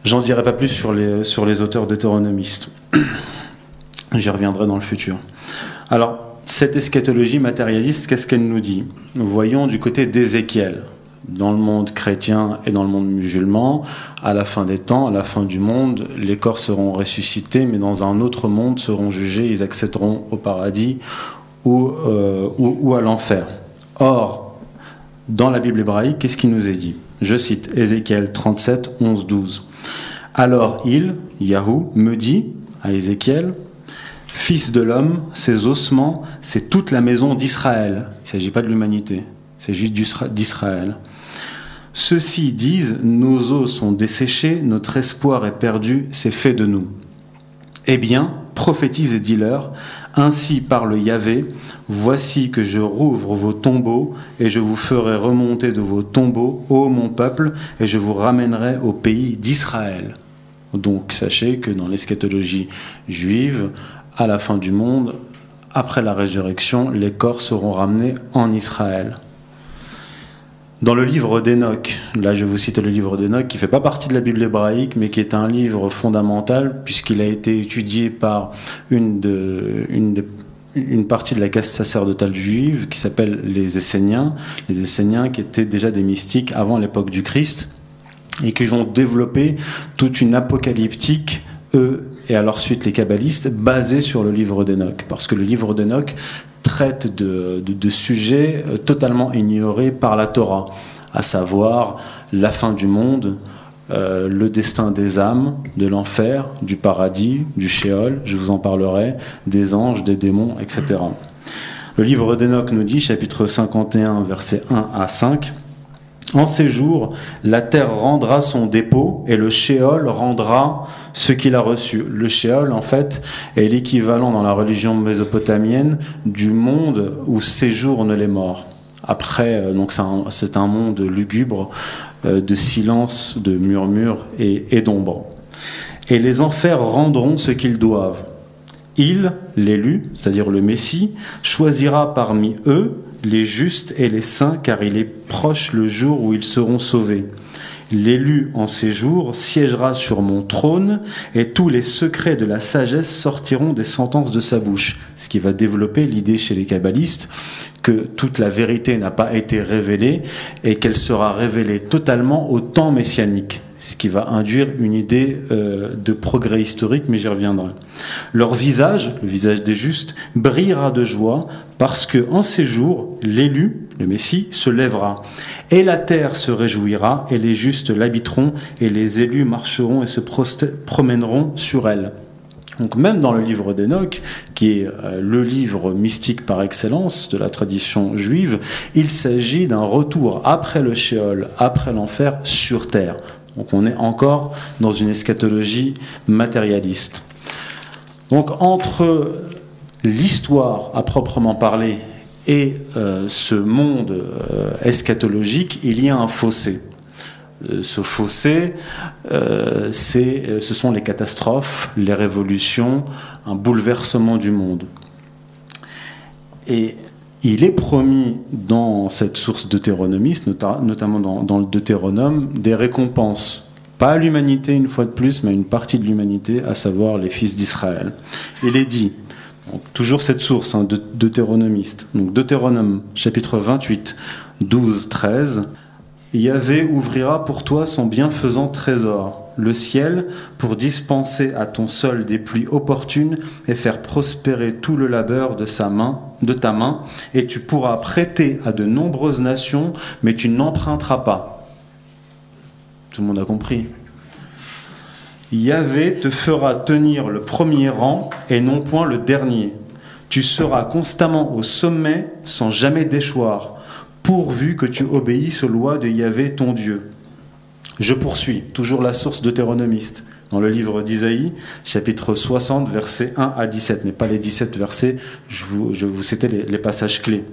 J'en dirai pas plus sur les, sur les auteurs deutéronomistes. [CLEARS THROAT] J'y reviendrai dans le futur. Alors, cette eschatologie matérialiste, qu'est-ce qu'elle nous dit? Nous voyons du côté d'Ézéchiel, dans le monde chrétien et dans le monde musulman, à la fin des temps, à la fin du monde, les corps seront ressuscités, mais dans un autre monde seront jugés, ils accéderont au paradis ou, euh, ou, ou à l'enfer. Or, dans la Bible hébraïque, qu'est-ce qui nous est dit? Je cite Ézéchiel 37, 11, 12. Alors il, Yahou, me dit à Ézéchiel, Fils de l'homme, ses ossements, c'est toute la maison d'Israël. Il ne s'agit pas de l'humanité, c'est juste d'Israël. Ceux-ci disent, nos os sont desséchés, notre espoir est perdu, c'est fait de nous. Eh bien, prophétise et dis-leur, ainsi parle Yahvé, voici que je rouvre vos tombeaux, et je vous ferai remonter de vos tombeaux, ô mon peuple, et je vous ramènerai au pays d'Israël. Donc sachez que dans l'eschatologie juive, à la fin du monde, après la résurrection, les corps seront ramenés en Israël. Dans le livre d'Enoch, là je vous cite le livre d'Enoch qui ne fait pas partie de la Bible hébraïque mais qui est un livre fondamental puisqu'il a été étudié par une, partie de la caste sacerdotale juive qui s'appelle les Esséniens, les Esséniens qui étaient déjà des mystiques avant l'époque du Christ et qui vont développer toute une apocalyptique, eux et à leur suite les kabbalistes, basée sur le livre d'Enoch. Parce que le livre d'Enoch traite de, sujets euh, totalement ignorés par la Torah, à savoir la fin du monde, euh, le destin des âmes, de l'enfer, du paradis, du shéol, je vous en parlerai, des anges, des démons, etc. Le livre d'Enoch nous dit, chapitre 51, versets 1 à 5, en ces jours, la terre rendra son dépôt et le shéol rendra ce qu'il a reçu. Le shéol, en fait, est l'équivalent dans la religion mésopotamienne du monde où séjournent les morts. Après, euh, donc c'est un, monde lugubre euh, de silence, de murmures et, et d'ombre. Et les enfers rendront ce qu'ils doivent. Il, l'élu, c'est-à-dire le Messie, choisira parmi eux les justes et les saints, car il est proche le jour où ils seront sauvés. L'élu en ces jours siégera sur mon trône, et tous les secrets de la sagesse sortiront des sentences de sa bouche. Ce qui va développer l'idée chez les kabbalistes que toute la vérité n'a pas été révélée et qu'elle sera révélée totalement au temps messianique ce qui va induire une idée euh, de progrès historique, mais j'y reviendrai. Leur visage, le visage des justes, brillera de joie parce que en ces jours, l'élu, le Messie, se lèvera. Et la terre se réjouira, et les justes l'habiteront, et les élus marcheront et se promèneront sur elle. Donc même dans le livre d'Enoch, qui est euh, le livre mystique par excellence de la tradition juive, il s'agit d'un retour après le Shéol, après l'enfer, sur terre. Donc on est encore dans une eschatologie matérialiste. Donc entre l'histoire à proprement parler et ce monde eschatologique, il y a un fossé. ce fossé, ce sont les catastrophes, les révolutions, un bouleversement du monde. Et il est promis dans cette source deutéronomiste, notamment dans, le deutéronome, des récompenses. Pas à l'humanité une fois de plus, mais à une partie de l'humanité, à savoir les fils d'Israël. Il est dit, toujours cette source hein, de, deutéronomiste, donc Deutéronome chapitre 28, 12, 13, Yahvé ouvrira pour toi son bienfaisant trésor le ciel pour dispenser à ton sol des pluies opportunes et faire prospérer tout le labeur de ta main, et tu pourras prêter à de nombreuses nations, mais tu n'emprunteras pas. Tout le monde a compris. Yahvé te fera tenir le premier rang et non point le dernier. Tu seras constamment au sommet sans jamais déchoir, pourvu que tu obéisses aux lois de Yahvé ton Dieu. Je poursuis, toujours la source deutéronomiste, dans le livre d'Isaïe, chapitre 60, versets 1 à 17, mais pas les 17 versets, je vous, je vous citais les, passages clés.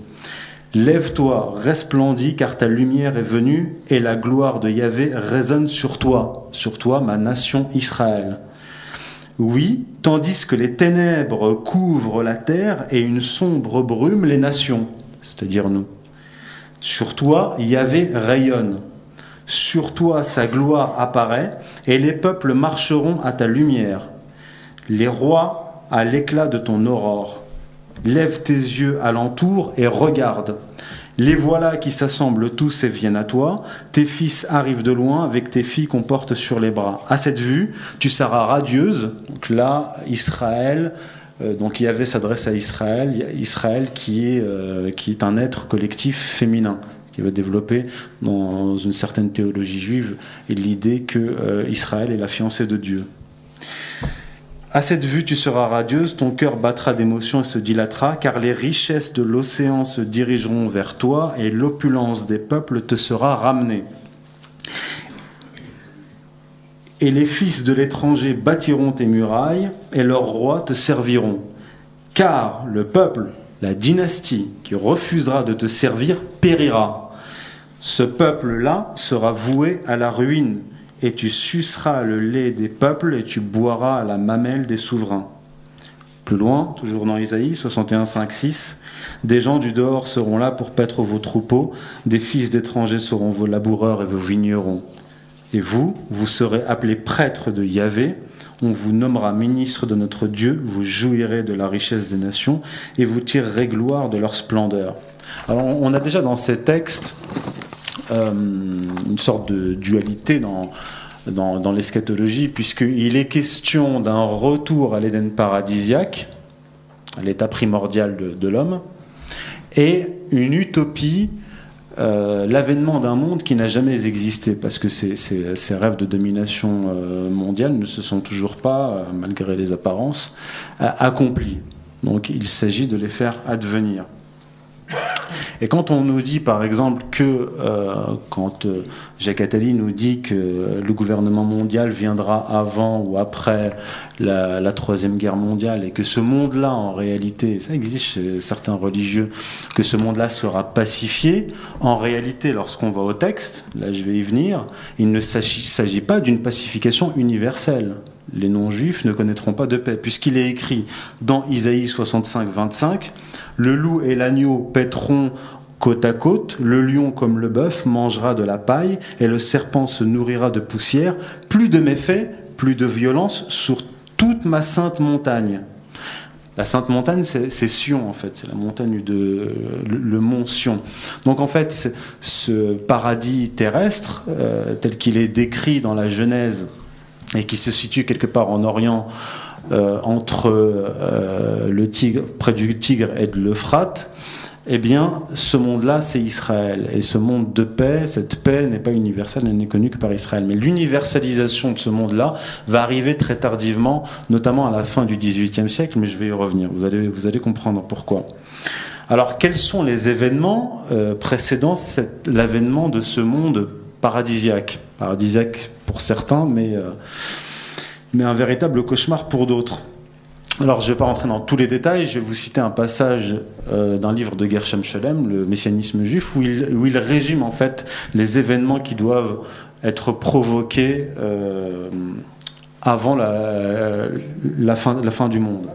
Lève-toi, resplendis, car ta lumière est venue, et la gloire de Yahvé résonne sur toi, sur toi, ma nation Israël. Oui, tandis que les ténèbres couvrent la terre et une sombre brume les nations, c'est-à-dire nous. Sur toi, Yahvé rayonne. Sur toi sa gloire apparaît, et les peuples marcheront à ta lumière. Les rois à l'éclat de ton aurore. Lève tes yeux alentour et regarde. Les voilà qui s'assemblent tous et viennent à toi. Tes fils arrivent de loin avec tes filles qu'on porte sur les bras. À cette vue, tu seras radieuse. Donc là, Israël, euh, donc Yahvé s'adresse à Israël, Israël qui est, euh, qui est un être collectif féminin qui va développer dans une certaine théologie juive l'idée que euh, Israël est la fiancée de Dieu. À cette vue, tu seras radieuse, ton cœur battra d'émotion et se dilatera, car les richesses de l'océan se dirigeront vers toi et l'opulence des peuples te sera ramenée. Et les fils de l'étranger bâtiront tes murailles et leurs rois te serviront. Car le peuple la dynastie qui refusera de te servir périra. Ce peuple-là sera voué à la ruine, et tu suceras le lait des peuples et tu boiras la mamelle des souverains. Plus loin, toujours dans Isaïe 61, 5, 6, des gens du dehors seront là pour paître vos troupeaux, des fils d'étrangers seront vos laboureurs et vos vignerons. Et vous, vous serez appelés prêtres de Yahvé, on vous nommera ministre de notre Dieu, vous jouirez de la richesse des nations et vous tirerez gloire de leur splendeur. Alors on a déjà dans ces textes euh, une sorte de dualité dans, dans, l'eschatologie, puisqu'il est question d'un retour à l'Éden paradisiaque, à l'état primordial de l'homme, et une utopie euh, l'avènement d'un monde qui n'a jamais existé, parce que ces, rêves de domination euh, mondiale ne se sont toujours pas, euh, malgré les apparences, accomplis. Donc il s'agit de les faire advenir. Et quand on nous dit, par exemple, que euh, quand euh, Jacques Attali nous dit que le gouvernement mondial viendra avant ou après la, Troisième Guerre mondiale et que ce monde-là, en réalité, ça existe chez certains religieux, que ce monde-là sera pacifié, en réalité, lorsqu'on va au texte, là je vais y venir, il ne s'agit pas d'une pacification universelle les non-juifs ne connaîtront pas de paix, puisqu'il est écrit dans Isaïe 65, 25, Le loup et l'agneau paîtront côte à côte, le lion comme le bœuf mangera de la paille, et le serpent se nourrira de poussière, plus de méfaits, plus de violence sur toute ma sainte montagne. La Sainte Montagne, c'est Sion, en fait, c'est la montagne de le, mont Sion. Donc, en fait, ce paradis terrestre, euh, tel qu'il est décrit dans la Genèse, et qui se situe quelque part en Orient, euh, entre euh, le Tigre, près du Tigre et de l'Euphrate, eh bien, ce monde-là, c'est Israël. Et ce monde de paix, cette paix n'est pas universelle, elle n'est connue que par Israël. Mais l'universalisation de ce monde-là va arriver très tardivement, notamment à la fin du XVIIIe siècle, mais je vais y revenir. Vous allez, vous allez comprendre pourquoi. Alors, quels sont les événements euh, précédant l'avènement de ce monde paradisiaque? Paradisiaque pour certains, mais, euh, mais un véritable cauchemar pour d'autres. alors, je ne vais pas rentrer dans tous les détails, je vais vous citer un passage euh, d'un livre de Gershom Scholem, Le Messianisme juif, où il, où il, résume en fait les événements qui doivent être provoqués euh, avant la, la, fin, la fin du monde.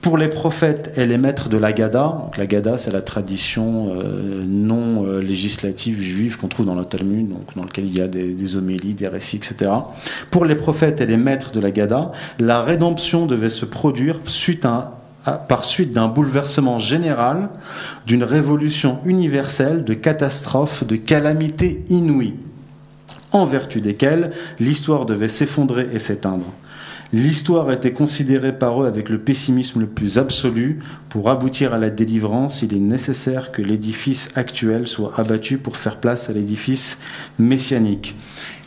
Pour les prophètes et les maîtres de la Gada, donc la Gada c'est la tradition euh, non euh, législative juive qu'on trouve dans le Talmud, dans lequel il y a des, homélies, des récits, etc. Pour les prophètes et les maîtres de la Gada, la rédemption devait se produire par suite d'un bouleversement général, d'une révolution universelle, de catastrophes, de calamités inouïes, en vertu desquelles l'histoire devait s'effondrer et s'éteindre. L'histoire était considérée par eux avec le pessimisme le plus absolu. Pour aboutir à la délivrance, il est nécessaire que l'édifice actuel soit abattu pour faire place à l'édifice messianique.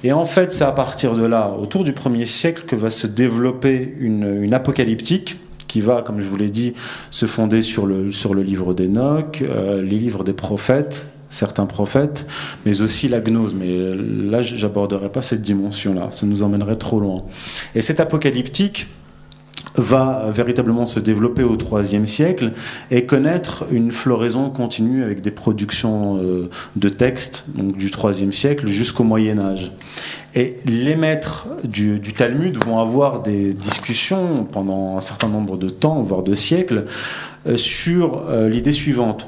Et en fait, c'est à partir de là, autour du premier siècle, que va se développer une, apocalyptique qui va, comme je vous l'ai dit, se fonder sur le, sur le livre d'Enoch, euh, les livres des prophètes, certains prophètes, mais aussi la gnose. Mais là, j'aborderai pas cette dimension-là, ça nous emmènerait trop loin. Et cet apocalyptique va véritablement se développer au IIIe siècle et connaître une floraison continue avec des productions euh, de textes donc du IIIe siècle jusqu'au Moyen Âge. Et les maîtres du, Talmud vont avoir des discussions pendant un certain nombre de temps, voire de siècles, euh, sur euh, l'idée suivante.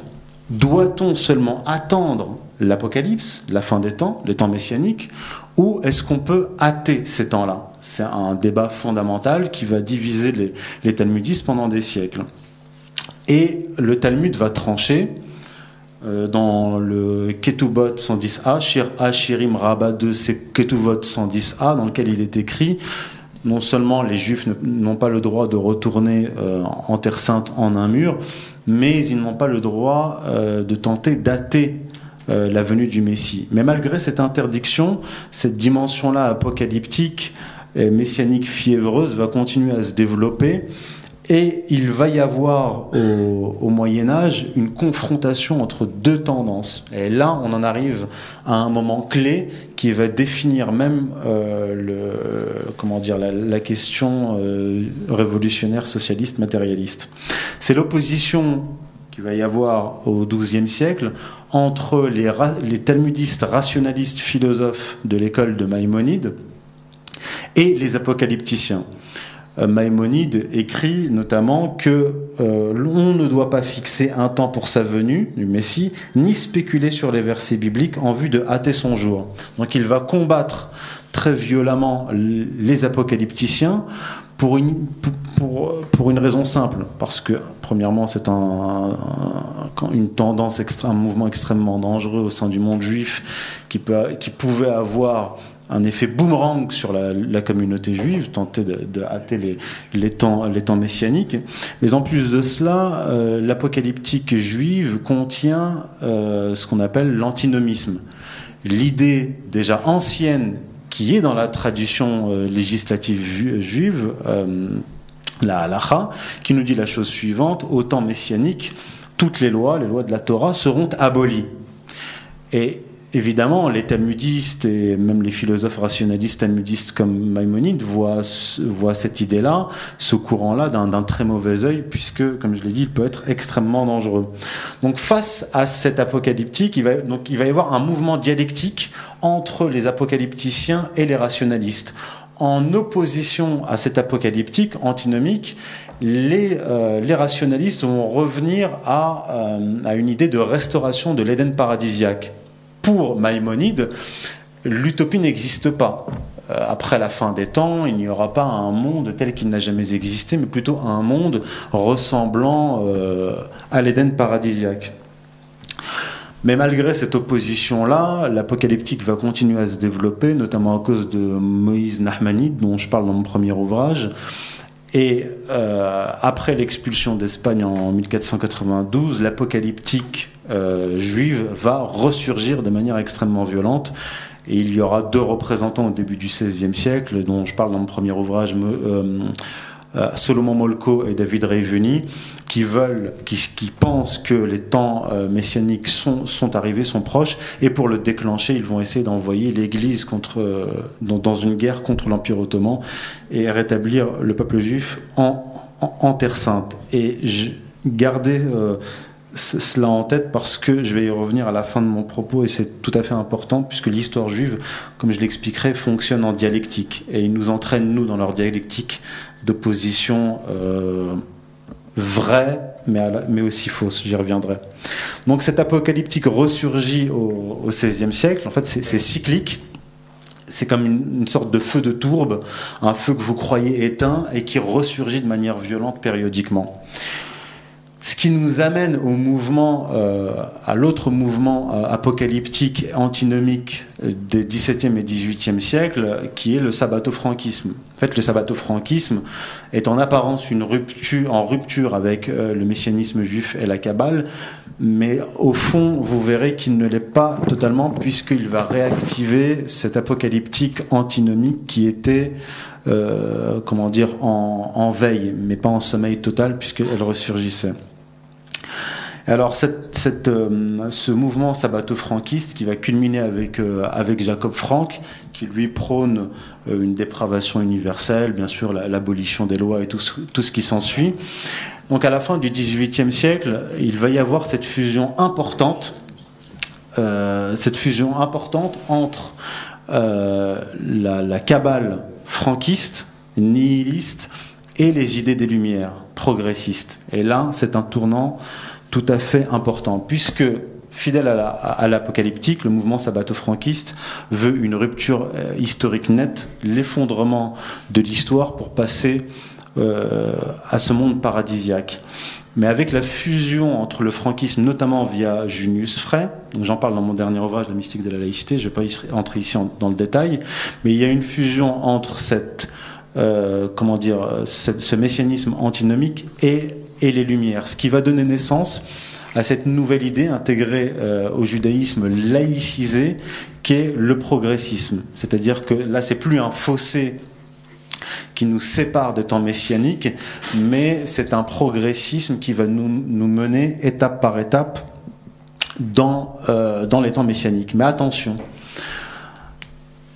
Doit-on seulement attendre l'Apocalypse, la fin des temps, les temps messianiques, ou est-ce qu'on peut hâter ces temps-là? C'est un débat fondamental qui va diviser les, talmudistes pendant des siècles. Et le Talmud va trancher euh, dans le Ketubot 110a, Shir Shirim Rabba 2, c'est Ketuvot 110a, dans lequel il est écrit non seulement les juifs n'ont pas le droit de retourner euh, en Terre Sainte en un mur, mais ils n'ont pas le droit euh, de tenter d'ater euh, la venue du Messie. Mais malgré cette interdiction, cette dimension-là apocalyptique et messianique fiévreuse va continuer à se développer et il va y avoir au, Moyen Âge une confrontation entre deux tendances. Et là, on en arrive à un moment clé qui va définir même euh, la question euh, révolutionnaire, socialiste, matérialiste. C'est l'opposition qu'il va y avoir au XIIe siècle entre les, les talmudistes rationalistes philosophes de l'école de Maïmonide et les apocalypticiens. Maïmonide écrit notamment que euh, l'on ne doit pas fixer un temps pour sa venue du Messie, ni spéculer sur les versets bibliques en vue de hâter son jour. Donc il va combattre très violemment les apocalypticiens pour une, raison simple, parce que premièrement c'est un, un, une tendance, un mouvement extrêmement dangereux au sein du monde juif qui, peut, qui pouvait avoir un effet boomerang sur la, communauté juive, tenter de, hâter les, temps, les messianiques. Mais en plus de cela, euh, l'apocalyptique juive contient euh, ce qu'on appelle l'antinomisme. L'idée déjà ancienne qui est dans la tradition euh, législative juive, la halacha, qui nous dit la chose suivante, au temps messianique, toutes les lois, les lois de la Torah, seront abolies. Et Évidemment, les talmudistes et même les philosophes rationalistes talmudistes comme Maïmonide voient, cette idée-là, ce courant-là, d'un très mauvais œil, puisque, comme je l'ai dit, il peut être extrêmement dangereux. Donc, face à cet apocalyptique, il va, y avoir un mouvement dialectique entre les apocalypticiens et les rationalistes. En opposition à cet apocalyptique antinomique, les, euh, rationalistes vont revenir à, euh, à une idée de restauration de l'Éden paradisiaque pour Maïmonide, l'utopie n'existe pas. Euh, après la fin des temps, il n'y aura pas un monde tel qu'il n'a jamais existé, mais plutôt un monde ressemblant euh, à l'Éden paradisiaque. Mais malgré cette opposition-là, l'apocalyptique va continuer à se développer, notamment à cause de Moïse Nahmanide, dont je parle dans mon premier ouvrage. Et euh, après l'expulsion d'Espagne en 1492, l'apocalyptique euh, juive va ressurgir de manière extrêmement violente. Et il y aura deux représentants au début du XVIe siècle, dont je parle dans mon premier ouvrage, euh, Solomon Molko et David Reiveni, qui veulent, qui, pensent que les temps euh, messianiques sont, arrivés, sont proches, et pour le déclencher, ils vont essayer d'envoyer l'Église contre, euh, dans, une guerre contre l'Empire ottoman et rétablir le peuple juif en, Terre Sainte. Et je, gardez euh, cela en tête parce que je vais y revenir à la fin de mon propos et c'est tout à fait important puisque l'histoire juive, comme je l'expliquerai, fonctionne en dialectique et ils nous entraînent, nous, dans leur dialectique d'opposition euh, vraie mais, mais aussi fausse, j'y reviendrai. Donc cet apocalyptique ressurgit au, XVIe siècle, en fait c'est cyclique, c'est comme une, sorte de feu de tourbe, un feu que vous croyez éteint et qui ressurgit de manière violente périodiquement. Ce qui nous amène au mouvement, euh, à l'autre mouvement euh, apocalyptique, antinomique euh, des XVIIe et XVIIIe siècles, qui est le sabbato-franquisme. En fait, le sabbato-franquisme est en apparence une rupture, en rupture avec le messianisme juif et la Kabbale, mais au fond, vous verrez qu'il ne l'est pas totalement, puisqu'il va réactiver cet apocalyptique antinomique qui était, comment dire, en, veille, mais pas en sommeil total, puisqu'elle ressurgissait. Alors euh, ce mouvement sabbato-franquiste qui va culminer avec, euh, Jacob Frank, qui lui prône euh, une dépravation universelle, bien sûr l'abolition des lois et tout, ce qui s'ensuit. Donc à la fin du XVIIIe siècle, il va y avoir cette fusion importante, cette fusion importante entre la cabale franquiste, nihiliste, et les idées des Lumières, progressistes. Et là, c'est un tournant tout à fait important, puisque fidèle à l'apocalyptique, le mouvement sabbato-franquiste veut une rupture euh, historique nette, l'effondrement de l'histoire pour passer à ce monde paradisiaque. Mais avec la fusion entre le franquisme, notamment via Junius Frey, j'en parle dans mon dernier ouvrage, La mystique de la laïcité, je ne vais pas entrer ici dans le détail, mais il y a une fusion entre cette, euh, comment dire, ce messianisme antinomique et les Lumières, ce qui va donner naissance à cette nouvelle idée intégrée euh, au judaïsme laïcisé qu'est le progressisme. C'est-à-dire que là, c'est plus un fossé qui nous sépare des temps messianiques, mais c'est un progressisme qui va nous, mener étape par étape dans, euh, dans les temps messianiques. Mais attention,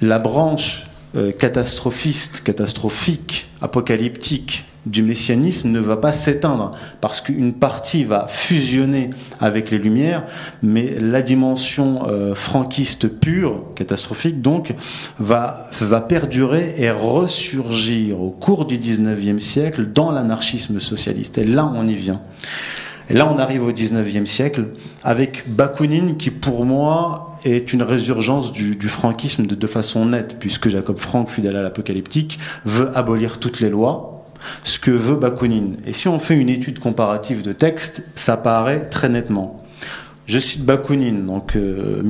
la branche euh, catastrophiste, catastrophique, apocalyptique du messianisme ne va pas s'éteindre parce qu'une partie va fusionner avec les Lumières, mais la dimension euh, franquiste pure, catastrophique donc, va, va perdurer et ressurgir au cours du 19e siècle dans l'anarchisme socialiste. Et là, on y vient. Et là, on arrive au 19e siècle avec Bakounine qui, pour moi, est une résurgence du, franquisme de, de façon nette, puisque Jacob Frank, fidèle à l'apocalyptique, veut abolir toutes les lois, ce que veut Bakounine. Et si on fait une étude comparative de texte, ça paraît très nettement. Je cite Bakounine, donc euh,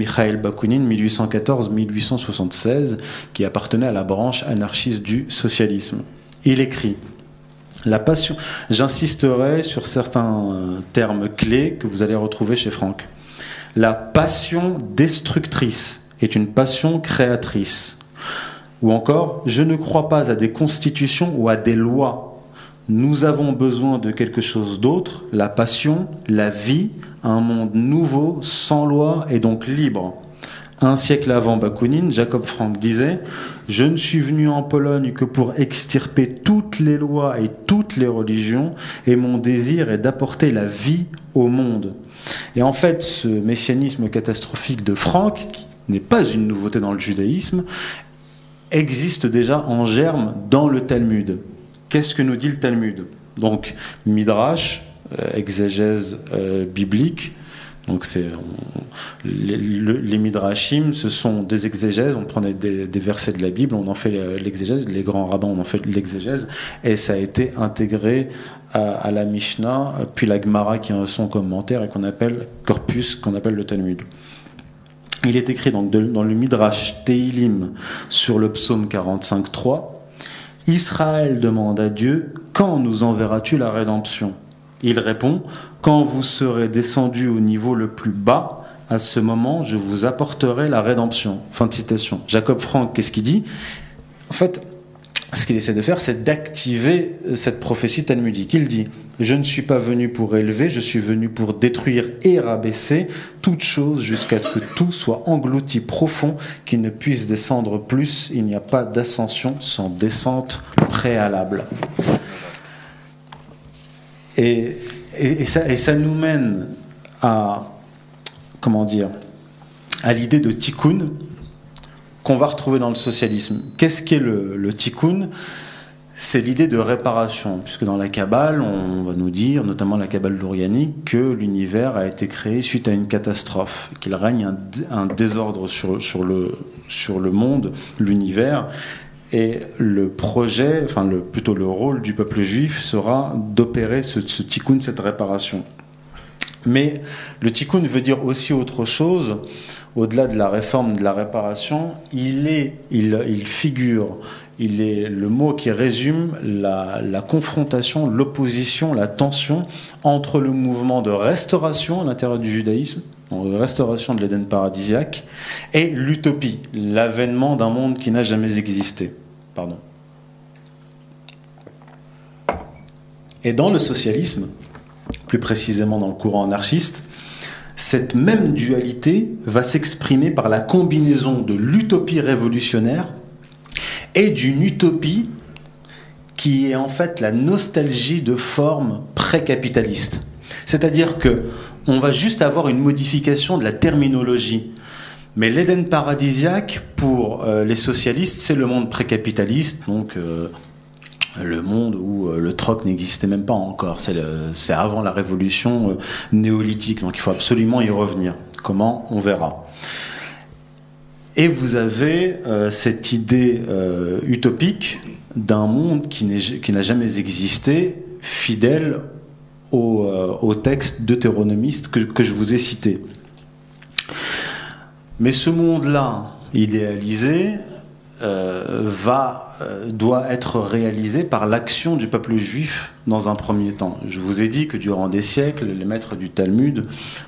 Bakounine, 1814-1876, qui appartenait à la branche anarchiste du socialisme. Il écrit La passion. J'insisterai sur certains euh, termes clés que vous allez retrouver chez Franck. La passion destructrice est une passion créatrice. Ou encore, je ne crois pas à des constitutions ou à des lois. Nous avons besoin de quelque chose d'autre, la passion, la vie, un monde nouveau, sans loi et donc libre. Un siècle avant Bakounine, Jacob Frank disait Je ne suis venu en Pologne que pour extirper toutes les lois et toutes les religions, et mon désir est d'apporter la vie au monde. Et en fait, ce messianisme catastrophique de Franck, qui n'est pas une nouveauté dans le judaïsme, existe déjà en germe dans le Talmud. Qu'est-ce que nous dit le Talmud? Donc, Midrash, euh, exégèse euh, biblique, donc c'est les, midrashim, ce sont des exégèses. On prenait des, versets de la Bible, on en fait l'exégèse. Les grands rabbins, on en fait l'exégèse, et ça a été intégré à, la Mishnah, puis la Gemara qui a son commentaire et qu'on appelle corpus, qu'on appelle le Talmud. Il est écrit dans le Midrash Teilim sur le psaume 45.3 Israël demande à Dieu Quand nous enverras-tu la rédemption? Il répond Quand vous serez descendu au niveau le plus bas, à ce moment, je vous apporterai la rédemption. Fin citation. Jacob Frank, qu'est-ce qu'il dit? En fait, ce qu'il essaie de faire, c'est d'activer euh, cette prophétie talmudique. Il dit Je ne suis pas venu pour élever, je suis venu pour détruire et rabaisser toute chose jusqu'à ce que tout soit englouti profond, qu'il ne puisse descendre plus. Il n'y a pas d'ascension sans descente préalable. Et, ça, nous mène à, comment dire, à l'idée de tikkun qu'on va retrouver dans le socialisme. Qu'est-ce qu'est le, le tikkun? C'est l'idée de réparation, puisque dans la Kabbale, on va nous dire, notamment la Kabbale lourianique, que l'univers a été créé suite à une catastrophe, qu'il règne un, désordre sur, le, monde, l'univers, et le projet, enfin plutôt le rôle du peuple juif sera d'opérer ce, tikkun, cette réparation. Mais le tikkun veut dire aussi autre chose. Au-delà de la réforme, de la réparation, il, est, il figure il est le mot qui résume la, confrontation, l'opposition, la tension entre le mouvement de restauration à l'intérieur du judaïsme, de restauration de l'Éden paradisiaque, et l'utopie, l'avènement d'un monde qui n'a jamais existé. Pardon. Et dans le socialisme, plus précisément dans le courant anarchiste, cette même dualité va s'exprimer par la combinaison de l'utopie révolutionnaire et d'une utopie qui est en fait la nostalgie de forme pré-capitaliste. C'est-à-dire que on va juste avoir une modification de la terminologie. Mais l'Éden paradisiaque, pour euh, les socialistes, c'est le monde pré-capitaliste, donc euh, le monde où euh, le troc n'existait même pas encore. C'est avant la révolution néolithique, donc il faut absolument y revenir. Comment? On verra. Et vous avez euh, cette idée euh, utopique d'un monde qui n'a jamais existé, fidèle au, euh, au texte deutéronomiste que, que, je vous ai cité. Mais ce monde-là, idéalisé, euh, va, euh, doit être réalisé par l'action du peuple juif dans un premier temps. Je vous ai dit que durant des siècles, les maîtres du Talmud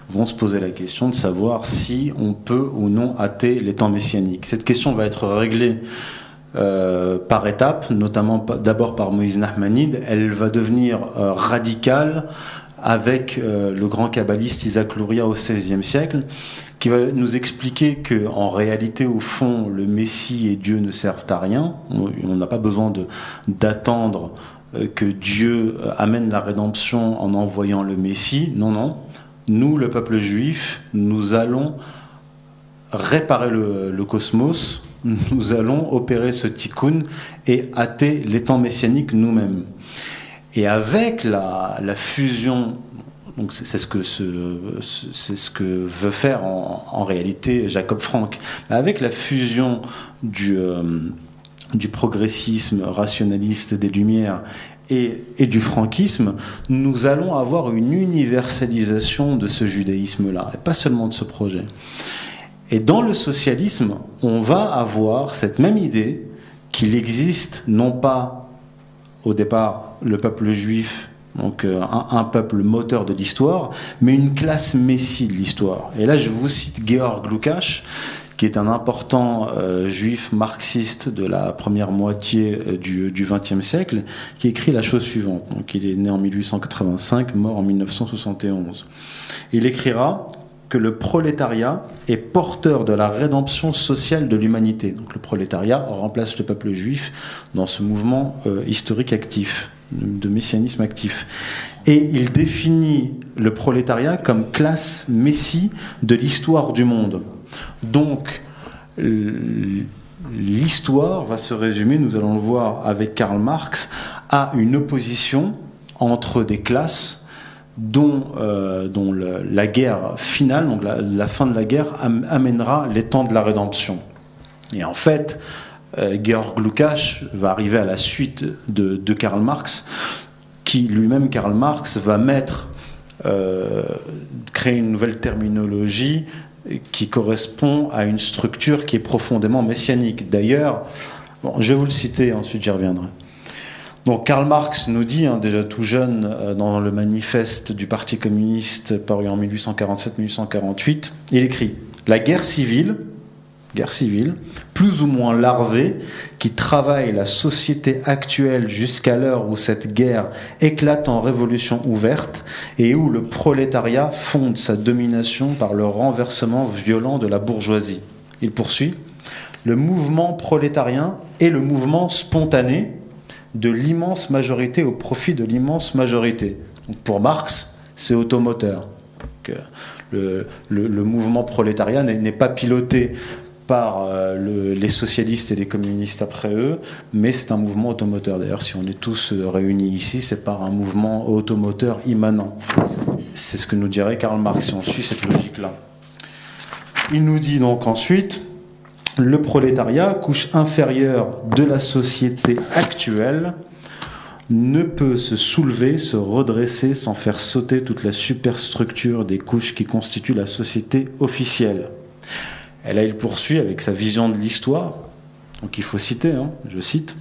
vont se poser la question de savoir si on peut ou non hâter les temps messianiques. Cette question va être réglée euh, par étapes, notamment d'abord par Moïse Nahmanide. Elle va devenir radicale avec euh, le grand kabbaliste Isaac Luria au XVIe siècle, qui va nous expliquer que en réalité, au fond, le Messie et Dieu ne servent à rien. On n'a pas besoin d'attendre euh, que Dieu euh, amène la rédemption en envoyant le Messie. Non, non. Nous, le peuple juif, nous allons réparer le, le cosmos, nous allons opérer ce tikkun et hâter les temps messianiques nous-mêmes. Et avec la, fusion, donc c'est ce que veut faire en, réalité Jacob Frank, avec la fusion du euh, du progressisme rationaliste des Lumières et, et, du franquisme, nous allons avoir une universalisation de ce judaïsme-là, et pas seulement de ce projet. Et dans le socialisme, on va avoir cette même idée qu'il existe non pas au départ le peuple juif, donc euh, un, peuple moteur de l'histoire, mais une classe messie de l'histoire. Et là, je vous cite Georg Lukács, qui est un important euh, juif marxiste de la première moitié euh, du XXe siècle, qui écrit la chose suivante. Donc, il est né en 1885, mort en 1971. Il écrira que le prolétariat est porteur de la rédemption sociale de l'humanité. Donc le prolétariat remplace le peuple juif dans ce mouvement euh, historique actif, de messianisme actif. Et il définit le prolétariat comme classe messie de l'histoire du monde. Donc l'histoire va se résumer, nous allons le voir avec Karl Marx, à une opposition entre des classes dont, euh, la guerre finale, donc la, fin de la guerre, am, amènera les temps de la rédemption. Et en fait, euh, Georg Lukács va arriver à la suite de, de Karl Marx, qui lui-même, Karl Marx, va mettre, euh, créer une nouvelle terminologie qui correspond à une structure qui est profondément messianique. D'ailleurs, bon, je vais vous le citer, ensuite j'y reviendrai. Karl Marx nous dit, hein, déjà tout jeune, euh, dans le manifeste du Parti communiste paru en 1847-1848, il écrit La guerre civile, guerre civile, plus ou moins larvée, qui travaille la société actuelle jusqu'à l'heure où cette guerre éclate en révolution ouverte et où le prolétariat fonde sa domination par le renversement violent de la bourgeoisie. Il poursuit Le mouvement prolétarien est le mouvement spontané de l'immense majorité au profit de l'immense majorité. Pour Marx, c'est automoteur. Que le, le, mouvement prolétariat n'est pas piloté par euh, les socialistes et les communistes après eux, mais c'est un mouvement automoteur. D'ailleurs, si on est tous euh, réunis ici, c'est par un mouvement automoteur immanent. C'est ce que nous dirait Karl Marx si on suit cette logique-là. Il nous dit donc ensuite, le prolétariat, couche inférieure de la société actuelle, ne peut se soulever, se redresser sans faire sauter toute la superstructure des couches qui constituent la société officielle. Et là, il poursuit avec sa vision de l'histoire. Donc il faut citer, hein, je cite.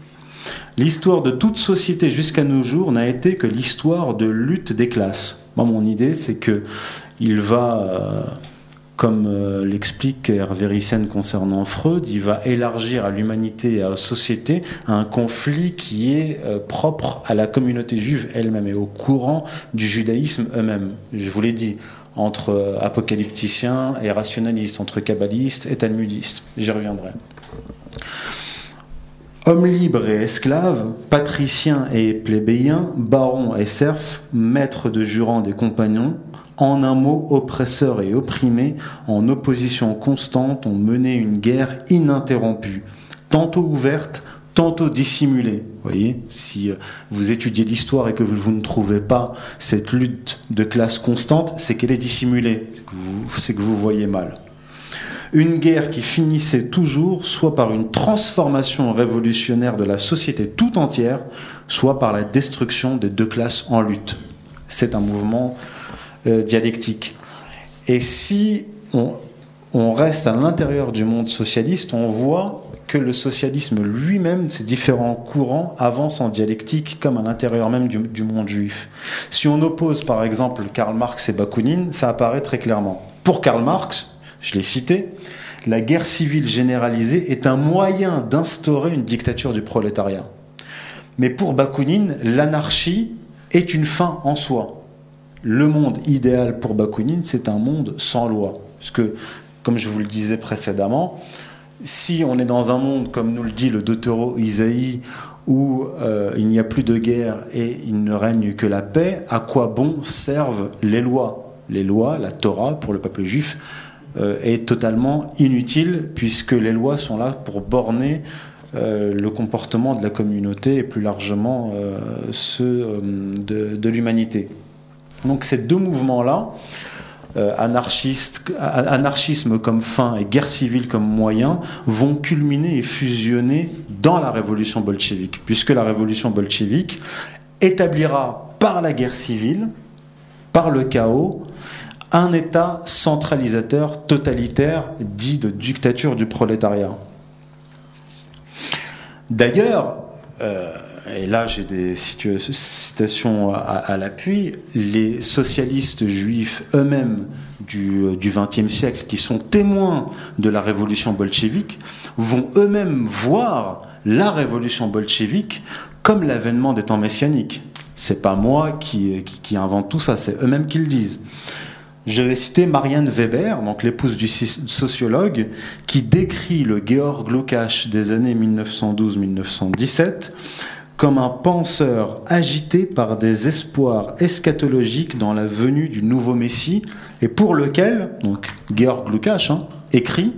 L'histoire de toute société jusqu'à nos jours n'a été que l'histoire de lutte des classes. Moi, mon idée, c'est que il va, euh, comme euh, l'explique Hervé Ryssen concernant Freud, il va élargir à l'humanité et à la société un conflit qui est euh, propre à la communauté juive elle-même et au courant du judaïsme eux-mêmes. Je vous l'ai dit, entre apocalypticiens et rationalistes, entre kabbalistes et talmudistes. J'y reviendrai. Hommes libres et esclaves, patriciens et plébéiens, barons et serfs, maîtres de jurants des compagnons, en un mot, oppresseurs et opprimés, en opposition constante, ont mené une guerre ininterrompue, tantôt ouverte, tantôt dissimulé. Vous voyez, si euh, vous étudiez l'histoire et que vous ne trouvez pas cette lutte de classe constante, c'est qu'elle est dissimulée, c'est que, vous voyez mal. Une guerre qui finissait toujours soit par une transformation révolutionnaire de la société tout entière, soit par la destruction des deux classes en lutte. C'est un mouvement dialectique. Et si on reste à l'intérieur du monde socialiste, on voit que le socialisme lui-même, ces différents courants, avancent en dialectique comme à l'intérieur même du, monde juif. Si on oppose par exemple Karl Marx et Bakounine, ça apparaît très clairement. Pour Karl Marx, je l'ai cité, la guerre civile généralisée est un moyen d'instaurer une dictature du prolétariat. Mais pour Bakounine, l'anarchie est une fin en soi. Le monde idéal pour Bakounine, c'est un monde sans loi. Parce que, comme je vous le disais précédemment, si on est dans un monde, comme nous le dit le Deutéro Isaïe, où euh, il n'y a plus de guerre et il ne règne que la paix, à quoi bon servent les lois? Les lois, la Torah pour le peuple juif, euh, est totalement inutile puisque les lois sont là pour borner euh, le comportement de la communauté et plus largement ceux de, de l'humanité. Donc ces deux mouvements-là, euh, anarchisme comme fin et guerre civile comme moyen vont culminer et fusionner dans la révolution bolchevique, puisque la révolution bolchevique établira par la guerre civile, par le chaos, un État centralisateur totalitaire dit de dictature du prolétariat. D'ailleurs, euh, et là j'ai des citations à, l'appui, les socialistes juifs eux-mêmes du XXe siècle, qui sont témoins de la révolution bolchevique, vont eux-mêmes voir la révolution bolchevique comme l'avènement des temps messianiques. C'est pas moi qui, qui invente tout ça, c'est eux-mêmes qui le disent. Je vais citer Marianne Weber, l'épouse du sociologue, qui décrit le Georg Lukács des années 1912-1917 comme un penseur agité par des espoirs eschatologiques dans la venue du nouveau Messie, et pour lequel, donc Georg Lukács hein, écrit,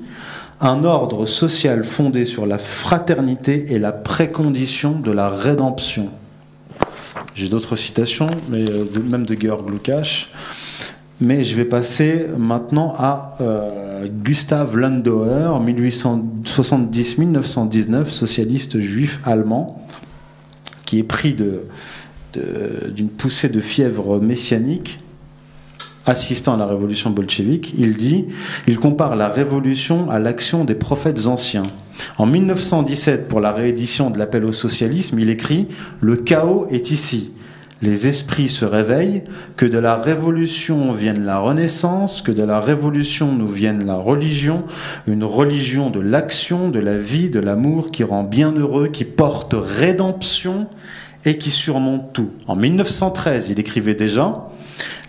un ordre social fondé sur la fraternité est la précondition de la rédemption. J'ai d'autres citations, mais euh, même de Georg Lukács. Mais je vais passer maintenant à euh, Gustav Landauer, 1870-1919, socialiste juif allemand, qui est pris d'une poussée de fièvre messianique assistant à la révolution bolchevique, il dit, il compare la révolution à l'action des prophètes anciens. En 1917, pour la réédition de l'appel au socialisme, il écrit Le chaos est ici. Les esprits se réveillent, que de la révolution vienne la renaissance, que de la révolution nous vienne la religion, une religion de l'action, de la vie, de l'amour qui rend bien heureux, qui porte rédemption et qui surmonte tout. En 1913, il écrivait déjà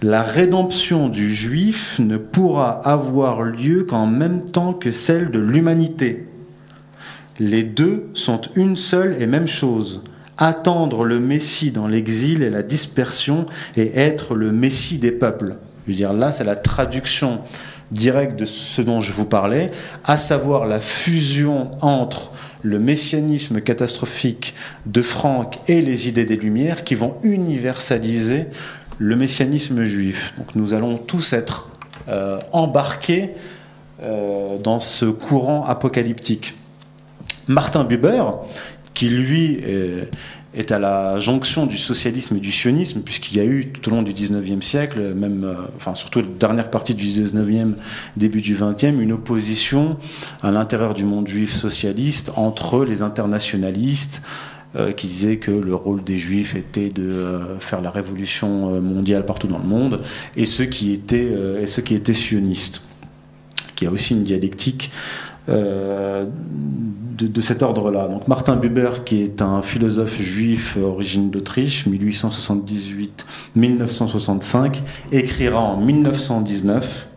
La rédemption du juif ne pourra avoir lieu qu'en même temps que celle de l'humanité. Les deux sont une seule et même chose. Attendre le Messie dans l'exil et la dispersion et être le Messie des peuples. Je veux dire, là, c'est la traduction directe de ce dont je vous parlais, à savoir la fusion entre le messianisme catastrophique de Franck et les idées des Lumières qui vont universaliser le messianisme juif. Donc nous allons tous être euh, embarqués euh, dans ce courant apocalyptique. Martin Buber, qui lui est, à la jonction du socialisme et du sionisme, puisqu'il y a eu tout au long du 19e siècle, même, euh, enfin surtout la dernière partie du 19e, début du 20e, une opposition à l'intérieur du monde juif socialiste entre les internationalistes, euh, qui disaient que le rôle des juifs était de euh, faire la révolution mondiale partout dans le monde, et ceux qui étaient, et ceux qui étaient sionistes. Qui a aussi une dialectique euh, de, cet ordre-là. Donc Martin Buber, qui est un philosophe juif origine d'Autriche, 1878-1965, écrira en 1919,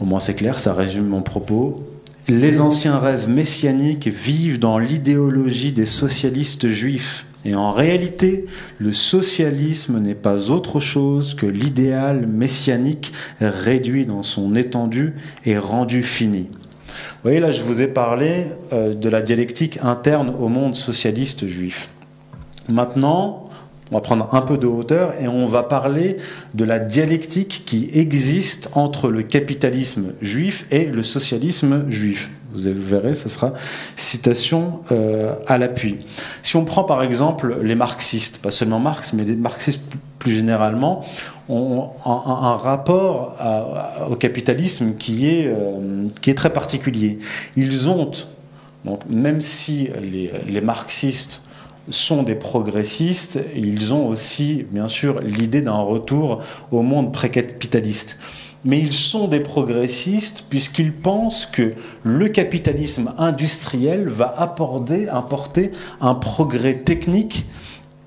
au moins c'est clair, ça résume mon propos, les anciens rêves messianiques vivent dans l'idéologie des socialistes juifs. Et en réalité, le socialisme n'est pas autre chose que l'idéal messianique réduit dans son étendue et rendu fini. Vous voyez, là, je vous ai parlé euh, de la dialectique interne au monde socialiste juif. Maintenant, on va prendre un peu de hauteur et on va parler de la dialectique qui existe entre le capitalisme juif et le socialisme juif. Vous verrez, ce sera citation euh, à l'appui. Si on prend par exemple les marxistes, pas seulement Marx, mais les marxistes plus généralement, ont un, rapport au capitalisme qui est, euh, qui est très particulier. Ils ont, donc même si les, les marxistes sont des progressistes, ils ont aussi, bien sûr, l'idée d'un retour au monde précapitaliste mais ils sont des progressistes puisqu'ils pensent que le capitalisme industriel va apporter, un progrès technique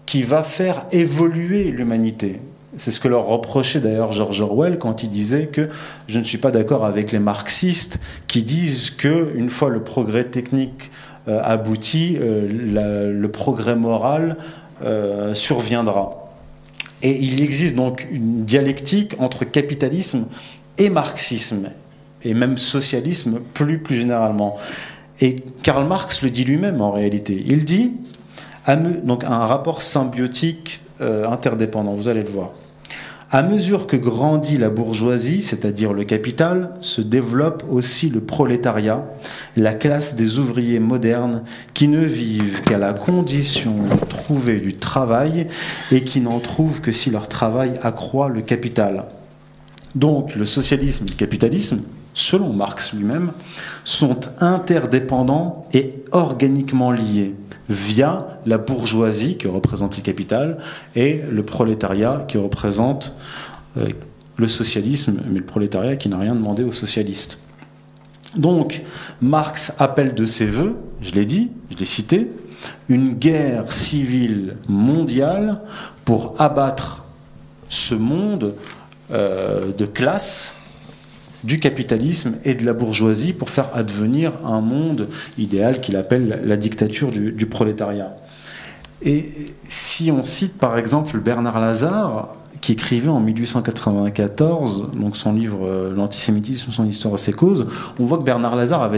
qui va faire évoluer l'humanité. C'est ce que leur reprochait d'ailleurs George Orwell quand il disait que je ne suis pas d'accord avec les marxistes qui disent que une fois le progrès technique euh, abouti, euh, le progrès moral euh, surviendra. Et il existe donc une dialectique entre capitalisme et marxisme, et même socialisme plus, plus généralement. Et Karl Marx le dit lui-même en réalité. Il dit, un rapport symbiotique euh, interdépendant, vous allez le voir. À mesure que grandit la bourgeoisie, c'est-à-dire le capital, se développe aussi le prolétariat, la classe des ouvriers modernes qui ne vivent qu'à la condition de trouver du travail et qui n'en trouvent que si leur travail accroît le capital. Donc le socialisme et le capitalisme, selon Marx lui-même, sont interdépendants et organiquement liés via la bourgeoisie qui représente le capital et le prolétariat qui représente euh, le socialisme, mais le prolétariat qui n'a rien demandé aux socialistes. Donc Marx appelle de ses voeux, je l'ai dit, je l'ai cité, une guerre civile mondiale pour abattre ce monde euh, de classe du capitalisme et de la bourgeoisie pour faire advenir un monde idéal qu'il appelle la dictature du, prolétariat. Et si on cite par exemple Bernard Lazare, qui écrivait en 1894, donc son livre euh, L'antisémitisme, son histoire et ses causes, on voit que Bernard Lazare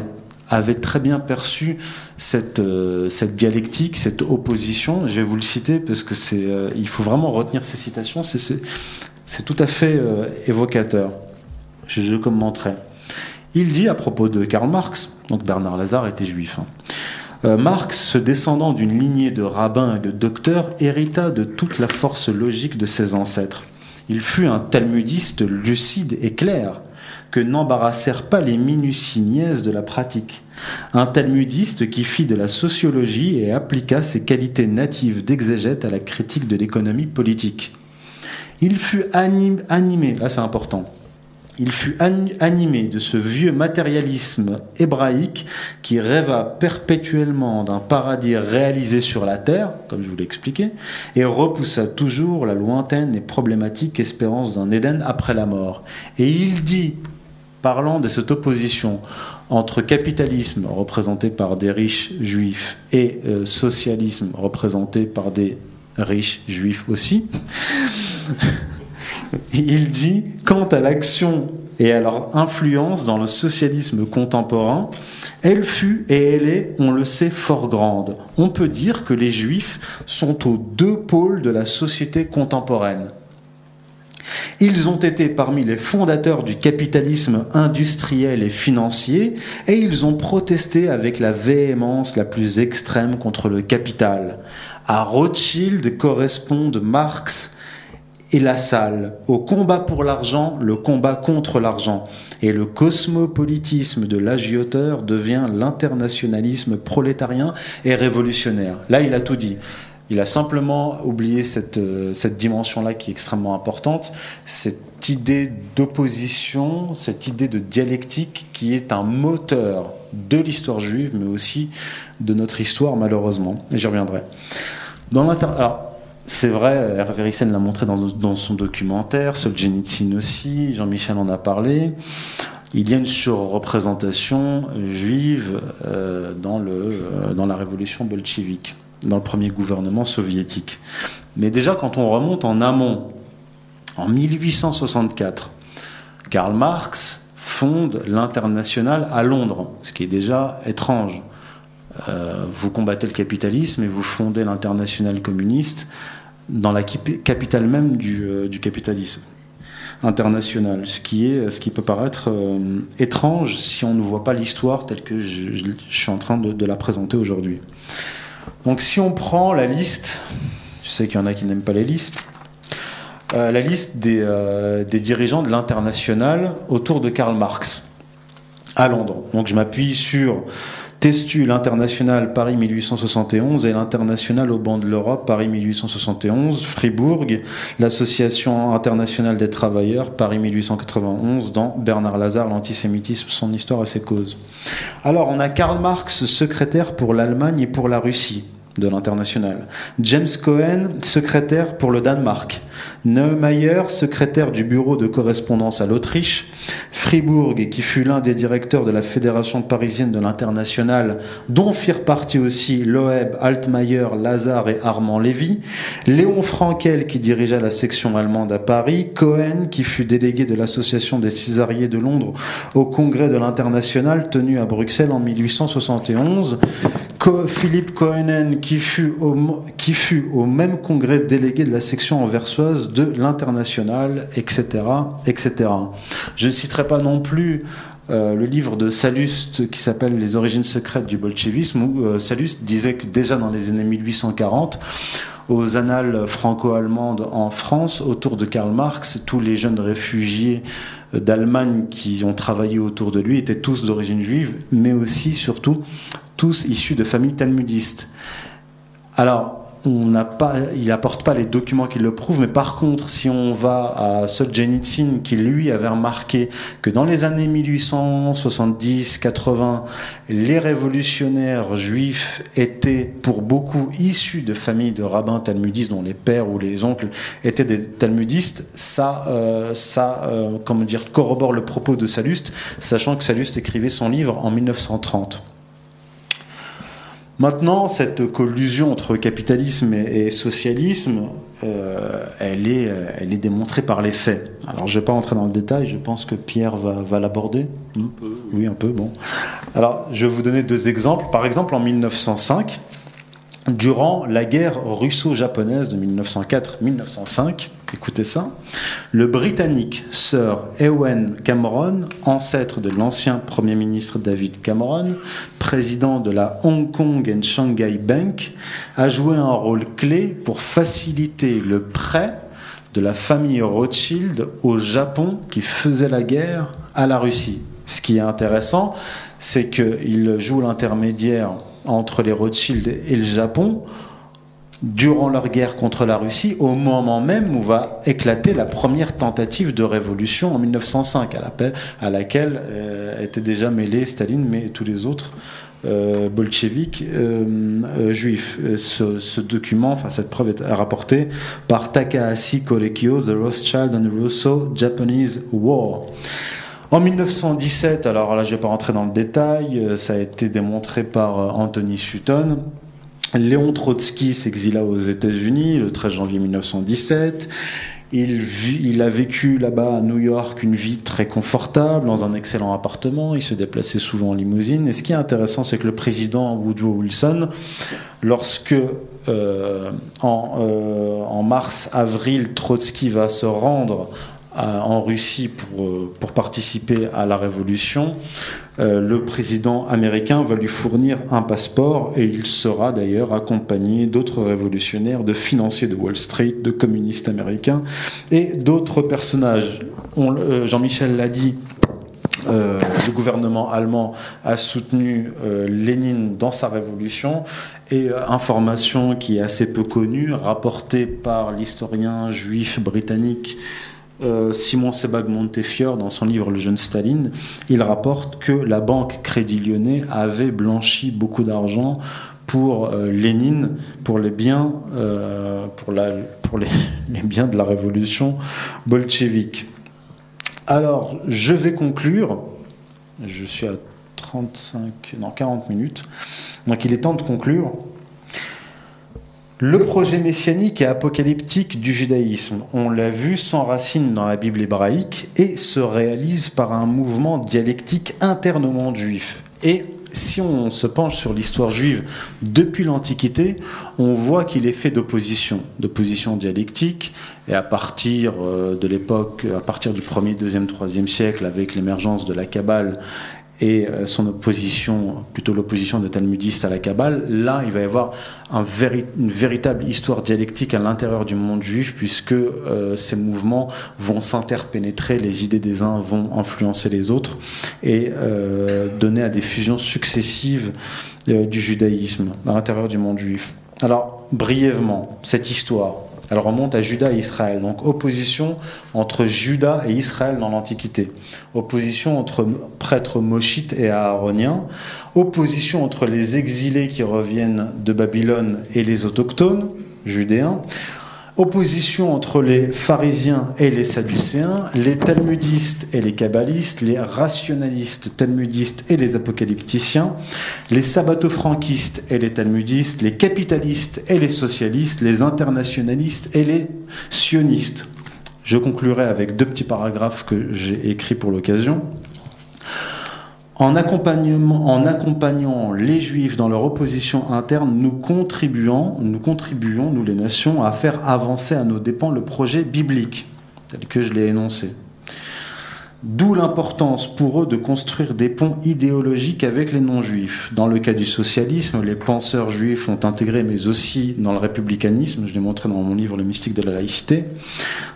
avait, très bien perçu cette, euh, cette dialectique, cette opposition. Je vais vous le citer parce que c'est, euh, il faut vraiment retenir ces citations. C'est, tout à fait évocateur je, commenterai. Il dit à propos de Karl Marx, donc Bernard Lazare était juif, hein, euh, Marx, se descendant d'une lignée de rabbins et de docteurs, hérita de toute la force logique de ses ancêtres. Il fut un talmudiste lucide et clair, que n'embarrassèrent pas les minuties niaises de la pratique. Un talmudiste qui fit de la sociologie et appliqua ses qualités natives d'exégète à la critique de l'économie politique. Il fut animé, là c'est important, il fut animé de ce vieux matérialisme hébraïque qui rêva perpétuellement d'un paradis réalisé sur la terre, comme je vous l'ai expliqué, et repoussa toujours la lointaine et problématique espérance d'un Éden après la mort. Et il dit, parlant de cette opposition entre capitalisme représenté par des riches juifs et euh, socialisme représenté par des riches juifs aussi, il dit quant à l'action et à leur influence dans le socialisme contemporain, elle fut et elle est, on le sait, fort grande. On peut dire que les juifs sont aux deux pôles de la société contemporaine. Ils ont été parmi les fondateurs du capitalisme industriel et financier et ils ont protesté avec la véhémence la plus extrême contre le capital. À Rothschild correspondent Marx et Lassalle. Au combat pour l'argent, le combat contre l'argent. Et le cosmopolitisme de l'agioteur devient l'internationalisme prolétarien et révolutionnaire. Là, il a tout dit. Il a simplement oublié cette, euh, cette dimension-là qui est extrêmement importante, cette idée d'opposition, cette idée de dialectique qui est un moteur de l'histoire juive, mais aussi de notre histoire, malheureusement. Et j'y reviendrai. Alors, c'est vrai, Hervé Rissen l'a montré dans, son documentaire, Solzhenitsyn aussi, Jean-Michel en a parlé. Il y a une surreprésentation juive euh, euh, dans la révolution bolchevique dans le premier gouvernement soviétique. Mais déjà, quand on remonte en amont, en 1864, Karl Marx fonde l'international à Londres, ce qui est déjà étrange. Euh, vous combattez le capitalisme et vous fondez l'international communiste dans la capitale même du, euh, du, capitalisme international, ce qui, est, ce qui peut paraître euh, étrange si on ne voit pas l'histoire telle que je, suis en train de, la présenter aujourd'hui. Donc si on prend la liste, je sais qu'il y en a qui n'aiment pas les listes, euh, la liste des, des dirigeants de l'international autour de Karl Marx à Londres. Donc je m'appuie sur Testu, l'international Paris 1871 et l'international au banc de l'Europe Paris 1871, Fribourg, l'association internationale des travailleurs Paris 1891 dans Bernard Lazare, l'antisémitisme, son histoire et ses causes. Alors on a Karl Marx, secrétaire pour l'Allemagne et pour la Russie de l'international. James Cohen, secrétaire pour le Danemark. Neumayer, secrétaire du bureau de correspondance à l'Autriche. Fribourg, qui fut l'un des directeurs de la Fédération parisienne de l'international, dont firent partie aussi Loeb, Altmaier, Lazare et Armand Lévy. Léon Frankel, qui dirigea la section allemande à Paris. Cohen, qui fut délégué de l'Association des Césariers de Londres au congrès de l'international tenu à Bruxelles en 1871. Philippe Cohenen, qui fut, au, même congrès délégué de la section anversoise de l'international, etc., etc. Je ne citerai pas non plus euh, le livre de Salluste qui s'appelle Les origines secrètes du bolchevisme, où euh, disait que déjà dans les années 1840, aux annales franco-allemandes en France, autour de Karl Marx, tous les jeunes réfugiés d'Allemagne qui ont travaillé autour de lui étaient tous d'origine juive, mais aussi, surtout, tous issus de familles talmudistes. Alors, il apporte pas les documents qui le prouvent, mais par contre, si on va à Solzhenitsyn, qui lui avait remarqué que dans les années 1870-80, les révolutionnaires juifs étaient pour beaucoup issus de familles de rabbins talmudistes, dont les pères ou les oncles étaient des talmudistes, ça, euh, ça, euh, corrobore le propos de Salluste, sachant que Salluste écrivait son livre en 1930. Maintenant, cette collusion entre capitalisme et, socialisme, euh, elle, est, euh, elle est démontrée par les faits. Alors, je ne vais pas entrer dans le détail, je pense que Pierre va, va l'aborder. Oui, un peu, bon. Alors, je vais vous donner deux exemples. Par exemple, en 1905, durant la guerre russo-japonaise de 1904-1905, écoutez ça, le Britannique Sir Ewen Cameron, ancêtre de l'ancien Premier ministre David Cameron, président de la Hong Kong and Shanghai Bank, a joué un rôle clé pour faciliter le prêt de la famille Rothschild au Japon qui faisait la guerre à la Russie. Ce qui est intéressant, c'est qu'il joue l'intermédiaire entre les Rothschild et le Japon durant leur guerre contre la Russie, au moment même où va éclater la première tentative de révolution en 1905, à, laquelle euh, étaient déjà mêlés Staline, mais tous les autres euh, bolcheviques euh, euh juifs. Ce, document, enfin cette preuve est rapportée par Takahashi Korekyo, The Rothschild and Russo Japanese War. En 1917, alors là je ne vais pas rentrer dans le détail, euh, ça a été démontré par euh, Anthony Sutton. Léon Trotsky s'exila aux États-Unis le 13 janvier 1917. Il, il, a vécu là-bas à New York une vie très confortable, dans un excellent appartement. Il se déplaçait souvent en limousine. Et ce qui est intéressant, c'est que le président Woodrow Wilson, lorsque euh, en, en mars-avril, Trotsky va se rendre en Russie pour, euh, pour, participer à la révolution, euh, le président américain va lui fournir un passeport et il sera d'ailleurs accompagné d'autres révolutionnaires, de financiers de Wall Street, de communistes américains et d'autres personnages. Euh, Jean-Michel l'a dit, le gouvernement allemand a soutenu Lénine dans sa révolution et information qui est assez peu connue, rapportée par l'historien juif britannique euh, Simon Sebag Montefiore, dans son livre Le jeune Staline, il rapporte que la banque Crédit Lyonnais avait blanchi beaucoup d'argent pour euh, Lénine, pour les biens, euh, [LAUGHS] les, biens de la révolution bolchevique. Alors, je vais conclure. Je suis à 35, non 40 minutes. Donc, il est temps de conclure. Le projet messianique et apocalyptique du judaïsme, on l'a vu, s'enracine dans la Bible hébraïque et se réalise par un mouvement dialectique interne au monde juif. Et si on se penche sur l'histoire juive depuis l'Antiquité, on voit qu'il est fait d'opposition, d'opposition dialectique, et à partir euh, de l'époque, à partir du 1er, 2e, 3e siècle, avec l'émergence de la Kabbale et euh, son opposition, plutôt l'opposition des talmudistes à la Kabbale, là, il va y avoir une véritable histoire dialectique à l'intérieur du monde juif, puisque euh, ces mouvements vont s'interpénétrer, les idées des uns vont influencer les autres, et euh, donner à des fusions successives du judaïsme à l'intérieur du monde juif. Alors, brièvement, cette histoire, elle remonte à Juda et Israël. Donc opposition entre Juda et Israël dans l'Antiquité. Opposition entre prêtres mochites et aaroniens. Opposition entre les exilés qui reviennent de Babylone et les autochtones judéens opposition entre les pharisiens et les sadducéens, les talmudistes et les kabbalistes, les rationalistes talmudistes et les apocalypticiens, les sabbato-franquistes et les talmudistes, les capitalistes et les socialistes, les internationalistes et les sionistes. Je conclurai avec deux petits paragraphes que j'ai écrits pour l'occasion. En, accompagnant les Juifs dans leur opposition interne, nous contribuons, nous contribuons, nous les nations, à faire avancer à nos dépens le projet biblique, tel que je l'ai énoncé. D'où l'importance pour eux de construire des ponts idéologiques avec les non-juifs. Dans le cas du socialisme, les penseurs juifs ont intégré, mais aussi dans le républicanisme, je l'ai montré dans mon livre Le mystique de la laïcité.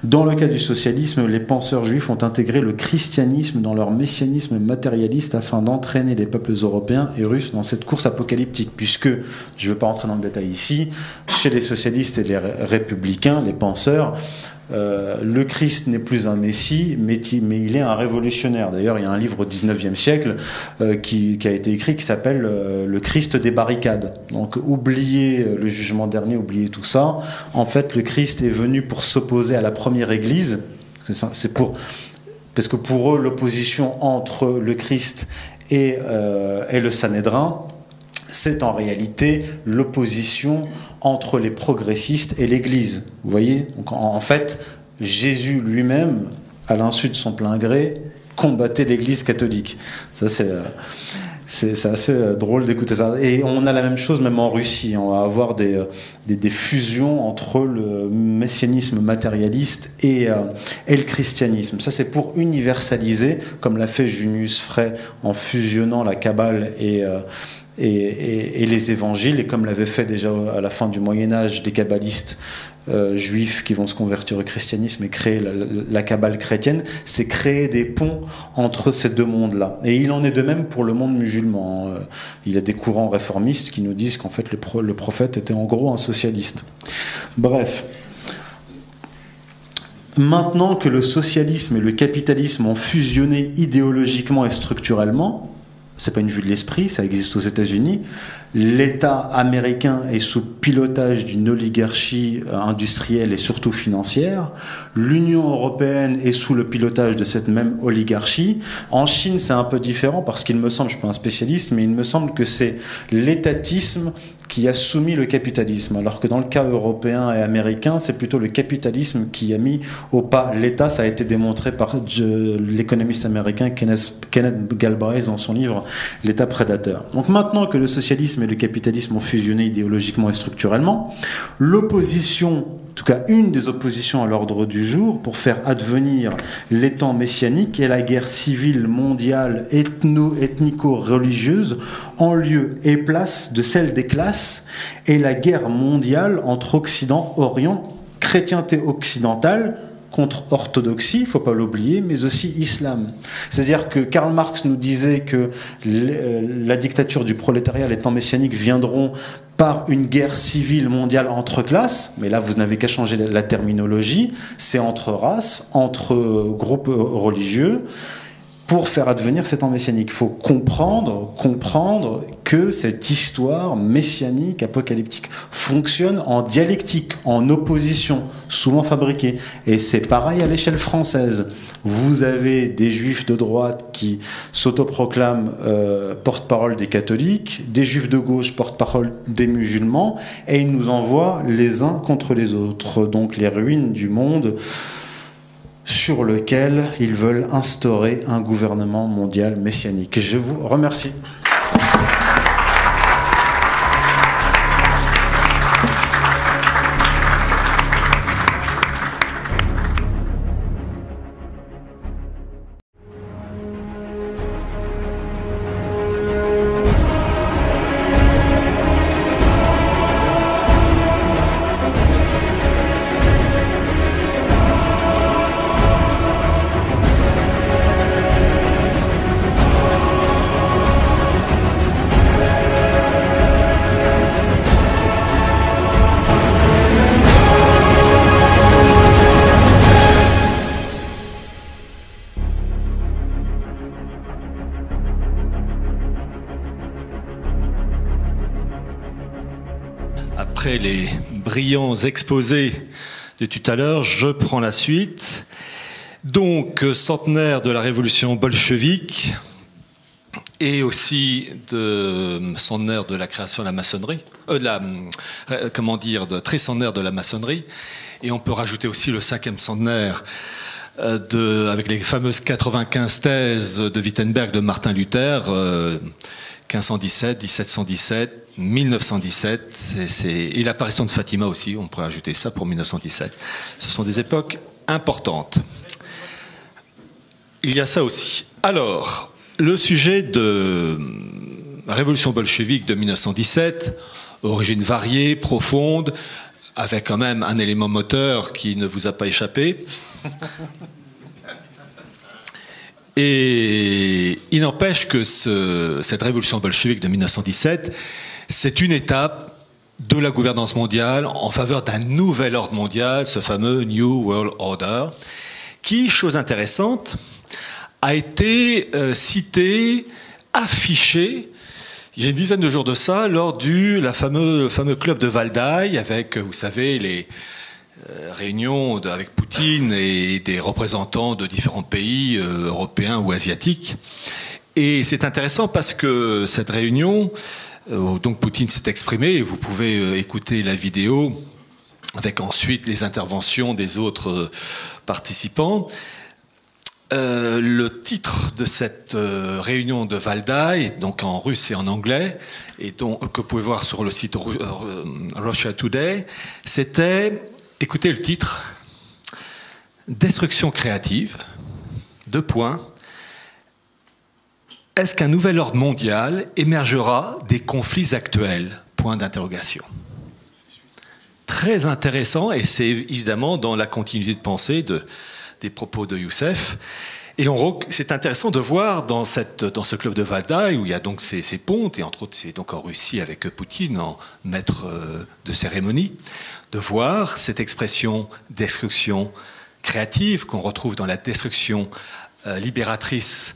Dans le cas du socialisme, les penseurs juifs ont intégré le christianisme dans leur messianisme matérialiste afin d'entraîner les peuples européens et russes dans cette course apocalyptique. Puisque, je ne veux pas entrer dans le détail ici, chez les socialistes et les républicains, les penseurs, euh, le Christ n'est plus un Messie, mais, il est un révolutionnaire. D'ailleurs, il y a un livre au 19e siècle euh, qui, qui, a été écrit qui s'appelle euh, Le Christ des barricades. Donc, oubliez le jugement dernier, oubliez tout ça. En fait, le Christ est venu pour s'opposer à la première Église. C'est pour parce que pour eux, l'opposition entre le Christ et, et le Sanhédrin, c'est en réalité l'opposition entre les progressistes et l'Église. Vous voyez Donc en, fait, Jésus lui-même, à l'insu de son plein gré, combattait l'Église catholique. Ça, c'est. Euh, c'est assez euh, drôle d'écouter ça. Et on a la même chose même en Russie. On va avoir des, euh, des, fusions entre le messianisme matérialiste et, et le christianisme. Ça, c'est pour universaliser, comme l'a fait Junius Frey en fusionnant la Kabbale et, et, les évangiles, et comme l'avait fait déjà à la fin du Moyen Âge des kabbalistes euh, juifs qui vont se convertir au christianisme et créer la, la kabbale chrétienne, c'est créer des ponts entre ces deux mondes-là. Et il en est de même pour le monde musulman. Euh, il y a des courants réformistes qui nous disent qu'en fait le prophète était en gros un socialiste. Bref. Maintenant que le socialisme et le capitalisme ont fusionné idéologiquement et structurellement, c'est pas une vue de l'esprit, ça existe aux États-Unis. l'État américain est sous pilotage d'une oligarchie euh, industrielle et surtout financière. L'Union européenne est sous le pilotage de cette même oligarchie. En Chine, c'est un peu différent parce qu'il me semble, je ne suis pas un spécialiste, mais il me semble que c'est l'étatisme qui a soumis le capitalisme, alors que dans le cas européen et américain, c'est plutôt le capitalisme qui a mis au pas l'État. Ça a été démontré par l'économiste américain Kenneth, Galbraith dans son livre L'État prédateur. Donc maintenant que le socialisme et le capitalisme ont fusionné idéologiquement et structurellement, l'opposition en tout cas une des oppositions à l'ordre du jour pour faire advenir l'étang messianique est la guerre civile mondiale ethno-ethnico-religieuse en lieu et place de celle des classes et la guerre mondiale entre Occident, Orient, chrétienté occidentale contre orthodoxie, il faut pas l'oublier, mais aussi islam. C'est-à-dire que Karl Marx nous disait que euh, la dictature du prolétariat, les temps messianiques viendront par une guerre civile mondiale entre classes, mais là vous n'avez qu'à changer la terminologie, c'est entre races, entre groupes religieux, pour faire advenir cet temps messianique. Il faut comprendre, comprendre que cette histoire messianique, apocalyptique, fonctionne en dialectique, en opposition, souvent fabriquée. Et c'est pareil à l'échelle française. Vous avez des juifs de droite qui s'autoproclament euh, porte-parole des catholiques, des juifs de gauche porte-parole des musulmans, et ils nous envoient les uns contre les autres. Donc les ruines du monde sur lequel ils veulent instaurer un gouvernement mondial messianique. Je vous remercie. Exposés de tout à l'heure, je prends la suite. Donc, centenaire de la révolution bolchevique et aussi de centenaire de la création de la maçonnerie, euh, euh, comment dire, de centenaire de la maçonnerie. Et on peut rajouter aussi le cinquième centenaire euh, avec les fameuses 95 thèses de Wittenberg de Martin Luther, 1517, 1717, 1917 et, l'apparition de Fatima aussi, on pourrait ajouter ça pour 1917. Ce sont des époques importantes. Il y a ça aussi. Alors, le sujet de la révolution bolchevique de 1917, origine variée, profonde, avec quand même un élément moteur qui ne vous a pas échappé. Et il n'empêche que cette révolution bolchevique de 1917 c'est une étape de la gouvernance mondiale en faveur d'un nouvel ordre mondial, ce fameux New World Order, qui, chose intéressante, a été euh, cité, affiché, il y a une dizaine de jours de ça, lors du fameux, club de Valdaï, avec, vous savez, les euh, réunions avec Poutine et des représentants de différents pays euh, européens ou asiatiques. Et c'est intéressant parce que cette réunion donc Poutine s'est exprimé vous pouvez euh, écouter la vidéo avec ensuite les interventions des autres euh, participants. le titre de cette réunion de Valdaï, donc en russe et en anglais, et que vous pouvez voir sur le site Russia Today, c'était, écoutez le titre, Destruction créative, deux points, est-ce qu'un nouvel ordre mondial émergera des conflits actuels? Point d'interrogation. Très intéressant, et c'est évidemment dans la continuité de pensée des propos de Youssef. Et c'est intéressant de voir dans, ce club de Valda, où il y a donc ces, pontes, et entre autres c'est donc en Russie avec Poutine en maître euh, de cérémonie, de voir cette expression destruction créative qu'on retrouve dans la destruction euh, libératrice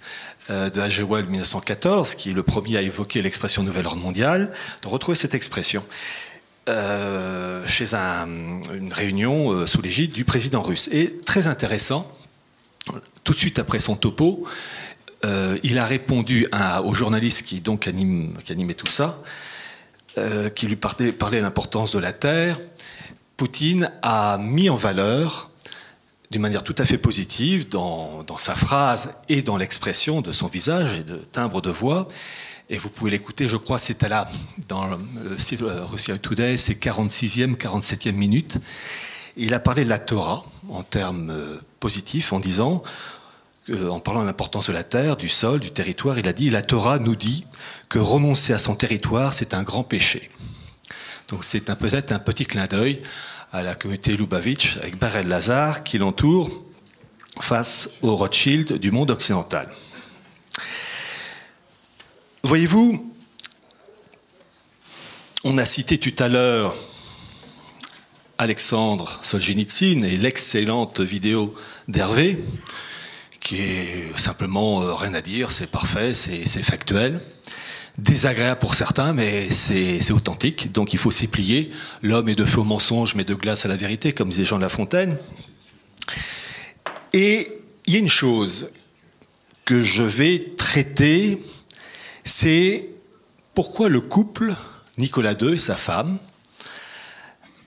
de H.G. Wells 1914, qui est le premier à évoquer l'expression Nouvel ordre mondial, de retrouver cette expression euh, chez une réunion euh, sous l'égide du président russe. Et très intéressant, tout de suite après son topo, il a répondu à, au journaliste qui animait tout ça, qui lui parlait, parlait de l'importance de la Terre. Poutine a mis en valeur d'une manière tout à fait positive dans, sa phrase et dans l'expression de son visage et de timbre de voix. Et vous pouvez l'écouter, je crois, c'est là, dans le site Russia Today, c'est 46e, 47e minute. Il a parlé de la Torah en termes euh, positifs, en disant, en parlant de l'importance de la terre, du sol, du territoire, il a dit La Torah nous dit que renoncer à son territoire, c'est un grand péché. Donc c'est peut-être un petit clin d'œil à la communauté Lubavitch avec Barel Lazare qui l'entoure face au Rothschild du monde occidental. Voyez-vous, on a cité tout à l'heure Alexandre Solzhenitsyn et l'excellente vidéo d'Hervé, qui est simplement euh, rien à dire, c'est parfait, c'est factuel désagréable pour certains, mais c'est authentique. Donc il faut s'y plier. L'homme est de faux mensonges, mais de glace à la vérité, comme disait Jean de La Fontaine. Et il y a une chose que je vais traiter, c'est pourquoi le couple, Nicolas II et sa femme,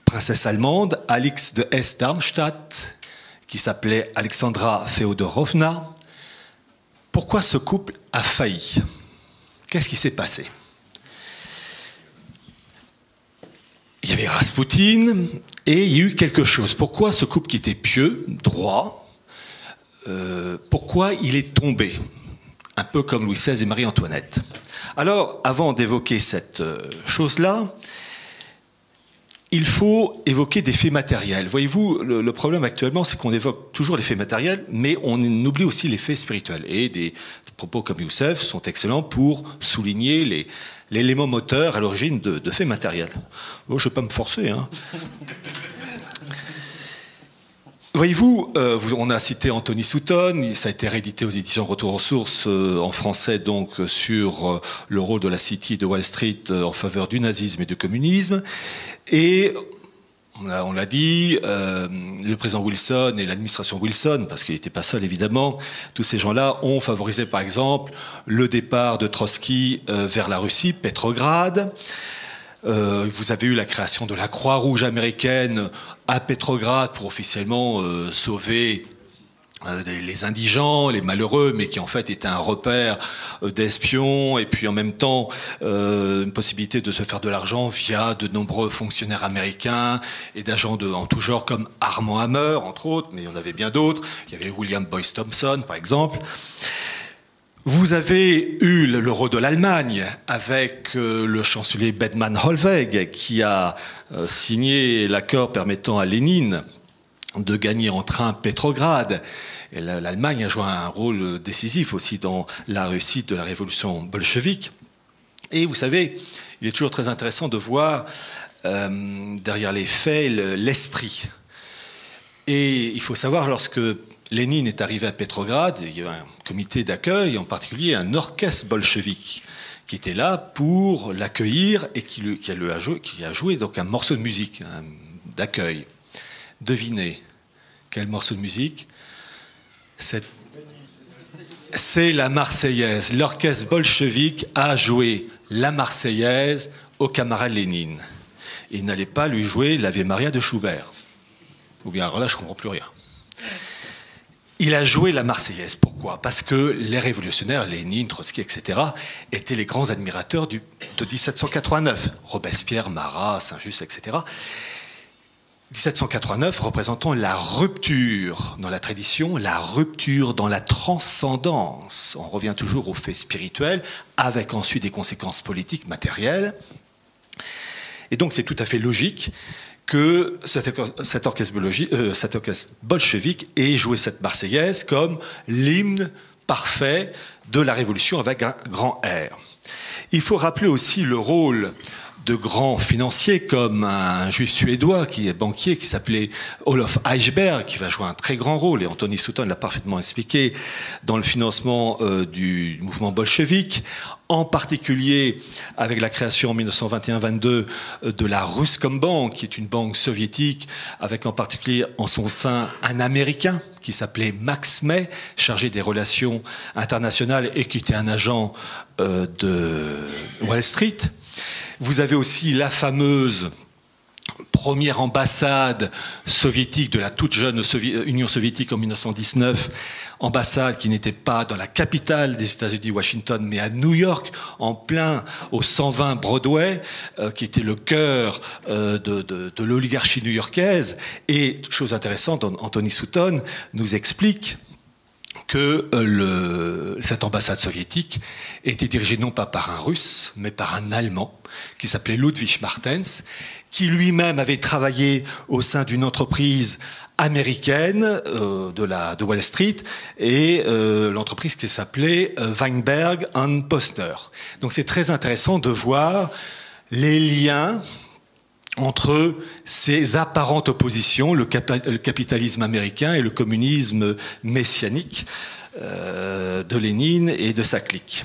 princesse allemande, Alix de Hesse-Darmstadt, qui s'appelait Alexandra Feodorovna, pourquoi ce couple a failli? Qu'est-ce qui s'est passé? Il y avait Rasputin et il y a eu quelque chose. Pourquoi ce couple qui était pieux, droit, euh, pourquoi il est tombé? Un peu comme Louis XVI et Marie-Antoinette. Alors, avant d'évoquer cette euh, chose-là, il faut évoquer des faits matériels. Voyez-vous, le, problème actuellement, c'est qu'on évoque toujours les faits matériels, mais on oublie aussi les faits spirituels. Et des, propos comme Youssef sont excellents pour souligner l'élément moteur à l'origine de, faits matériels. Oh, je ne vais pas me forcer. Hein. Voyez-vous, euh, on a cité Anthony Souton, ça a été réédité aux éditions Retour aux sources euh, en français, donc sur euh, le rôle de la City de Wall Street en faveur du nazisme et du communisme. Et on l'a dit, le président Wilson et l'administration Wilson, parce qu'il n'était pas seul évidemment, tous ces gens-là ont favorisé par exemple le départ de Trotsky vers la Russie, Petrograd. Euh, vous avez eu la création de la Croix-Rouge américaine à Petrograd pour officiellement euh, sauver euh, les indigents, les malheureux, mais qui en fait était un repère d'espions, et puis en même temps une possibilité de se faire de l'argent via de nombreux fonctionnaires américains et d'agents en tout genre comme Armand Hammer, entre autres, mais il y en avait bien d'autres. Il y avait William Boyce Thompson, par exemple. Vous avez eu le rôle de l'Allemagne avec euh, le chancelier Bedman Holweg qui a euh, signé l'accord permettant à Lénine de gagner en train Petrograd. Et l'Allemagne a joué un rôle décisif aussi dans la réussite de la révolution bolchevique. Et vous savez, il est toujours très intéressant de voir euh, derrière les faits l'esprit. Et il faut savoir lorsque Lénine est arrivé à Petrograd, il y a un comité d'accueil, en particulier un orchestre bolchevique qui était là pour l'accueillir et qui, a joué, donc un morceau de musique d'accueil. Devinez quel morceau de musique? C'est la Marseillaise. L'orchestre bolchevique a joué la Marseillaise au camarade Lénine. Il n'allait pas lui jouer l'Ave Maria de Schubert. Ou bien alors là, je comprends plus rien. Il a joué la Marseillaise. Pourquoi? Parce que les révolutionnaires, Lénine, Trotsky, etc., étaient les grands admirateurs de 1789. Robespierre, Marat, Saint-Just, etc. 1789 représentant la rupture dans la tradition, la rupture dans la transcendance. On revient toujours aux faits spirituels, avec ensuite des conséquences politiques, matérielles. Et donc c'est tout à fait logique que cet, euh, orchestre, bolchevique ait joué cette Marseillaise comme l'hymne parfait de la Révolution avec un grand R. Il faut rappeler aussi le rôle de grands financiers comme un juif suédois qui est banquier, qui s'appelait Olof Eichberg, qui va jouer un très grand rôle, et Anthony Sutton l'a parfaitement expliqué, dans le financement euh, du mouvement bolchevique, en particulier avec la création en 1921-22 euh, de la Ruscombank, qui est une banque soviétique, avec en particulier en son sein un Américain qui s'appelait Max May, chargé des relations internationales et qui était un agent euh, de Wall Street. Vous avez aussi la fameuse première ambassade soviétique de la toute jeune Union soviétique en 1919, ambassade qui n'était pas dans la capitale des États-Unis, Washington, mais à New York, en plein au 120 Broadway, euh, qui était le cœur euh, de, de l'oligarchie new-yorkaise. Et, chose intéressante, Anthony Sutton nous explique que euh, cette ambassade soviétique était dirigée non pas par un russe, mais par un allemand qui s'appelait Ludwig Martens, qui lui-même avait travaillé au sein d'une entreprise américaine euh, de, la, de Wall Street et euh, l'entreprise qui s'appelait Weinberg Postner. Donc c'est très intéressant de voir les liens entre ces apparentes oppositions, le, capitalisme américain et le communisme messianique euh, de Lénine et de sa clique.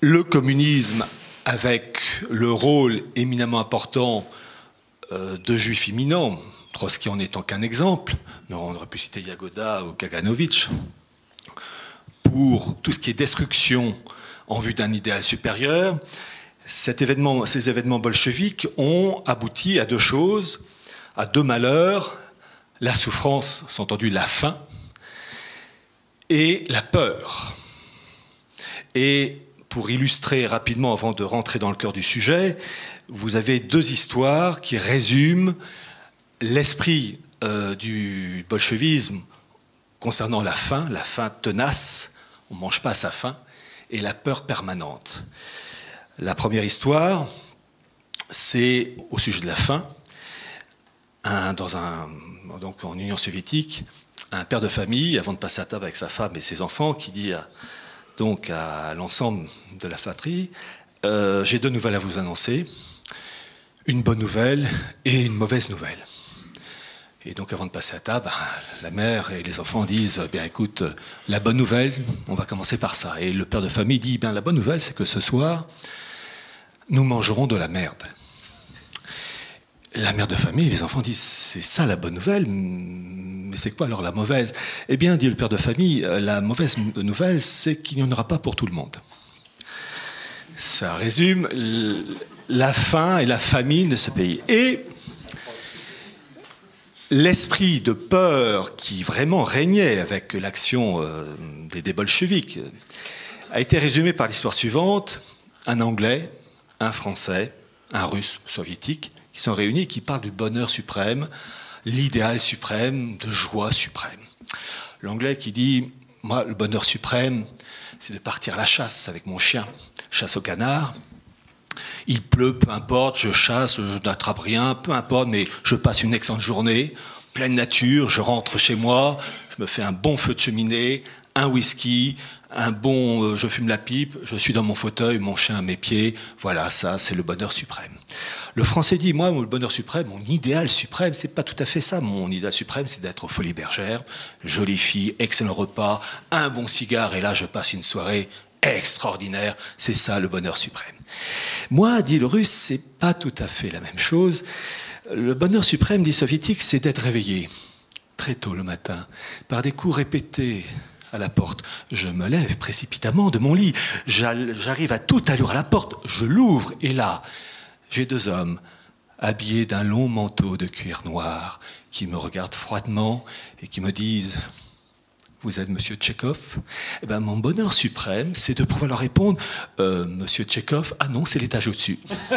Le communisme, avec le rôle éminemment important euh, de juifs imminents, Trotsky en étant qu'un exemple, mais on aurait pu citer Yagoda ou Kaganovich, pour tout ce qui est destruction en vue d'un idéal supérieur, ces événements bolcheviques ont abouti à deux choses, à deux malheurs, la souffrance, entendu la faim, et la peur. Et pour illustrer rapidement, avant de rentrer dans le cœur du sujet, vous avez deux histoires qui résument l'esprit euh, du bolchevisme concernant la faim, la faim tenace, on ne mange pas sa faim, et la peur permanente. La première histoire, c'est au sujet de la faim. dans un, donc en Union soviétique, un père de famille, avant de passer à table avec sa femme et ses enfants, qui dit à, donc à l'ensemble de la fratrie euh, J'ai deux nouvelles à vous annoncer, une bonne nouvelle et une mauvaise nouvelle. Et donc avant de passer à table, la mère et les enfants disent Bien écoute, la bonne nouvelle, on va commencer par ça. Et le père de famille dit Bien la bonne nouvelle, c'est que ce soir, nous mangerons de la merde. La mère de famille, les enfants disent, c'est ça la bonne nouvelle, mais c'est quoi alors la mauvaise? Eh bien, dit le père de famille, la mauvaise nouvelle, c'est qu'il n'y en aura pas pour tout le monde. Ça résume la faim et la famine de ce pays. Et l'esprit de peur qui vraiment régnait avec l'action euh, des bolcheviks a été résumé par l'histoire suivante. Un Anglais, un Français, un Russe soviétique, qui sont réunis et qui parlent du bonheur suprême, l'idéal suprême, de joie suprême. L'anglais qui dit, moi, le bonheur suprême, c'est de partir à la chasse avec mon chien, chasse au canard. Il pleut, peu importe, je chasse, je n'attrape rien, peu importe, mais je passe une excellente journée, pleine nature, je rentre chez moi, je me fais un bon feu de cheminée, un whisky, un bon, euh, je fume la pipe, je suis dans mon fauteuil, mon chien à mes pieds, voilà, ça, c'est le bonheur suprême. Le français dit, moi, le bonheur suprême, mon idéal suprême, c'est pas tout à fait ça. Mon idéal suprême, c'est d'être aux folies bergères, jolie fille, excellent repas, un bon cigare, et là, je passe une soirée extraordinaire. C'est ça le bonheur suprême. Moi, dit le russe, c'est pas tout à fait la même chose. Le bonheur suprême, dit soviétique, c'est d'être réveillé très tôt le matin par des coups répétés à la porte. Je me lève précipitamment de mon lit. J'arrive à toute allure à la porte. Je l'ouvre et là, j'ai deux hommes habillés d'un long manteau de cuir noir qui me regardent froidement et qui me disent vous êtes Monsieur Tchekhov eh ben, Mon bonheur suprême, c'est de pouvoir leur répondre euh, Monsieur Tchekhov, ah non, c'est l'étage au-dessus. [LAUGHS]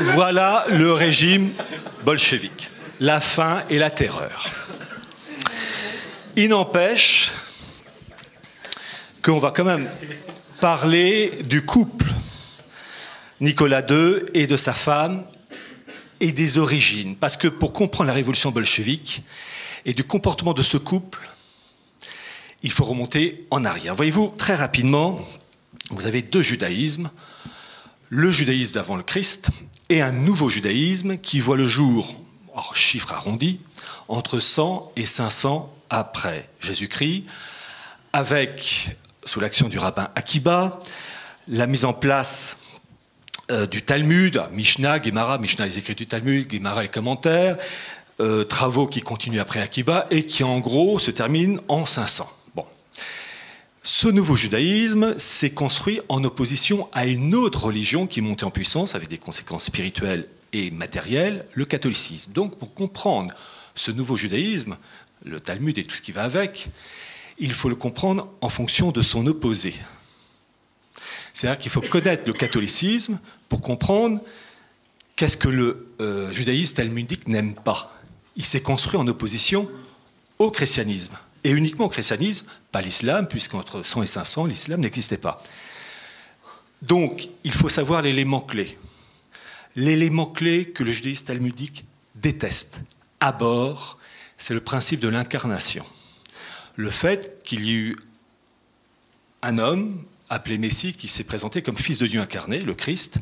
voilà le régime bolchevique. La faim et la terreur. Il n'empêche qu'on va quand même parler du couple Nicolas II et de sa femme et des origines. Parce que pour comprendre la révolution bolchevique et du comportement de ce couple, il faut remonter en arrière. Voyez-vous, très rapidement, vous avez deux judaïsmes, le judaïsme d'avant le Christ et un nouveau judaïsme qui voit le jour, en chiffre arrondi, entre 100 et 500 après Jésus-Christ, avec, sous l'action du rabbin Akiba, la mise en place euh, du Talmud, Mishnah, Gemara, Mishnah les écrits du Talmud, Gemara les commentaires, euh, travaux qui continuent après Akiba et qui en gros se terminent en 500. Bon. Ce nouveau judaïsme s'est construit en opposition à une autre religion qui montait en puissance avec des conséquences spirituelles et matérielles, le catholicisme. Donc pour comprendre ce nouveau judaïsme, le Talmud et tout ce qui va avec, il faut le comprendre en fonction de son opposé. C'est-à-dire qu'il faut connaître le catholicisme pour comprendre qu'est-ce que le euh, judaïsme talmudique n'aime pas. Il s'est construit en opposition au christianisme. Et uniquement au christianisme, pas l'islam, puisqu'entre 100 et 500, l'islam n'existait pas. Donc, il faut savoir l'élément clé. L'élément clé que le judaïsme talmudique déteste, à bord, c'est le principe de l'incarnation. Le fait qu'il y ait eu un homme, appelé Messie, qui s'est présenté comme fils de Dieu incarné, le Christ.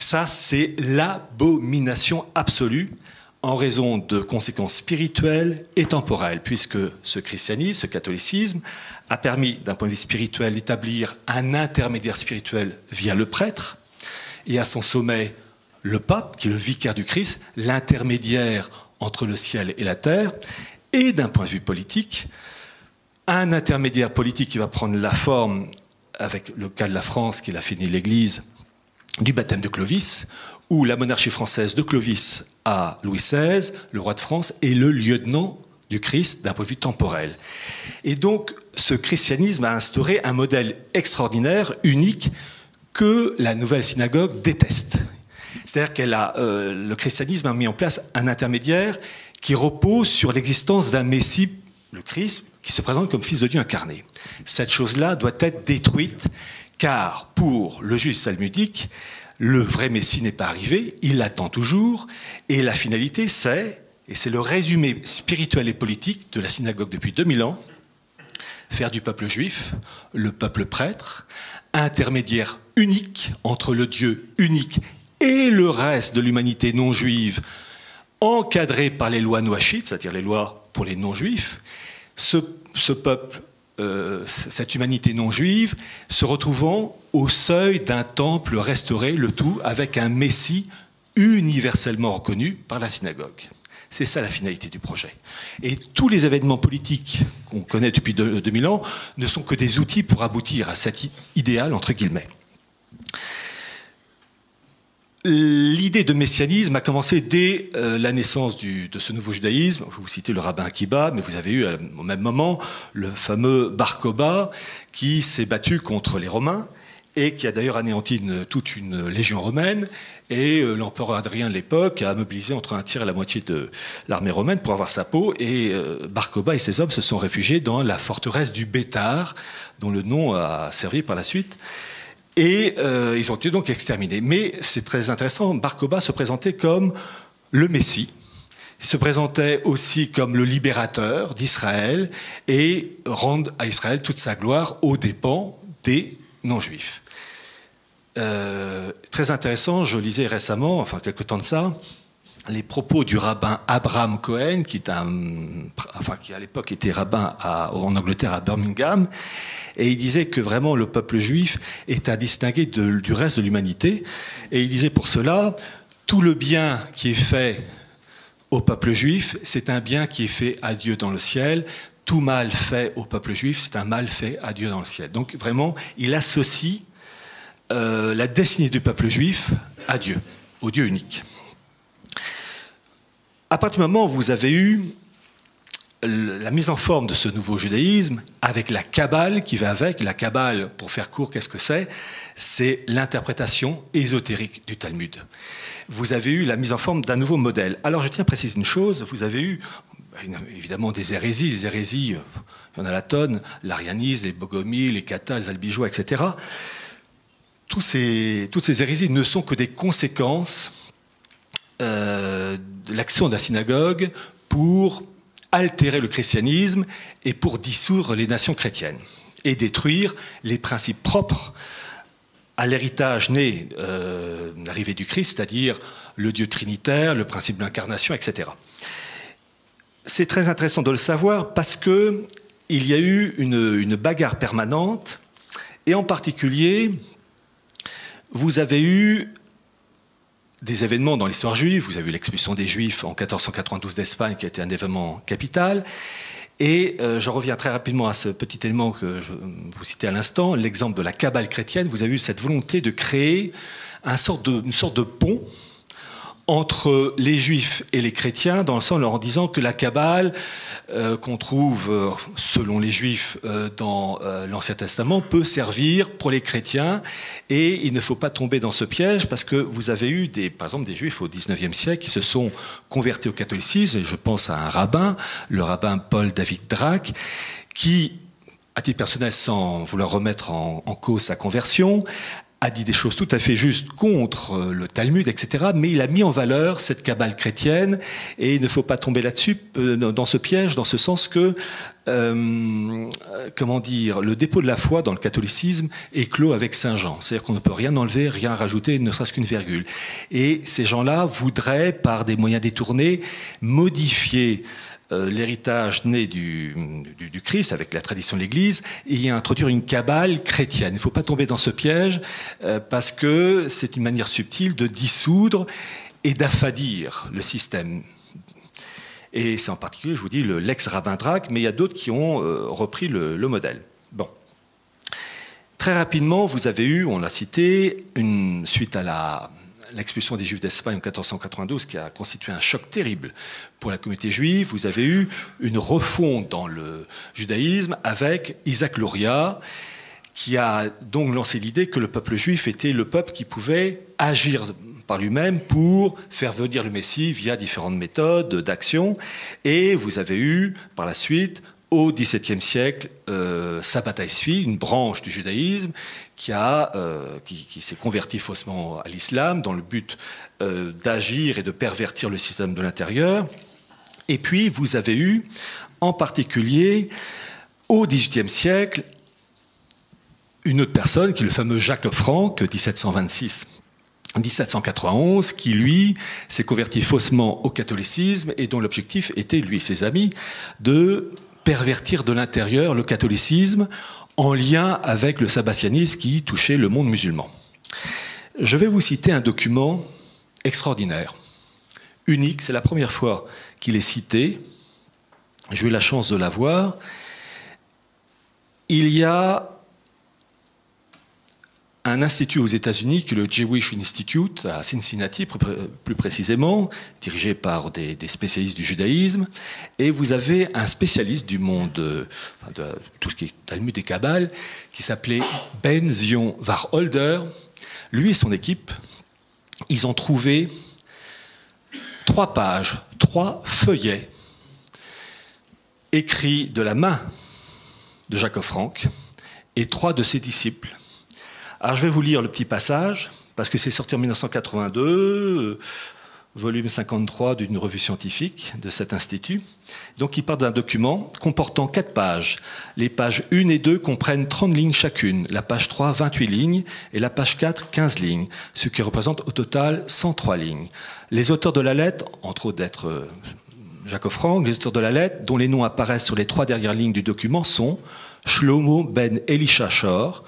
Ça, c'est l'abomination absolue en raison de conséquences spirituelles et temporelles, puisque ce christianisme, ce catholicisme, a permis, d'un point de vue spirituel, d'établir un intermédiaire spirituel via le prêtre, et à son sommet, le pape, qui est le vicaire du Christ, l'intermédiaire entre le ciel et la terre, et d'un point de vue politique, un intermédiaire politique qui va prendre la forme avec le cas de la France qui a fini l'Église, du baptême de Clovis, où la monarchie française de Clovis à Louis XVI, le roi de France, est le lieutenant du Christ d'un point de vue temporel. Et donc, ce christianisme a instauré un modèle extraordinaire, unique, que la nouvelle synagogue déteste. C'est-à-dire que euh, le christianisme a mis en place un intermédiaire qui repose sur l'existence d'un Messie, le Christ, qui se présente comme fils de Dieu incarné. Cette chose-là doit être détruite, car pour le juge talmudique, le vrai Messie n'est pas arrivé, il l'attend toujours, et la finalité, c'est, et c'est le résumé spirituel et politique de la synagogue depuis 2000 ans, faire du peuple juif le peuple prêtre, intermédiaire unique entre le Dieu unique et le reste de l'humanité non juive, encadré par les lois noachites, c'est-à-dire les lois pour les non-juifs, ce, peuple, euh, cette humanité non juive, se retrouvant au seuil d'un temple restauré, le tout avec un Messie universellement reconnu par la synagogue. C'est ça la finalité du projet. Et tous les événements politiques qu'on connaît depuis 2000 ans ne sont que des outils pour aboutir à cet idéal, entre guillemets. L'idée de messianisme a commencé dès euh, la naissance de ce nouveau judaïsme. Je vous citais le rabbin Akiba, mais vous avez eu au même moment le fameux Bar Koba qui s'est battu contre les Romains et qui a d'ailleurs anéanti toute une légion romaine. Et euh, l'empereur Adrien de l'époque a mobilisé entre un tiers et la moitié de l'armée romaine pour avoir sa peau. Et euh, Bar Koba et ses hommes se sont réfugiés dans la forteresse du Bétar, dont le nom a servi par la suite. Et euh, ils ont été donc exterminés. Mais c'est très intéressant, Barcoba se présentait comme le Messie. Il se présentait aussi comme le libérateur d'Israël et rendre à Israël toute sa gloire aux dépens des non-juifs. Euh, très intéressant, je lisais récemment, enfin quelque temps de ça, les propos du rabbin Abraham Cohen, qui, est à l'époque était rabbin en Angleterre à Birmingham, et il disait que vraiment le peuple juif est à distinguer du reste de l'humanité. Et il disait pour cela, tout le bien qui est fait au peuple juif, c'est un bien qui est fait à Dieu dans le ciel. Tout mal fait au peuple juif, c'est un mal fait à Dieu dans le ciel. Donc vraiment, il associe euh, la destinée du peuple juif à Dieu, au Dieu unique. À partir du moment où vous avez eu la mise en forme de ce nouveau judaïsme avec la Kabbale qui va avec. La Kabbale, pour faire court, qu'est-ce que c'est? C'est l'interprétation ésotérique du Talmud. Vous avez eu la mise en forme d'un nouveau modèle. Alors je tiens à préciser une chose, vous avez eu évidemment des hérésies, des hérésies, euh, il y en a la tonne, l'arianisme, les bogomies, les katas, les albigeois, etc. Toutes ces hérésies ne sont que des conséquences euh, de l'action de la synagogue pour altérer le christianisme et pour dissoudre les nations chrétiennes. et détruire les principes propres à l'héritage né euh, l'arrivée du Christ, c'est-à-dire le Dieu trinitaire, le principe de l'incarnation, etc. C'est très intéressant de le savoir parce que il y a eu une bagarre permanente, et en particulier, vous avez eu des événements dans l'histoire juive. Vous avez eu l'expulsion des Juifs en 1492 d'Espagne, qui a été un événement capital. Et euh, je reviens très rapidement à ce petit élément que je vous citais à l'instant, l'exemple de la cabale chrétienne. Vous avez eu cette volonté de créer un une sorte de pont entre les juifs et les chrétiens, dans le sens en disant que la Kabbale euh, qu'on trouve, euh, selon les juifs, euh, dans l'Ancien Testament, peut servir pour les chrétiens, et il ne faut pas tomber dans ce piège, parce que vous avez eu, des, par exemple, des juifs au XIXe siècle qui se sont convertis au catholicisme, je pense à un rabbin, le rabbin Paul David Drac, qui à titre personnel, sans vouloir remettre en, cause sa conversion, a dit des choses tout à fait justes contre euh, le Talmud, etc. Mais il a mis en valeur cette cabale chrétienne et il ne faut pas tomber là-dessus, euh, dans ce piège, dans ce sens que, euh, comment dire, le dépôt de la foi dans le catholicisme est clos avec Saint Jean. C'est-à-dire qu'on ne peut rien enlever, rien rajouter, ne serait-ce qu'une virgule. Et ces gens-là voudraient, par des moyens détournés, modifier euh, l'héritage né du, Christ avec la tradition de l'Église et y introduire une cabale chrétienne. Il ne faut pas tomber dans ce piège euh, parce que c'est une manière subtile de dissoudre et d'affadir le système. Et c'est en particulier, je vous dis, l'ex-rabbin Drac, mais il y a d'autres qui ont euh, repris le, le, modèle. Bon. Très rapidement, vous avez eu, on l'a cité, une, suite à la l'expulsion des Juifs d'Espagne en 1492, qui a constitué un choc terrible pour la communauté juive, vous avez eu une refonte dans le judaïsme avec Isaac Luria, qui a donc lancé l'idée que le peuple juif était le peuple qui pouvait agir par lui-même pour faire venir le Messie via différentes méthodes d'action. Et vous avez eu par la suite au XVIIe siècle euh, Sabbatai une branche du judaïsme qui, euh, qui, s'est convertie faussement à l'islam dans le but euh, d'agir et de pervertir le système de l'intérieur. Et puis vous avez eu en particulier au XVIIIe siècle une autre personne qui est le fameux Jacques Franck, 1726 1791, qui lui s'est converti faussement au catholicisme et dont l'objectif était, lui et ses amis, de pervertir de l'intérieur le catholicisme en lien avec le sabbatianisme qui touchait le monde musulman. Je vais vous citer un document extraordinaire, unique, c'est la première fois qu'il est cité, j'ai eu la chance de l'avoir. Il y a un institut aux États-Unis, le Jewish Institute à Cincinnati, plus précisément, dirigé par des, spécialistes du judaïsme, et vous avez un spécialiste du monde de, tout ce qui est Talmud et Kabbale, qui s'appelait Ben Zion Warholder. Lui et son équipe, ils ont trouvé trois pages, trois feuillets écrits de la main de Jacob Frank et trois de ses disciples alors je vais vous lire le petit passage, parce que c'est sorti en 1982, euh, volume 53 d'une revue scientifique de cet institut. Donc il part d'un document comportant quatre pages. Les pages 1 et 2 comprennent 30 lignes chacune, la page 3 28 lignes et la page 4 15 lignes, ce qui représente au total 103 lignes. Les auteurs de la lettre, entre autres d'être euh, Jacques Franck, les auteurs de la lettre, dont les noms apparaissent sur les trois dernières lignes du document, sont Shlomo ben Elisha Shor,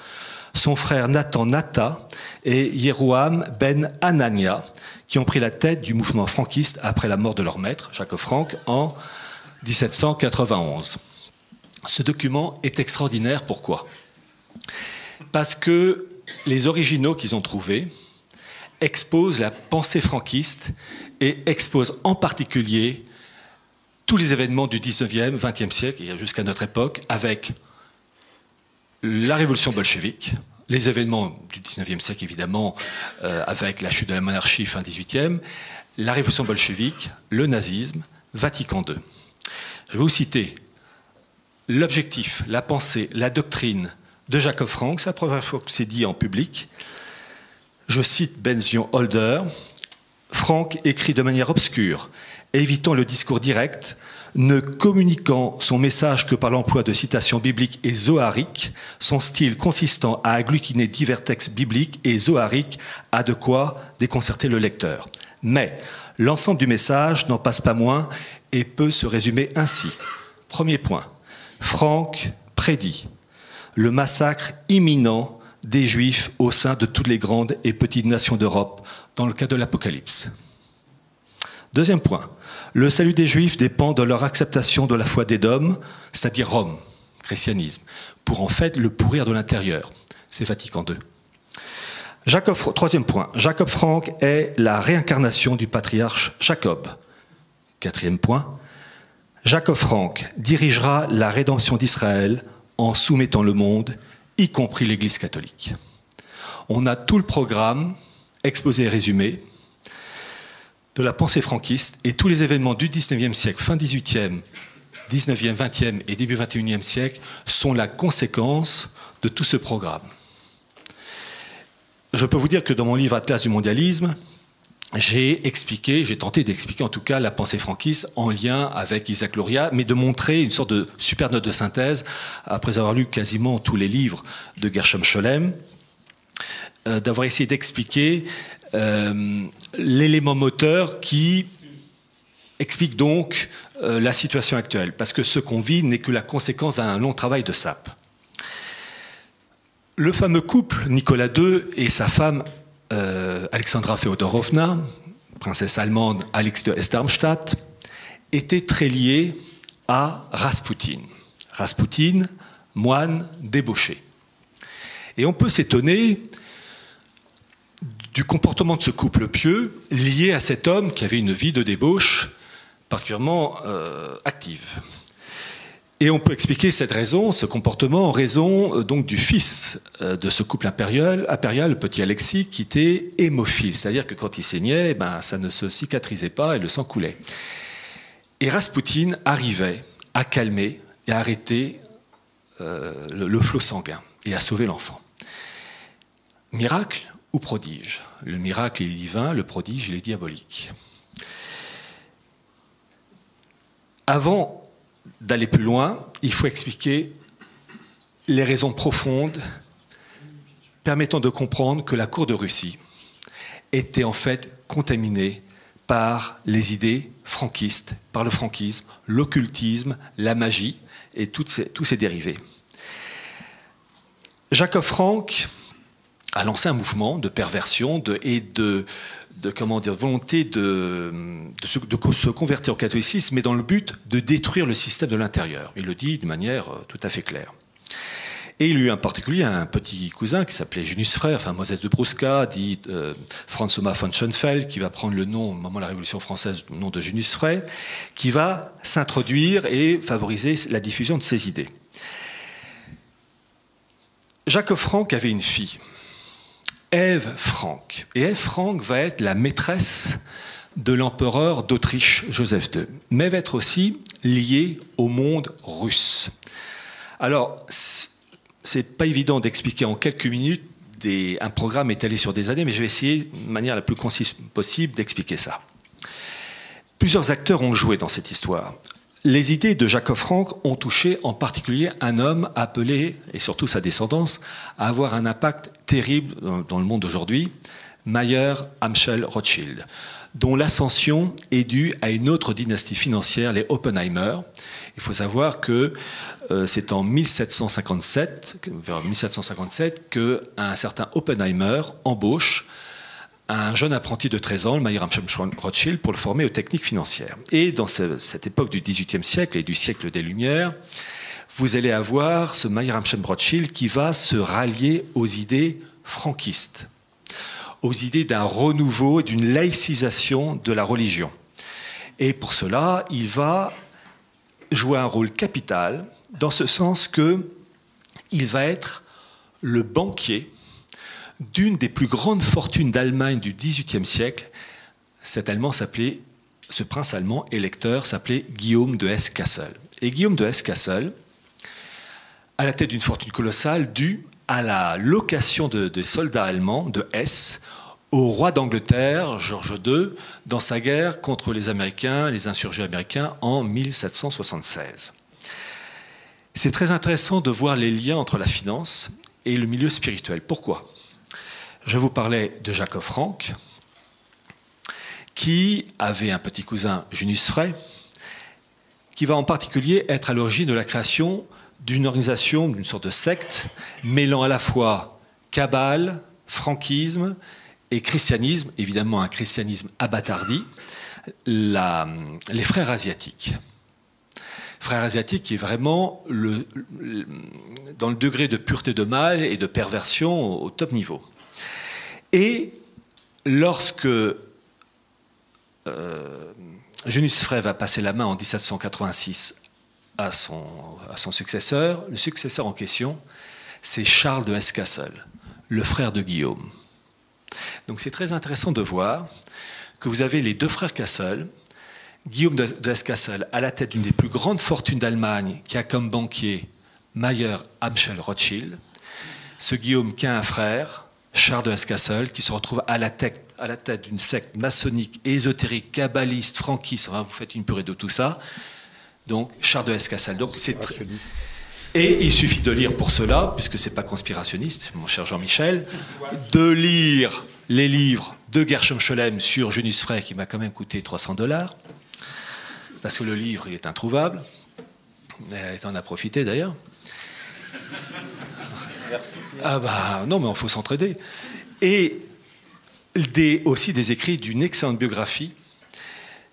son frère Nathan Nata et Yerouam Ben Anania, qui ont pris la tête du mouvement franquiste après la mort de leur maître, Jacques Franck, en 1791. Ce document est extraordinaire, pourquoi? Parce que les originaux qu'ils ont trouvés exposent la pensée franquiste et exposent en particulier tous les événements du 19e, 20e siècle et jusqu'à notre époque, avec la révolution bolchevique, les événements du 19e siècle évidemment, euh, avec la chute de la monarchie fin 18e, la révolution bolchevique, le nazisme, Vatican II. Je vais vous citer l'objectif, la pensée, la doctrine de Jacob Frank, c'est la première fois que c'est dit en public. Je cite Benzion Holder. Franck écrit de manière obscure, évitant le discours direct, ne communiquant son message que par l'emploi de citations bibliques et zohariques, son style consistant à agglutiner divers textes bibliques et zohariques a de quoi déconcerter le lecteur. Mais l'ensemble du message n'en passe pas moins et peut se résumer ainsi. Premier point, Franck prédit le massacre imminent des Juifs au sein de toutes les grandes et petites nations d'Europe dans le cas de l'Apocalypse. Deuxième point, le salut des Juifs dépend de leur acceptation de la foi d'Édom, c'est-à-dire Rome, christianisme, pour en fait le pourrir de l'intérieur. C'est Vatican II. Troisième point, Jacob Frank est la réincarnation du patriarche Jacob. Quatrième point, Jacob Frank dirigera la rédemption d'Israël en soumettant le monde, y compris l'Église catholique. On a tout le programme exposé et résumé de la pensée franquiste et tous les événements du 19e siècle, fin 18e, 19e, 20e et début 21e siècle sont la conséquence de tout ce programme. Je peux vous dire que dans mon livre Atlas du mondialisme, j'ai expliqué, j'ai tenté d'expliquer en tout cas la pensée franquiste en lien avec Isaac Luria, mais de montrer une sorte de super note de synthèse après avoir lu quasiment tous les livres de Gershom Scholem, euh, d'avoir essayé d'expliquer euh, l'élément moteur qui explique donc euh, la situation actuelle, parce que ce qu'on vit n'est que la conséquence d'un long travail de sape. Le fameux couple Nicolas II et sa femme euh, Alexandra Feodorovna, princesse allemande Alix de Estarmstadt, étaient très liés à Rasputin. Rasputin, moine débauché. Et on peut s'étonner du comportement de ce couple pieux lié à cet homme qui avait une vie de débauche particulièrement euh, active. Et on peut expliquer cette raison, ce comportement, en raison euh, donc du fils euh, de ce couple impérial, le petit Alexis, qui était hémophile, c'est-à-dire que quand il saignait, ben, ça ne se cicatrisait pas et le sang coulait. Et Rasputin arrivait à calmer et à arrêter le flot sanguin et à sauver l'enfant. Miracle, prodige. Le miracle est divin, le prodige est diabolique. Avant d'aller plus loin, il faut expliquer les raisons profondes permettant de comprendre que la cour de Russie était en fait contaminée par les idées franquistes, par le franquisme, l'occultisme, la magie et ces, tous ces dérivés. Jacob Frank a lancé un mouvement de perversion et de, comment dire, volonté de, se, convertir au catholicisme, mais dans le but de détruire le système de l'intérieur. Il le dit d'une manière euh, tout à fait claire. Et il eut en particulier un petit cousin qui s'appelait Junius Frère, enfin Moses de Brusca, dit euh, Franz Thomas von Schoenfeld, qui va prendre le nom au moment de la Révolution française, le nom de Junius Frère, qui va s'introduire et favoriser la diffusion de ses idées. Jacques Franck avait une fille Ève Frank. Et Ève Frank va être la maîtresse de l'empereur d'Autriche Joseph II, mais va être aussi liée au monde russe. Alors, c'est pas évident d'expliquer en quelques minutes un programme étalé sur des années, mais je vais essayer de manière la plus concise possible d'expliquer ça. Plusieurs acteurs ont joué dans cette histoire. Les idées de Jacob Frank ont touché en particulier un homme appelé, et surtout sa descendance, à avoir un impact terrible dans le monde d'aujourd'hui, Mayer Amschel Rothschild, dont l'ascension est due à une autre dynastie financière, les Oppenheimer. Il faut savoir que euh, c'est en 1757, vers 1757, qu'un certain Oppenheimer embauche un jeune apprenti de 13 ans, le Mayer Rothschild, pour le former aux techniques financières. Et dans cette époque du XVIIIe siècle et du siècle des Lumières, vous allez avoir ce Mayer Rothschild qui va se rallier aux idées franquistes, aux idées d'un renouveau et d'une laïcisation de la religion. Et pour cela, il va jouer un rôle capital dans ce sens que il va être le banquier d'une des plus grandes fortunes d'Allemagne du XVIIIe siècle. Cet ce prince allemand électeur s'appelait Guillaume de Hesse-Kassel. Et Guillaume de Hesse-Kassel, à la tête d'une fortune colossale due à la location de, soldats allemands de Hesse au roi d'Angleterre, George II, dans sa guerre contre les Américains, les insurgés américains en 1776. C'est très intéressant de voir les liens entre la finance et le milieu spirituel. Pourquoi? Je vous parlais de Jacob Frank, qui avait un petit cousin, Junius Frey, qui va en particulier être à l'origine de la création d'une organisation, d'une sorte de secte, mêlant à la fois cabale, franquisme et christianisme, évidemment un christianisme abattardi, les frères asiatiques. Frères asiatiques qui est vraiment dans le degré de pureté de mal et de perversion au, top niveau. Et lorsque euh, Junius Frey va passer la main en 1786 à son, successeur, le successeur en question, c'est Charles de Escassel, le frère de Guillaume. Donc c'est très intéressant de voir que vous avez les deux frères Cassel, Guillaume de Escassel à la tête d'une des plus grandes fortunes d'Allemagne, qui a comme banquier Mayer Amschel Rothschild. Ce Guillaume qui a un frère, Charles de Escassel, qui se retrouve à la tête, d'une secte maçonnique, ésotérique, kabbaliste, franquiste. vous faites une purée de tout ça. Donc Charles de Escassel. Donc c'est et il suffit de lire pour cela, puisque c'est pas conspirationniste, mon cher Jean-Michel, de lire les livres de Gershom Scholem sur Junius Frey, qui m'a quand même coûté 300 dollars, parce que le livre, il est introuvable. Et en a profité d'ailleurs. Merci. Ah bah non, mais il faut s'entraider. Et des, aussi des écrits d'une excellente biographie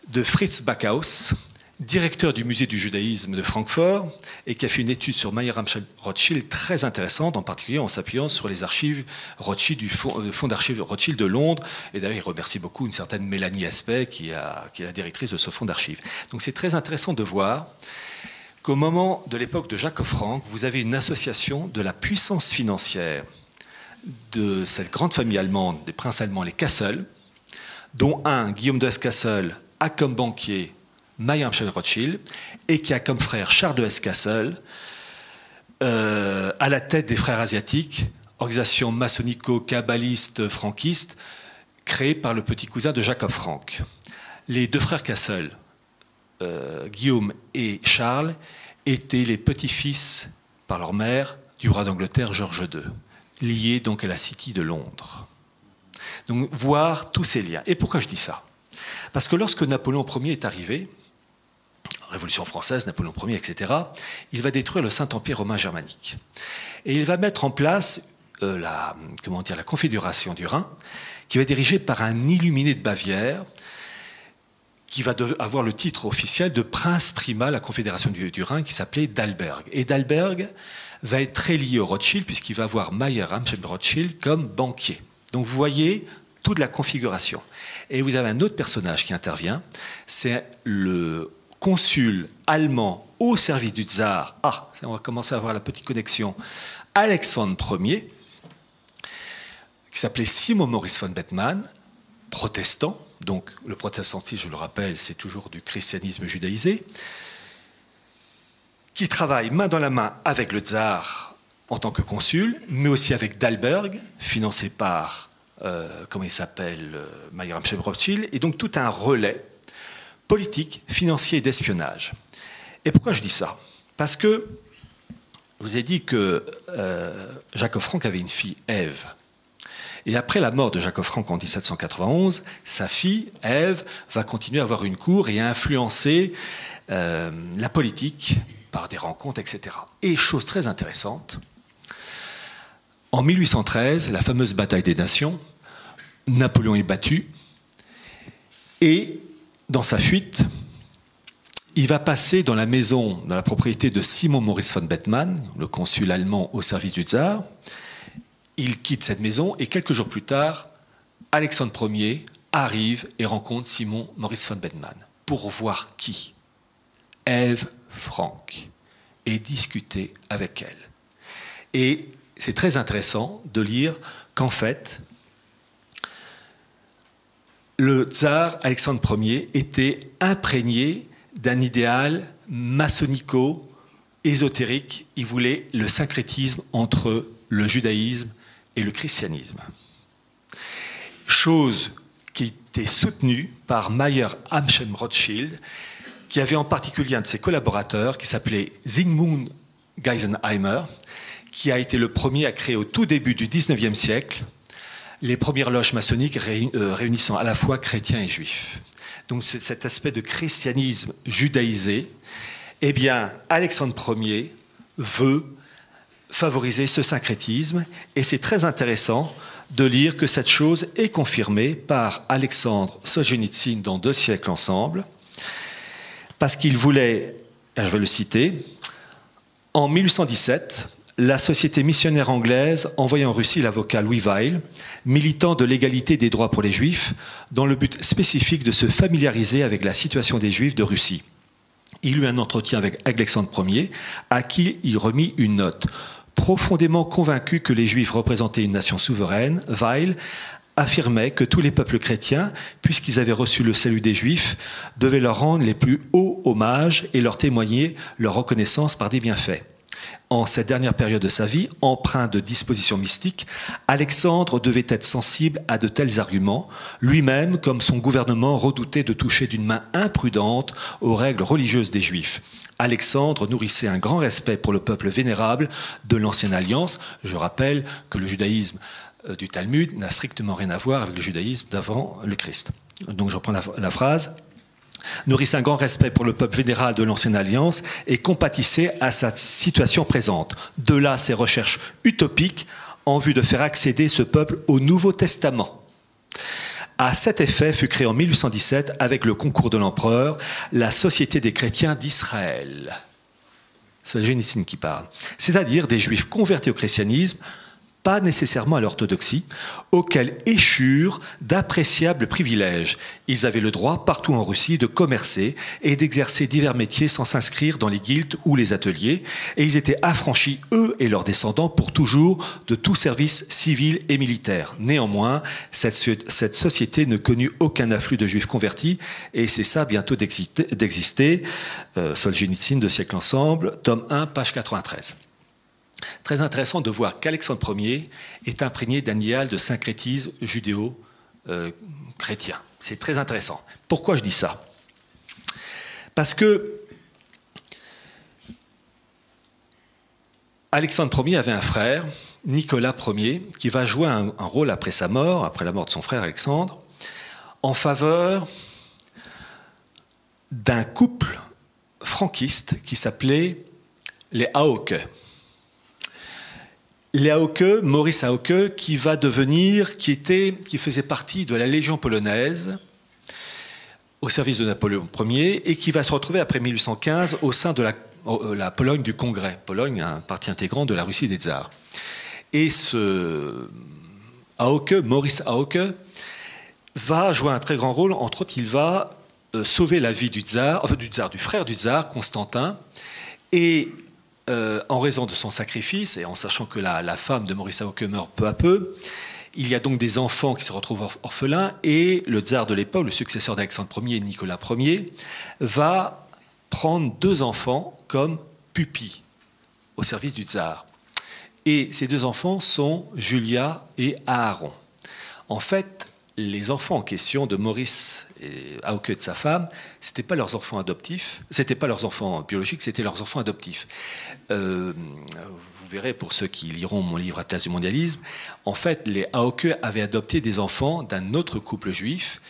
de Fritz Backhaus, directeur du musée du judaïsme de Francfort et qui a fait une étude sur Mayer Rothschild très intéressante, en particulier en s'appuyant sur les archives Rothschild du fonds, d'archives Rothschild de Londres. Et d'ailleurs, il remercie beaucoup une certaine Mélanie Aspect qui est la directrice de ce fonds d'archives. Donc c'est très intéressant de voir qu'au moment de l'époque de Jacques Frank, vous avez une association de la puissance financière de cette grande famille allemande, des princes allemands, les Kassel, dont un, Guillaume de Kassel, a comme banquier Mayer Rothschild, et qui a comme frère Charles de Hesse-Kassel, euh, à la tête des frères asiatiques, organisation maçonnico-kabbaliste franquiste, créée par le petit cousin de Jacob Frank. Les deux frères Kassel, euh, Guillaume et Charles, étaient les petits-fils, par leur mère, du roi d'Angleterre George II, liés donc à la City de Londres. Donc voir tous ces liens. Et pourquoi je dis ça? Parce que lorsque Napoléon Ier est arrivé, Révolution française, Napoléon Ier, etc., il va détruire le Saint-Empire romain germanique. Et il va mettre en place euh, la, comment dire, la Confédération du Rhin, qui va être dirigée par un illuminé de Bavière, qui va avoir le titre officiel de prince primat de la Confédération du, Rhin, qui s'appelait Dalberg. Et Dalberg va être très lié au Rothschild, puisqu'il va avoir Mayer Amschel Rothschild comme banquier. Donc vous voyez toute la configuration. Et vous avez un autre personnage qui intervient, c'est le consul allemand au service du tsar, ah, on va commencer à avoir la petite connexion, Alexandre Ier, qui s'appelait Simon Maurice von Bettmann, protestant, donc le protestantisme, je le rappelle, c'est toujours du christianisme judaïsé, qui travaille main dans la main avec le tsar en tant que consul, mais aussi avec Dalberg, financé par, euh, comment il s'appelle, euh, Mayer Rothschild, et donc tout un relais politique, financier et d'espionnage. Et pourquoi je dis ça? Parce que je vous ai dit que euh, Jacques Franck avait une fille, Ève. Et après la mort de Jacques Franck en 1791, sa fille, Ève, va continuer à avoir une cour et à influencer euh, la politique par des rencontres, etc. Et chose très intéressante, en 1813, la fameuse bataille des nations, Napoléon est battu et dans sa fuite, il va passer dans la maison, dans la propriété de Simon Maurice von Bettmann, le consul allemand au service du tsar. Il quitte cette maison et quelques jours plus tard, Alexandre Ier arrive et rencontre Simon Maurice von Bettmann pour voir qui? Ève Franck et discuter avec elle. Et c'est très intéressant de lire qu'en fait, le tsar Alexandre Ier était imprégné d'un idéal maçonnico-ésotérique. Il voulait le syncrétisme entre le judaïsme et le christianisme. chose qui était soutenue par Mayer Amschem Rothschild, qui avait en particulier un de ses collaborateurs qui s'appelait Zygmunt Geisenheimer, qui a été le premier à créer au tout début du XIXe siècle les premières loges maçonniques euh, réunissant à la fois chrétiens et juifs. Donc cet aspect de christianisme judaïsé, eh bien, Alexandre Ier veut favoriser ce syncrétisme, et c'est très intéressant de lire que cette chose est confirmée par Alexandre Solzhenitsyn dans deux siècles ensemble, parce qu'il voulait, je vais le citer, en 1817, la société missionnaire anglaise envoyait en Russie l'avocat Louis Weil, militant de l'égalité des droits pour les juifs, dans le but spécifique de se familiariser avec la situation des juifs de Russie. Il eut un entretien avec Alexandre Ier, à qui il remit une note. Profondément convaincu que les juifs représentaient une nation souveraine, Weil affirmait que tous les peuples chrétiens, puisqu'ils avaient reçu le salut des Juifs, devaient leur rendre les plus hauts hommages et leur témoigner leur reconnaissance par des bienfaits. En cette dernière période de sa vie, empreint de dispositions mystiques, Alexandre devait être sensible à de tels arguments, lui-même, comme son gouvernement, redoutait de toucher d'une main imprudente aux règles religieuses des Juifs. Alexandre nourrissait un grand respect pour le peuple vénérable de l'Ancienne Alliance. Je rappelle que le judaïsme euh, du Talmud n'a strictement rien à voir avec le judaïsme d'avant le Christ. Donc je reprends la, la phrase nourrissait un grand respect pour le peuple vénéral de l'Ancienne Alliance et compatissait à sa situation présente. De là ses recherches utopiques en vue de faire accéder ce peuple au Nouveau Testament. À cet effet fut créée en 1817, avec le concours de l'empereur, la Société des chrétiens d'Israël. C'est Génicine qui parle. C'est-à-dire des juifs convertis au christianisme pas nécessairement à l'orthodoxie, auxquels échurent d'appréciables privilèges. Ils avaient le droit, partout en Russie, de commercer et d'exercer divers métiers sans s'inscrire dans les guildes ou les ateliers, et ils étaient affranchis, eux et leurs descendants, pour toujours de tout service civil et militaire. Néanmoins, cette, société ne connut aucun afflux de juifs convertis, et c'est ça bientôt d'exister. Euh, Solzhenitsyn, deux siècles ensemble, tome 1, page 93. Très intéressant de voir qu'Alexandre Ier est imprégné d'un idéal de syncrétisme judéo-chrétien. C'est très intéressant. Pourquoi je dis ça? Parce que Alexandre Ier avait un frère, Nicolas Ier, qui va jouer un, rôle après sa mort, après la mort de son frère Alexandre, en faveur d'un couple franquiste qui s'appelait les Aoke. Les Maurice Aoke, qui va devenir, qui était, qui faisait partie de la Légion polonaise au service de Napoléon Ier et qui va se retrouver après 1815 au sein de la, euh, la Pologne du Congrès. Pologne, un parti intégrant de la Russie des tsars. Et ce Aoke, Maurice Aoke, va jouer un très grand rôle. Entre autres, il va euh, sauver la vie du tsar, enfin, du tsar, du frère du tsar, Constantin, et euh, en raison de son sacrifice et en sachant que la, femme de Maurice Aoke meurt peu à peu, il y a donc des enfants qui se retrouvent orphelins et le tsar de l'époque, le successeur d'Alexandre Ier, Nicolas Ier, va prendre deux enfants comme pupilles au service du tsar. Et ces deux enfants sont Julia et Aaron. En fait, les enfants en question de Maurice et Aoke de sa femme, c'était pas leurs enfants adoptifs, c'était pas leurs enfants biologiques, c'était leurs enfants adoptifs. Euh, vous verrez pour ceux qui liront mon livre Atlas du mondialisme, en fait, les Aoke avaient adopté des enfants d'un autre couple juif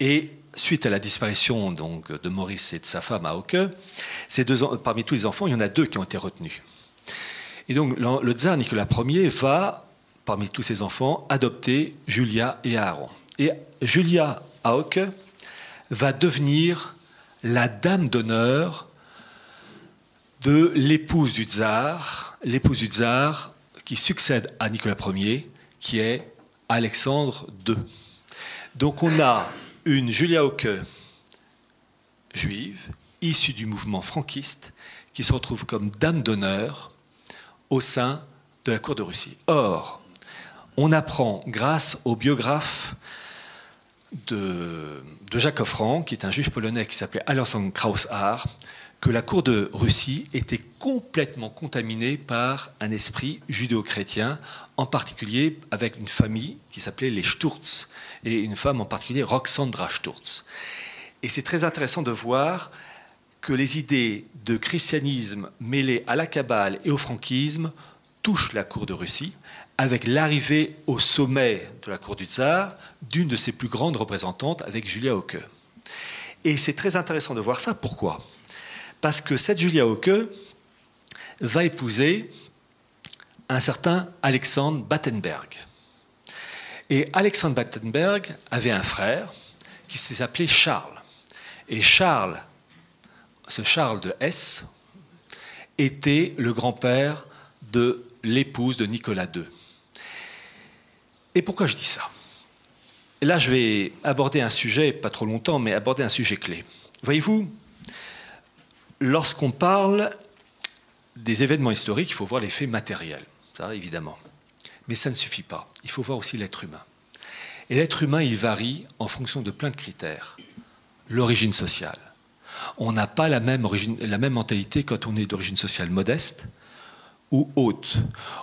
et suite à la disparition donc de Maurice et de sa femme Aoke, parmi tous les enfants, il y en a deux qui ont été retenus. Et donc le tsar Nicolas Ier va, parmi tous ses enfants, adopter Julia et Aaron. Et Julia Aoke va devenir la dame d'honneur de l'épouse du tsar, l'épouse du tsar qui succède à Nicolas Ier, qui est Alexandre II. Donc on a une Julia Auque juive, issue du mouvement franquiste, qui se retrouve comme dame d'honneur au sein de la cour de Russie. Or, on apprend, grâce au biographe de, Jacques Offran, qui est un juif polonais qui s'appelait Alexandre Krauss-Haar, que la cour de Russie était complètement contaminée par un esprit judéo-chrétien, en particulier avec une famille qui s'appelait les Sturz, et une femme en particulier, Roxandra Sturz. Et c'est très intéressant de voir que les idées de christianisme mêlées à la Kabbale et au franquisme touchent la cour de Russie, avec l'arrivée au sommet de la cour du tsar d'une de ses plus grandes représentantes, avec Julia Hauke. Et c'est très intéressant de voir ça. Pourquoi? Parce que cette Julia Hauke va épouser un certain Alexandre Battenberg. Et Alexandre Battenberg avait un frère qui s'appelait Charles. Et Charles, ce Charles de S, était le grand-père de l'épouse de Nicolas II. Et pourquoi je dis ça? Là, je vais aborder un sujet, pas trop longtemps, mais aborder un sujet clé. Voyez-vous, lorsqu'on parle des événements historiques, il faut voir les faits matériels, ça évidemment. Mais ça ne suffit pas. Il faut voir aussi l'être humain. Et l'être humain, il varie en fonction de plein de critères. L'origine sociale. On n'a pas la même, origine, la même mentalité quand on est d'origine sociale modeste ou haute.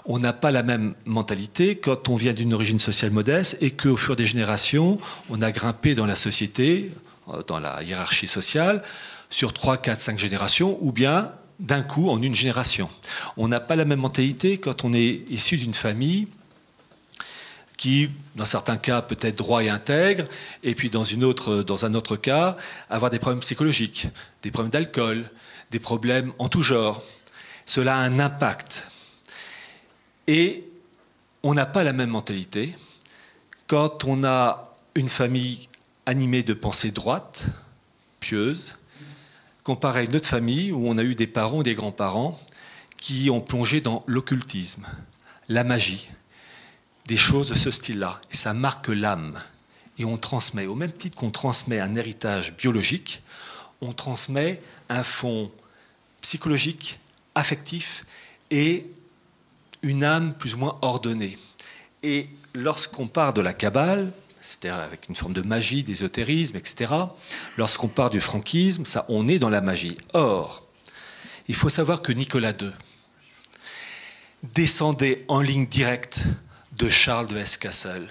On n'a pas la même mentalité quand on vient d'une origine sociale modeste et qu'au fur des générations, on a grimpé dans la société, euh, dans la hiérarchie sociale, sur 3, 4, 5 générations, ou bien d'un coup en une génération. On n'a pas la même mentalité quand on est issu d'une famille qui, dans certains cas, peut être droit et intègre, et puis dans, une autre, dans un autre cas, avoir des problèmes psychologiques, des problèmes d'alcool, des problèmes en tout genre. Cela a un impact. Et on n'a pas la même mentalité quand on a une famille animée de pensées droites, pieuses, comparé à une autre famille où on a eu des parents ou des grands-parents qui ont plongé dans l'occultisme, la magie, des choses de ce style-là. Et ça marque l'âme. Et on transmet, au même titre qu'on transmet un héritage biologique, on transmet un fond psychologique, affectif et une âme plus ou moins ordonnée. Et lorsqu'on part de la Kabbale, c'est-à-dire avec une forme de magie, d'ésotérisme, etc. Lorsqu'on part du franquisme, ça, on est dans la magie. Or, il faut savoir que Nicolas II descendait en ligne directe de Charles de Hesse-Kassel,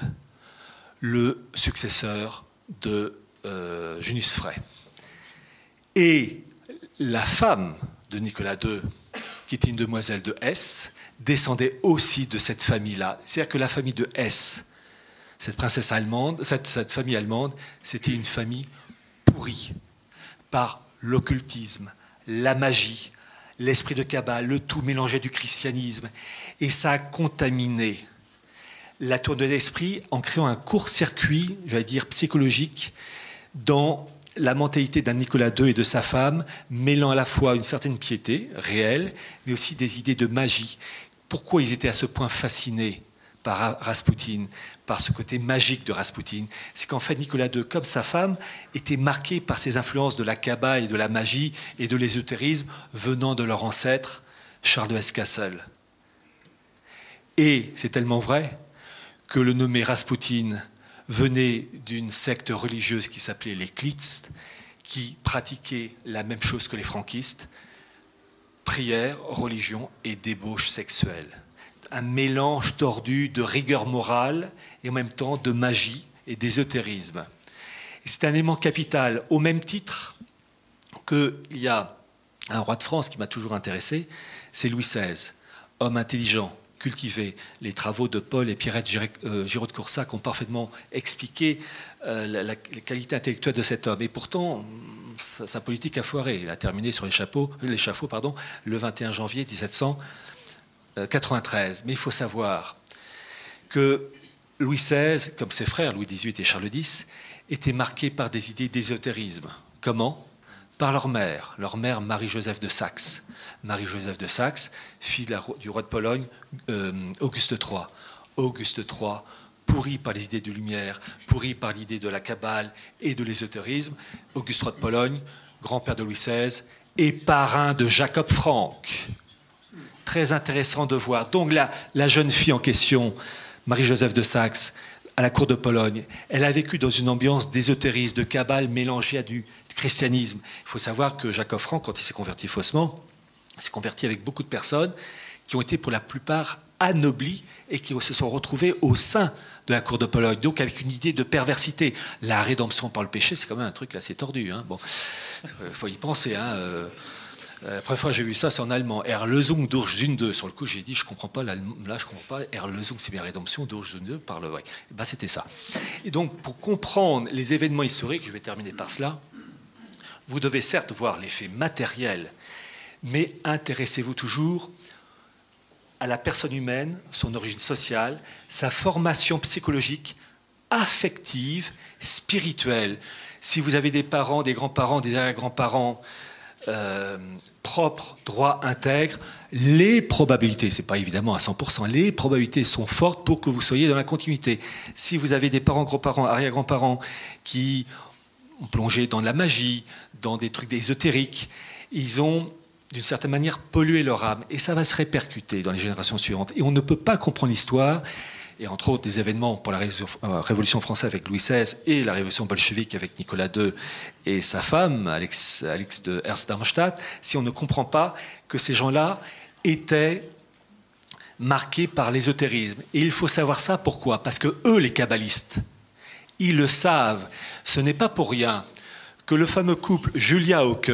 le successeur de euh, Junius Frey. Et la femme de Nicolas II, qui était une demoiselle de Hesse, descendait aussi de cette famille-là. C'est-à-dire que la famille de Hesse cette princesse allemande, cette, famille allemande, c'était une famille pourrie par l'occultisme, la magie, l'esprit de cabale, le tout mélangé du christianisme. Et ça a contaminé la tour de l'esprit en créant un court-circuit, j'allais dire psychologique, dans la mentalité d'un Nicolas II et de sa femme, mêlant à la fois une certaine piété réelle, mais aussi des idées de magie. Pourquoi ils étaient à ce point fascinés par Rasputin, par ce côté magique de Rasputin, c'est qu'en fait Nicolas II, comme sa femme, était marqué par ces influences de la Kabbale et de la magie et de l'ésotérisme venant de leur ancêtre Charles de Hesse-Kassel. Et c'est tellement vrai que le nommé Rasputin venait d'une secte religieuse qui s'appelait les Klitz, qui pratiquait la même chose que les franquistes, prière, religion et débauche sexuelle un mélange tordu de rigueur morale et en même temps de magie et d'ésotérisme. C'est un élément capital, au même titre qu'il y a un roi de France qui m'a toujours intéressé, c'est Louis XVI, homme intelligent, cultivé. Les travaux de Paul et Pierrette euh, Giraud de Coursac ont parfaitement expliqué euh, la, qualité intellectuelle de cet homme. Et pourtant, sa, politique a foiré. Il a terminé sur l'échafaud le 21 janvier 1700. 93. Mais il faut savoir que Louis XVI, comme ses frères Louis XVIII et Charles X, étaient marqués par des idées d'ésotérisme. Comment? Par leur mère, leur mère Marie-Joseph de Saxe. Marie-Joseph de Saxe, fille du roi de Pologne, euh, Auguste III. Auguste III, pourri par les idées de lumière, pourri par l'idée de la cabale et de l'ésotérisme. Auguste III de Pologne, grand-père de Louis XVI, et parrain de Jacob Frank très intéressant de voir. Donc la jeune fille en question, Marie-Joseph de Saxe, à la cour de Pologne. Elle a vécu dans une ambiance d'ésotérisme, de cabale mélangée à du christianisme. Il faut savoir que Jacques Offrand, quand il s'est converti faussement, s'est converti avec beaucoup de personnes qui ont été pour la plupart anoblis et qui se sont retrouvés au sein de la cour de Pologne, donc avec une idée de perversité. La rédemption par le péché, c'est quand même un truc assez tordu. Hein. Bon, il faut y penser. Hein. La première fois que j'ai vu ça, c'est en allemand. Erlösung durch Sünde. Sur le coup, j'ai dit, je comprends pas, là, je comprends pas. Erlösung, c'est bien rédemption, durch Sünde, par le. Ouais. Ben, c'était ça. Et donc, pour comprendre les événements historiques, je vais terminer par cela, vous devez certes voir l'effet matériel, mais intéressez-vous toujours à la personne humaine, son origine sociale, sa formation psychologique, affective, spirituelle. Si vous avez des parents, des grands-parents, des arrière-grands-parents euh, propres, droits, intègres, les probabilités, c'est pas évidemment à 100%, les probabilités sont fortes pour que vous soyez dans la continuité. Si vous avez des parents, grands-parents, arrière-grands-parents qui ont plongé dans de la magie, dans des trucs ésotériques, ils ont d'une certaine manière, polluer leur âme. Et ça va se répercuter dans les générations suivantes. Et on ne peut pas comprendre l'histoire, et entre autres des événements pour la euh, Révolution française avec Louis XVI et la Révolution bolchevique avec Nicolas II et sa femme, Alex, de Herz-Darmstadt, si on ne comprend pas que ces gens-là étaient marqués par l'ésotérisme. Et il faut savoir ça pourquoi? Parce que eux, les kabbalistes, ils le savent. Ce n'est pas pour rien que le fameux couple Julia Hauke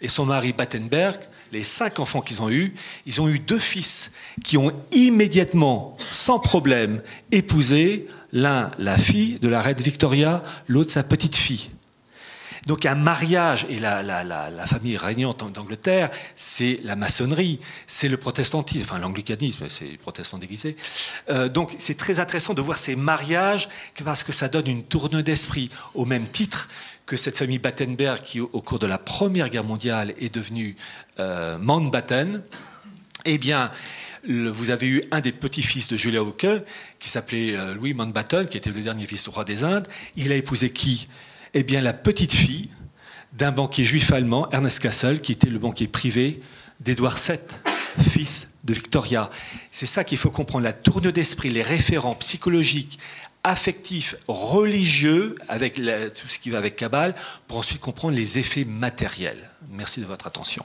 et son mari Battenberg, les cinq enfants qu'ils ont eus, ils ont eu deux fils qui ont immédiatement, sans problème, épousé l'un la fille de la reine Victoria, l'autre sa petite fille. Donc un mariage, et la, famille régnante d'Angleterre, c'est la maçonnerie, c'est le protestantisme, enfin l'anglicanisme, c'est les protestants déguisés. Euh, donc c'est très intéressant de voir ces mariages parce que ça donne une tourne d'esprit, au même titre que cette famille Battenberg, qui au cours de la Première Guerre mondiale est devenue euh, Mountbatten, eh bien, vous avez eu un des petits-fils de Julia Hawke, qui s'appelait euh, Louis Mountbatten, qui était le dernier fils du roi des Indes. Il a épousé qui? Eh bien, la petite fille d'un banquier juif allemand, Ernest Kassel, qui était le banquier privé d'Édouard VII, fils de Victoria. C'est ça qu'il faut comprendre, la tourne d'esprit, les référents psychologiques, affectif, religieux, avec tout ce qui va avec Kabbale, pour ensuite comprendre les effets matériels. Merci de votre attention.